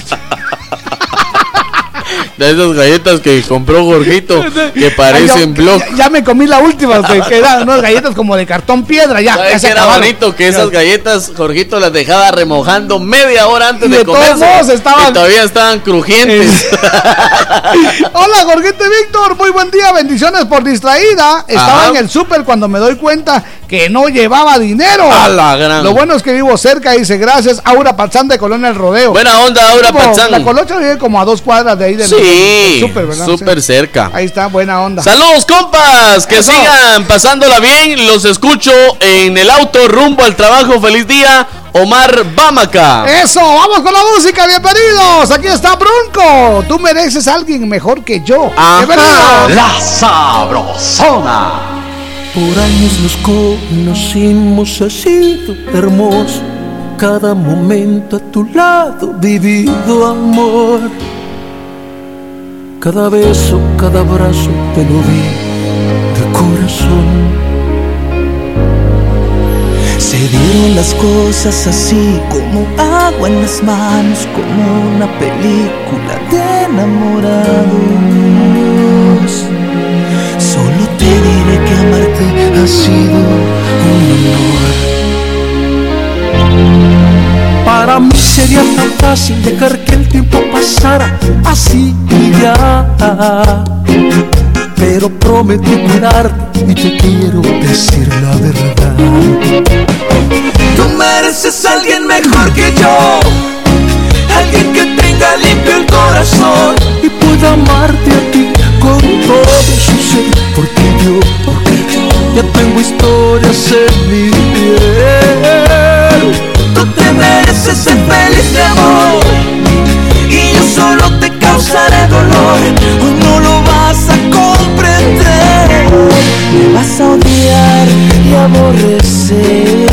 De esas galletas que compró Jorgito, que parecen blog. ya- ya me comí la última, que que eran unas galletas como de cartón piedra, ya. ¿Sabes ya se qué era bonito? Que esas galletas, Jorgito las dejaba remojando media hora antes Y de, de comerse. estaban- Y todavía estaban crujientes. Hola, Jorgito y Víctor, muy buen día, bendiciones por distraída. Estaba Ajá. en el súper cuando me doy cuenta que no llevaba dinero. A la gran. Lo bueno es que vivo cerca, dice gracias, Aura Pachán de Colonia El Rodeo. Buena onda, Aura Pachán. La colocha vive como a dos cuadras de ahí del, Sí, del súper, ¿verdad? súper Sí. cerca. Ahí está, buena onda. Saludos, compas. Que Eso. sigan pasándola bien. Los escucho en el auto rumbo al trabajo. Feliz día, Omar Bamaca. Eso, vamos con la música, bienvenidos. Aquí está Bronco. Tú mereces a alguien mejor que yo. Bienvenidos. La Sabrosona. Por años nos conocimos, ha sido hermoso. Cada momento a tu lado vivido amor. Cada beso, cada abrazo te lo di de corazón. Se dieron las cosas así como agua en las manos, como una película de enamorados. Solo te diré que amarte ha sido un honor. Para mí sería tan fácil dejar que el tiempo pasara así y ya. Pero prometí cuidarte y te quiero decir la verdad. Tú mereces a alguien mejor que yo, alguien que tenga limpio el corazón. Y pueda amarte a ti con todo su ser. Porque yo, ya tengo historias en mi te mereces ser feliz de amor y yo solo te causaré dolor. Hoy no lo vas a comprender, me vas a odiar y aborrecer,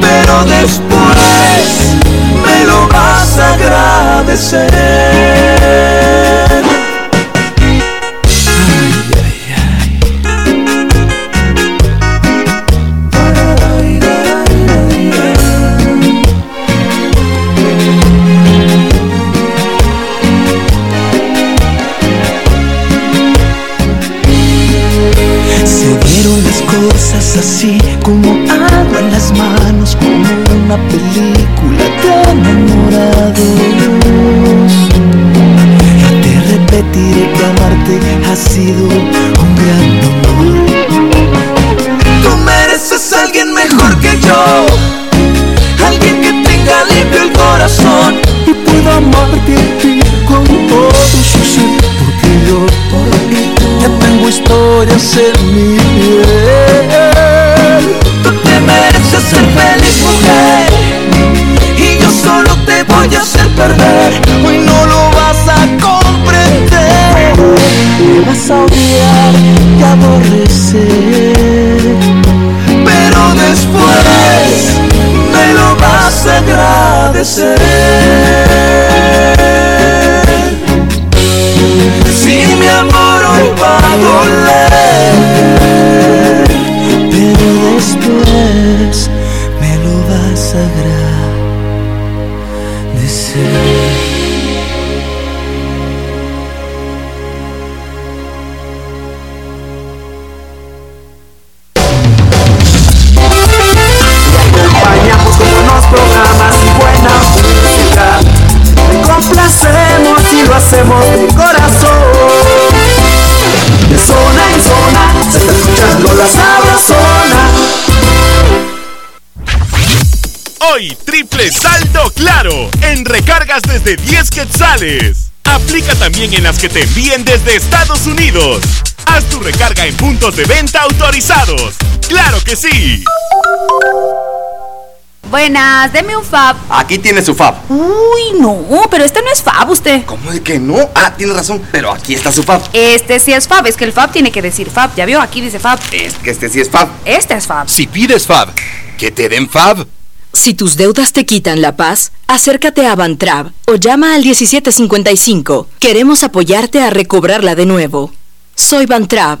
pero después me lo vas a agradecer. Agradecer. Desde 10 quetzales. Aplica también en las que te envíen desde Estados Unidos. Haz tu recarga en puntos de venta autorizados. ¡Claro que sí! Buenas, deme un fab. Aquí tiene su fab. Uy, no, pero este no es fab usted. ¿Cómo de que no? Ah, tiene razón, pero aquí está su fab. Este sí es fab, es que el fab tiene que decir fab. ¿Ya vio? Aquí dice fab. Es que este sí es fab. Este es fab. Si pides Fab, que te den Fab. Si tus deudas te quitan la paz, acércate a Bantrab o llama al 1755. Queremos apoyarte a recobrarla de nuevo. Soy Bantrab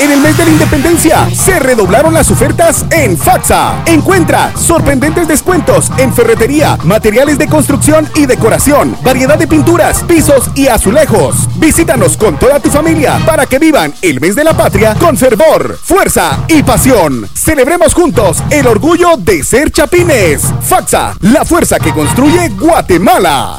En el mes de la independencia se redoblaron las ofertas en FATSA. Encuentra sorprendentes descuentos en ferretería, materiales de construcción y decoración, variedad de pinturas, pisos y azulejos. Visítanos con toda tu familia para que vivan el mes de la patria con fervor, fuerza y pasión. Celebremos juntos el orgullo de ser chapines. FATSA, la fuerza que construye Guatemala.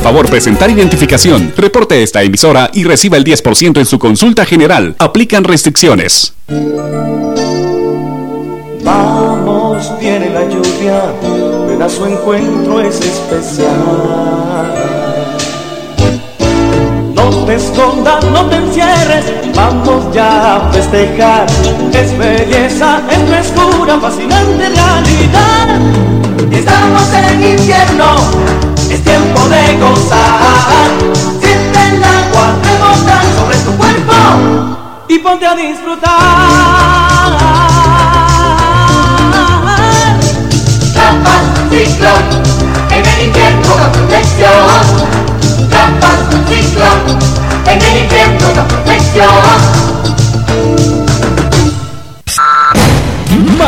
Favor presentar identificación. Reporte esta emisora y reciba el 10% en su consulta general. Aplican restricciones. Vamos, viene la lluvia, ven a su encuentro es especial. No te escondas, no te encierres, vamos ya a festejar. Es belleza, es frescura, fascinante realidad. Estamos en infierno, es tiempo de gozar. Siente el agua rebotar sobre tu cuerpo y ponte a disfrutar. Trampas, ciclón, en el infierno con protección. Trampas, ciclón, en el infierno con protección.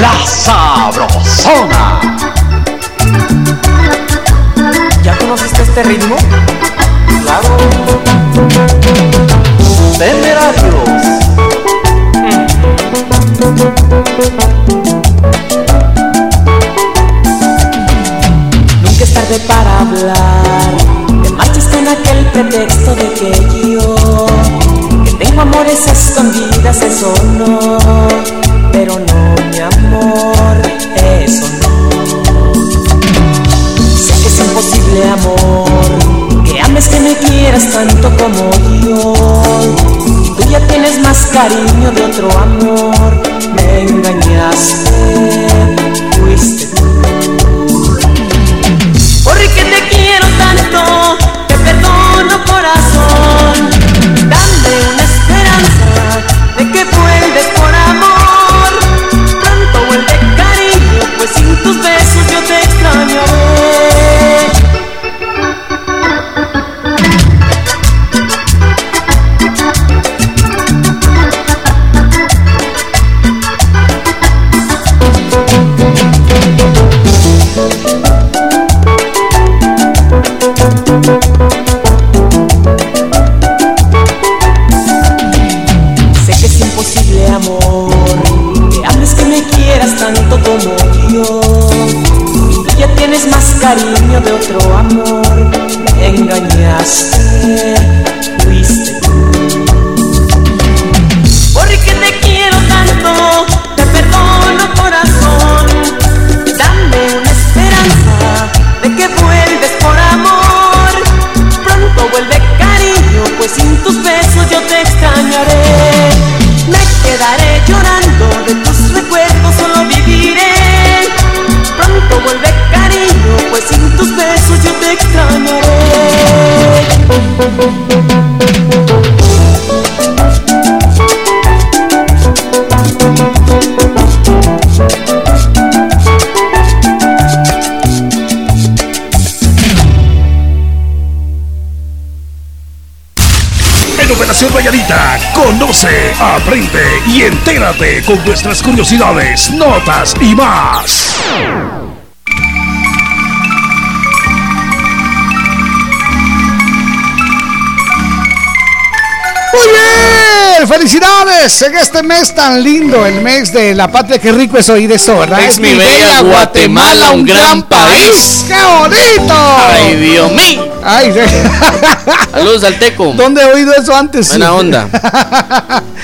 La Sabrosona. ¿Ya conociste este ritmo? Claro. Temerarios. Nunca es tarde para hablar. Te marchas con aquel pretexto de que yo amores escondidas, eso no. Pero no, mi amor, eso no. Sé que es imposible, amor, que ames que me quieras tanto como yo. Tú ya tienes más cariño de otro amor. Me engañaste, fuiste Conoce, aprende y entérate con nuestras curiosidades, notas y más. Muy felicidades en este mes tan lindo, el mes de la patria. Qué rico es oír eso, ¿verdad? Es mi bella Guatemala, un gran país. ¡Qué bonito! Ay, Dios mío. Ay, de- Saludos al Teco. ¿Dónde he oído eso antes? Buena onda.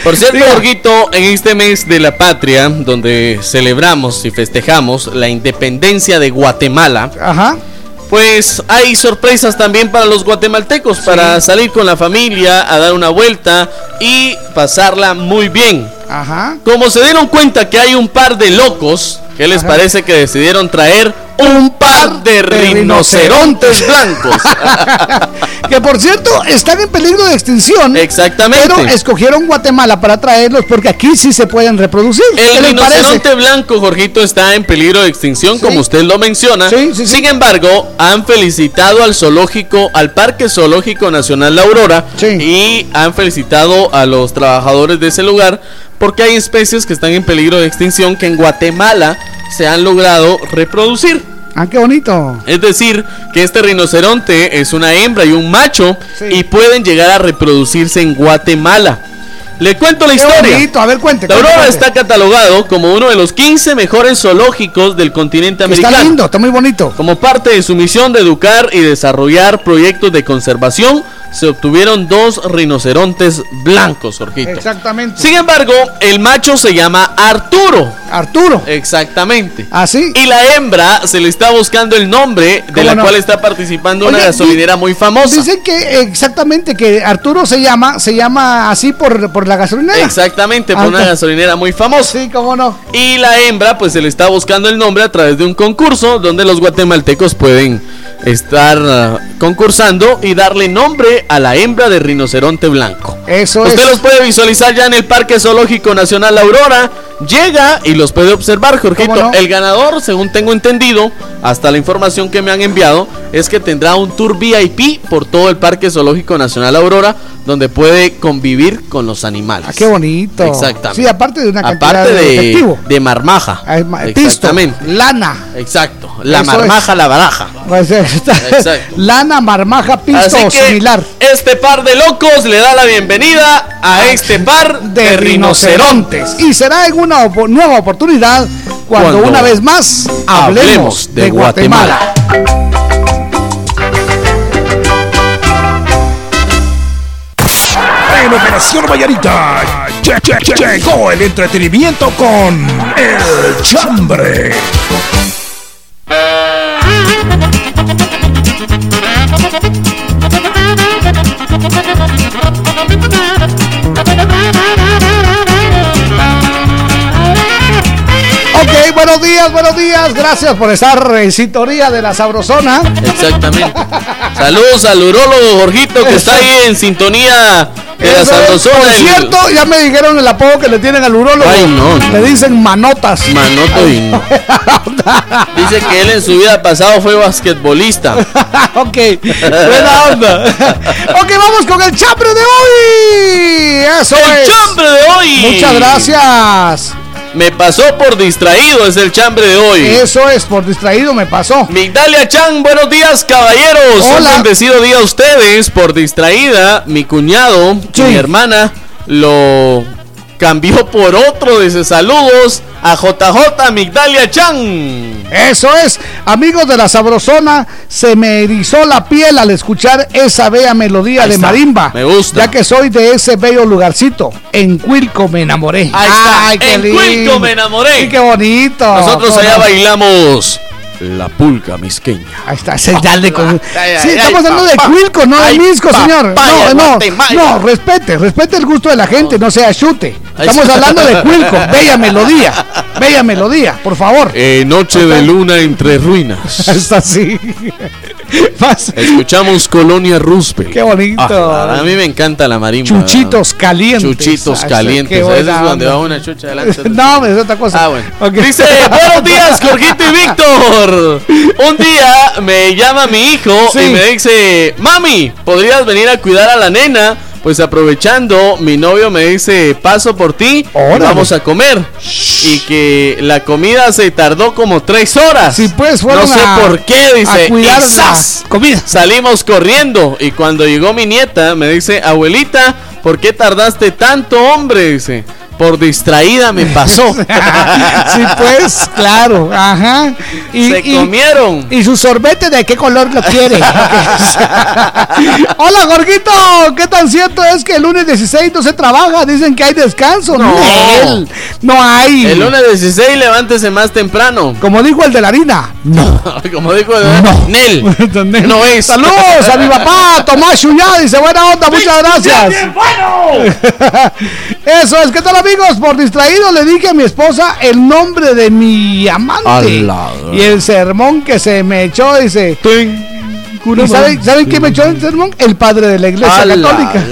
Por cierto, Jorgito, en este mes de la patria, donde celebramos y festejamos la independencia de Guatemala, Ajá. pues hay sorpresas también para los guatemaltecos, para salir con la familia, a dar una vuelta y pasarla muy bien. Ajá. Como se dieron cuenta que hay un par de locos, ¿qué les Ajá. parece que decidieron traer un par de rinocerontes blancos? que por cierto, están en peligro de extinción. Exactamente. Pero escogieron Guatemala para traerlos porque aquí sí se pueden reproducir. ¿Qué El rinoceronte blanco, Jorgito, está en peligro de extinción, como usted lo menciona. Sin embargo, han felicitado al zoológico, al Parque Zoológico Nacional La Aurora, y han felicitado a los trabajadores de ese lugar porque hay especies que están en peligro de extinción que en Guatemala se han logrado reproducir. Ah, qué bonito. Es decir, que este rinoceronte es una hembra y un macho y pueden llegar a reproducirse en Guatemala. Le cuento la Qué historia. bonito. A ver, cuente. La cuente, está catalogado como uno de los 15 mejores zoológicos del continente Está americano. lindo, está muy bonito. Como parte de su misión de educar y desarrollar proyectos de conservación, se obtuvieron dos rinocerontes blancos, Jorgito. Exactamente. Sin embargo, el macho se llama Arturo. Arturo. Exactamente. Así. Y la hembra se le está buscando el nombre de ¿Cómo la no? cual está participando una gasolinera muy famosa. Dicen que exactamente que Arturo se llama, se llama así por, por la gasolinera. Exactamente, por Ah, una gasolinera muy famosa. Sí, cómo no. Y la hembra, pues se le está buscando el nombre a través de un concurso donde los guatemaltecos pueden estar ah, concursando y darle nombre a la hembra de rinoceronte blanco. Eso Usted es. los puede visualizar ya en el Parque Zoológico Nacional Aurora. Llega y los puede observar, Jorgito. El ganador, según tengo entendido, hasta la información que me han enviado, es que tendrá un tour VIP por todo el Parque Zoológico Nacional Aurora, donde puede convivir con los animales. Ah, qué bonito. Exactamente. Sí, aparte de una cantidad Aparte de, de, de marmaja. Ah, ma- pisto, Exactamente. lana. Exacto. La Eso marmaja, es. la baraja. Pues, está- Exacto. Lana, marmaja, pisto Así que similar. este par de locos le da la bienvenida a este par de, rinocerontes. Y será en una opo- nueva oportunidad cuando, Cuando una vez más hablemos, hablemos de, de Guatemala. En Operación Vallarita lle- llegó el entretenimiento con El Chambre. buenos días, buenos días. Gracias por estar en sintonía de la Sabrosona. Exactamente. Saludos al urólogo Jorgito que está ahí en sintonía de la sabrosona. Por cierto, ya me dijeron el apodo que le tienen al urólogo. Ay, no, no. Le dicen manotas. Manoto y. Dice que él en su vida pasado fue basquetbolista. ok, buena onda. ok, vamos con el chambre de hoy. Eso El es. chambre de hoy. Muchas gracias. Me pasó por distraído, es el chambre de hoy. Eso es, por distraído me pasó. Migdalia Chan, buenos días, caballeros. Un Hola. bendecido día a ustedes. Por distraída, mi cuñado, Sí. mi hermana, lo cambió por otro. Dice saludos a JJ Migdalia Chan. Eso es, amigos de la Sabrosona, se me erizó la piel al escuchar esa bella melodía Ahí de está, marimba. me gusta. Ya que soy de ese bello lugarcito. En Cuilco me enamoré. Ahí está, Ay, qué en lindo. Cuilco me enamoré. Sí, qué bonito. Nosotros ¿Cómo allá bailamos la pulga misqueña. Ahí está, señal de con... Ay, Sí, ay, estamos ay, hablando de. Cuilco, no de Misco, señor. No, no, no, respete, respete el gusto de la gente, no sea chute. Estamos hablando de Cuilco, bella melodía, bella melodía, por favor. Eh, noche de luna entre ruinas. Está así. Escuchamos Colonia Roosevelt. Qué bonito. Ah, a mí me encanta la marimba. Chuchitos calientes. Chuchitos Ay, calientes. A veces onda. va una chucha adelante. No, es otra cosa. Ah, bueno. Dice, buenos días, Jorgito y Víctor. Un día me llama mi hijo Sí. y me dice, mami, ¿podrías venir a cuidar a la nena? Pues aprovechando, mi novio me dice, paso por ti, Órale. vamos a comer. Y que la comida se tardó como tres horas. Sí, pues, fueron No sé a- por qué, dice. comida. Salimos corriendo y cuando llegó mi nieta me dice, abuelita, ¿por qué tardaste tanto, hombre? Dice, por distraída me pasó. sí, pues, claro. Ajá. Y, Se comieron. ¿Y su sorbete de qué color lo quiere? Hola, Jorgito. ¿Qué tan cierto es que el lunes 16 no se trabaja? Dicen que hay descanso. No. No hay. El lunes 16 levántese más temprano. Como dijo el de la harina. No. Como dijo Nel. No es. Saludos a mi papá, Tomás Chuyá. Dice buena onda, muchas gracias. Eso es, ¿qué tal amigos? Por distraído le dije a mi esposa el nombre de mi amante. Y el sermón que se me echó, dice. ¿Y saben, ¿saben quién me echó el sermón? El padre de la iglesia A la católica.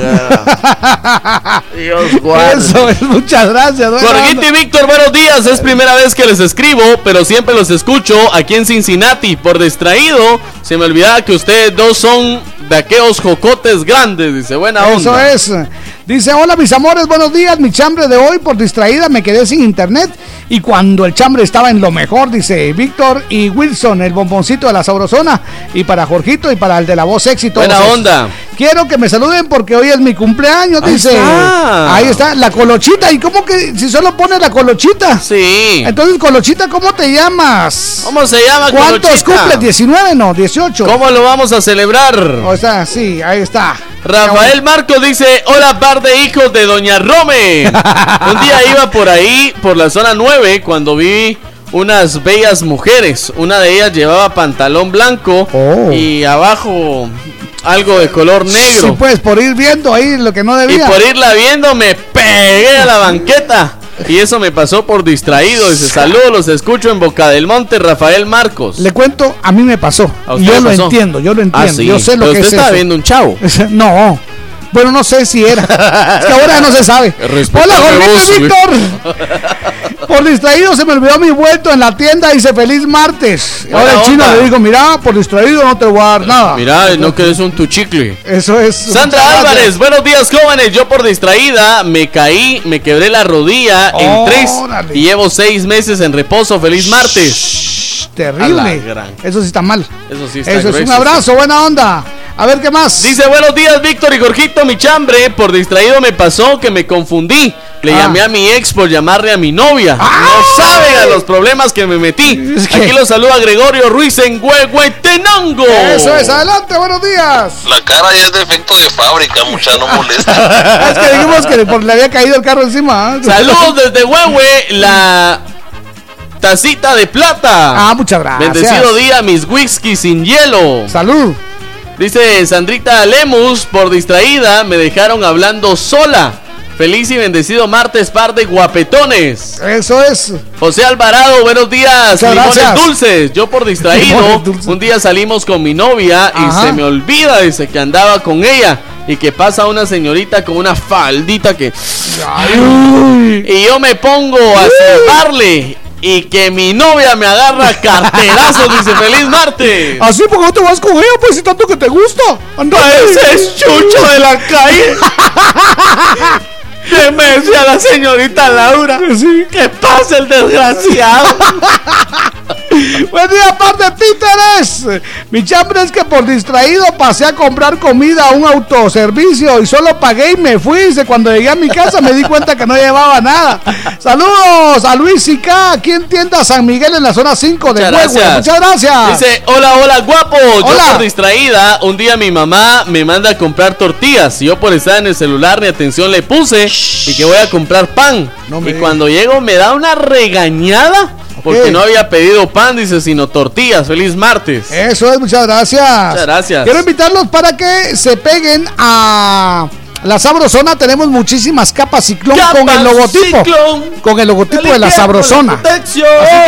Dios guarde. Eso es, muchas gracias. Jorgito y Víctor, buenos días. Es primera vez que les escribo, pero siempre los escucho aquí en Cincinnati. Por distraído, se me olvidaba que ustedes dos son de aquellos jocotes grandes. Dice, buena onda. Eso es. Dice, hola mis amores, buenos días. Mi chambre de hoy por distraída me quedé sin internet. Y cuando el chambre estaba en lo mejor, dice Víctor y Wilson, el bomboncito de la sabrosona. Y para Jorgito y para el de la voz todos Buena onda. Quiero que me saluden porque hoy es mi cumpleaños, Ahí dice. está. Ahí está, la colochita. ¿Y cómo que si solo pone la colochita? Sí. Entonces, colochita, ¿cómo te llamas? ¿Cómo se llama, ¿Cuántos Colochita? cumples? ¿19? No, 18. ¿Cómo lo vamos a celebrar? O sea, sí, ahí está. Rafael Marcos dice, hola par de hijos de Doña Rome. Un día iba por ahí, por la zona 9, cuando vi unas bellas mujeres. Una de ellas llevaba pantalón blanco Oh. y abajo algo de color negro. Sí, pues, por ir viendo ahí lo que no y debía. por irla viendo me pegué a la banqueta. Y eso me pasó por distraído. Dice, saludos, los escucho en Boca del Monte, Rafael Marcos. Le cuento, a mí me pasó. ¿A usted Yo lo pasó? entiendo, yo lo entiendo. Ah, sí. Yo sé lo Pero que usted es estaba eso. viendo un chavo. No. Bueno, no sé si era. es que ahora no se sabe. Hola, y Víctor. Por distraído se me olvidó mi vuelto en la tienda. Dice feliz martes. Buena ahora el chino onda. le digo, mira, por distraído no te voy a dar nada. Mira, no quedes un tu chicle. Eso es. Sandra Álvarez, buenos días jóvenes. Yo por distraída me caí, me quebré la rodilla en tres y llevo seis meses en reposo. Feliz martes. Terrible. Eso sí está mal. Eso sí está Eso es un abrazo, buena onda. A ver qué más. Dice buenos días Víctor y Jorgito, mi chambre. Por distraído me pasó que me confundí. Le Ah. llamé a mi ex por llamarle a mi novia. No saben a los problemas que me metí. Es que- Aquí lo saluda Gregorio Ruiz en Huehuetenango. Eso es, adelante, buenos días. La cara ya es defecto de fábrica, mucha, no molesta. es que dijimos que por- le había caído el carro encima. ¿ah? Saludos desde Huehue, la tacita de plata. Ah, muchas gracias. Bendecido día, mis whisky sin hielo. Salud. Dice Sandrita Lemus, por distraída, me dejaron hablando sola. Feliz y bendecido martes, par de guapetones. Eso es. José Alvarado, buenos días. Limones dulces. Yo por distraído, un día salimos con mi novia y Ajá. se me olvida, dice que andaba con ella. Y que pasa una señorita con una faldita que... Y yo me pongo a salvarle. Y que mi novia me agarra carterazos, dice feliz martes. Así porque no te vas con ella, pues si tanto que te gusta. Anda. Ese es chucho de la calle. Que me decía la señorita Laura. Sí. Que pase el desgraciado. Buen día, par de títeres. Mi chambre es que por distraído pasé a comprar comida a un autoservicio y solo pagué y me fui. Cuando llegué a mi casa me di cuenta que no llevaba nada. Saludos a Luis Sica, aquí en tienda San Miguel en la zona 5 de Muchas Huehue. gracias. Muchas gracias. Dice, hola, hola, guapo. Yo por distraída, un día mi mamá me manda a comprar tortillas. Y yo por estar en el celular ni atención le puse y que voy a comprar pan. y cuando llego me da una regañada porque no había pedido pan, dice, sino tortillas. Feliz martes. Eso es, muchas gracias. Muchas gracias. Quiero invitarlos para que se peguen a la Sabrosona. Tenemos muchísimas capas ciclón con el logotipo. Ciclón. Con el logotipo de la Sabrosona. la. Así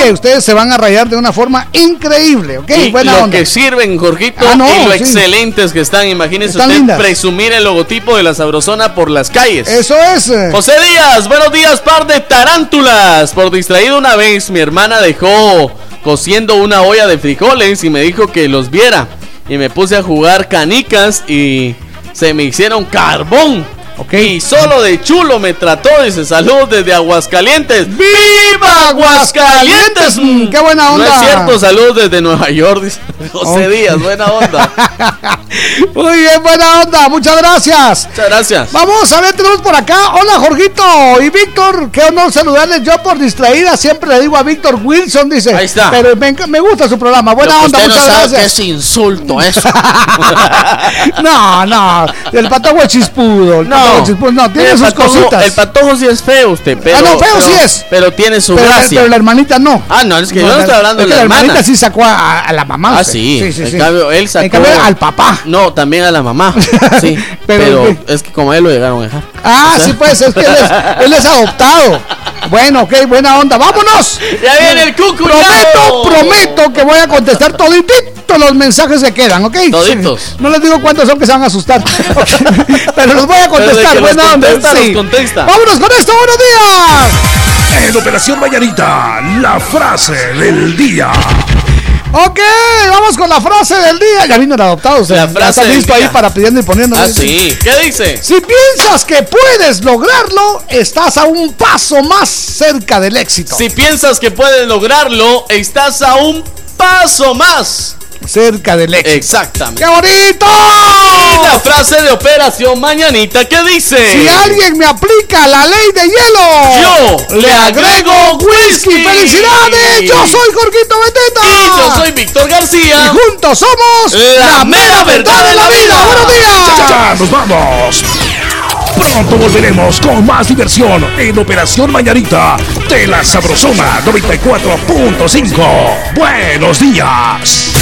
que ustedes se van a rayar de una forma increíble, ¿ok? Y Buena lo onda. que sirven, Jorgito, Ah, no, y lo sí. excelentes que están. Imagínense Están usted lindas. presumir el logotipo de la Sabrosona por las calles. Eso es. eh. José Díaz, buenos días, par de tarántulas. Por distraído una vez, mi hermana dejó cociendo una olla de frijoles y me dijo que los viera. Y me puse a jugar canicas y se me hicieron carbón. Y solo de chulo me trató. Dice salud desde Aguascalientes. ¡Viva Aguascalientes! Mm, ¡Qué buena No onda! es cierto, salud desde Nueva York. Dice José Ok. Díaz, buena onda. Muy bien, buena onda. Muchas gracias. Muchas gracias. Vamos a ver, tenemos por acá. Hola, Jorgito y Víctor. Qué honor saludarles. Yo por distraída siempre le digo a Víctor Wilson, dice. Ahí está. Pero me, gusta su programa. Buena onda, usted no muchas sabe gracias. que es insulto eso. no, no. El patojo es chispudo. El patojo es chispudo. No, tiene el sus patojo- cositas. El patojo sí es feo usted, pero. Ah, no, feo pero- sí es. Pero tiene su pero, gracia. pero la hermanita no. Ah, no, es que yo no estoy hablando es de la la hermanita hermana. sí sacó a, a la mamá. Ah, usted. sí. sí, en sí. cambio, él sacó. En cambio, al papá. No, también a la mamá. Sí. Pero- pero es que como a él lo llegaron a dejar. Ah, O sea- sí, pues, es que él es, él es adoptado. Bueno, ok, buena onda. ¡Vámonos! Ya viene el cucu. Prometo, prometo que voy a contestar todititos los mensajes que quedan, ¿ok? Toditos. No les digo cuántos son que se van a asustar. Ok, Pero los voy a contestar, que los buena onda. contesta, sí. los contesta. ¡Vámonos con esto! ¡Buenos días! En Operación Mañanita, la frase del día. Ok, vamos con la frase del día. Ya vino el adoptado. La ya frase está del listo ahí para pidiendo y poniendo. Ah, sí. ¿Qué dice? Si piensas que puedes lograrlo, estás a un paso más cerca del éxito. Si piensas que puedes lograrlo, estás a un paso más. Cerca del éxito. Exactamente. ¡Qué bonito! Y la frase de Operación Mañanita que dice: Si alguien me aplica la ley de hielo, Yo le agrego whisky. ¡Felicidades! Yo soy Jorgito Beteta. Y yo soy Víctor García. Y juntos somos La mera verdad de la vida. ¡Buenos días! Ya, ya, nos vamos. Pronto volveremos con más diversión en Operación Mañanita de la Sabrosona 94.5. Buenos días.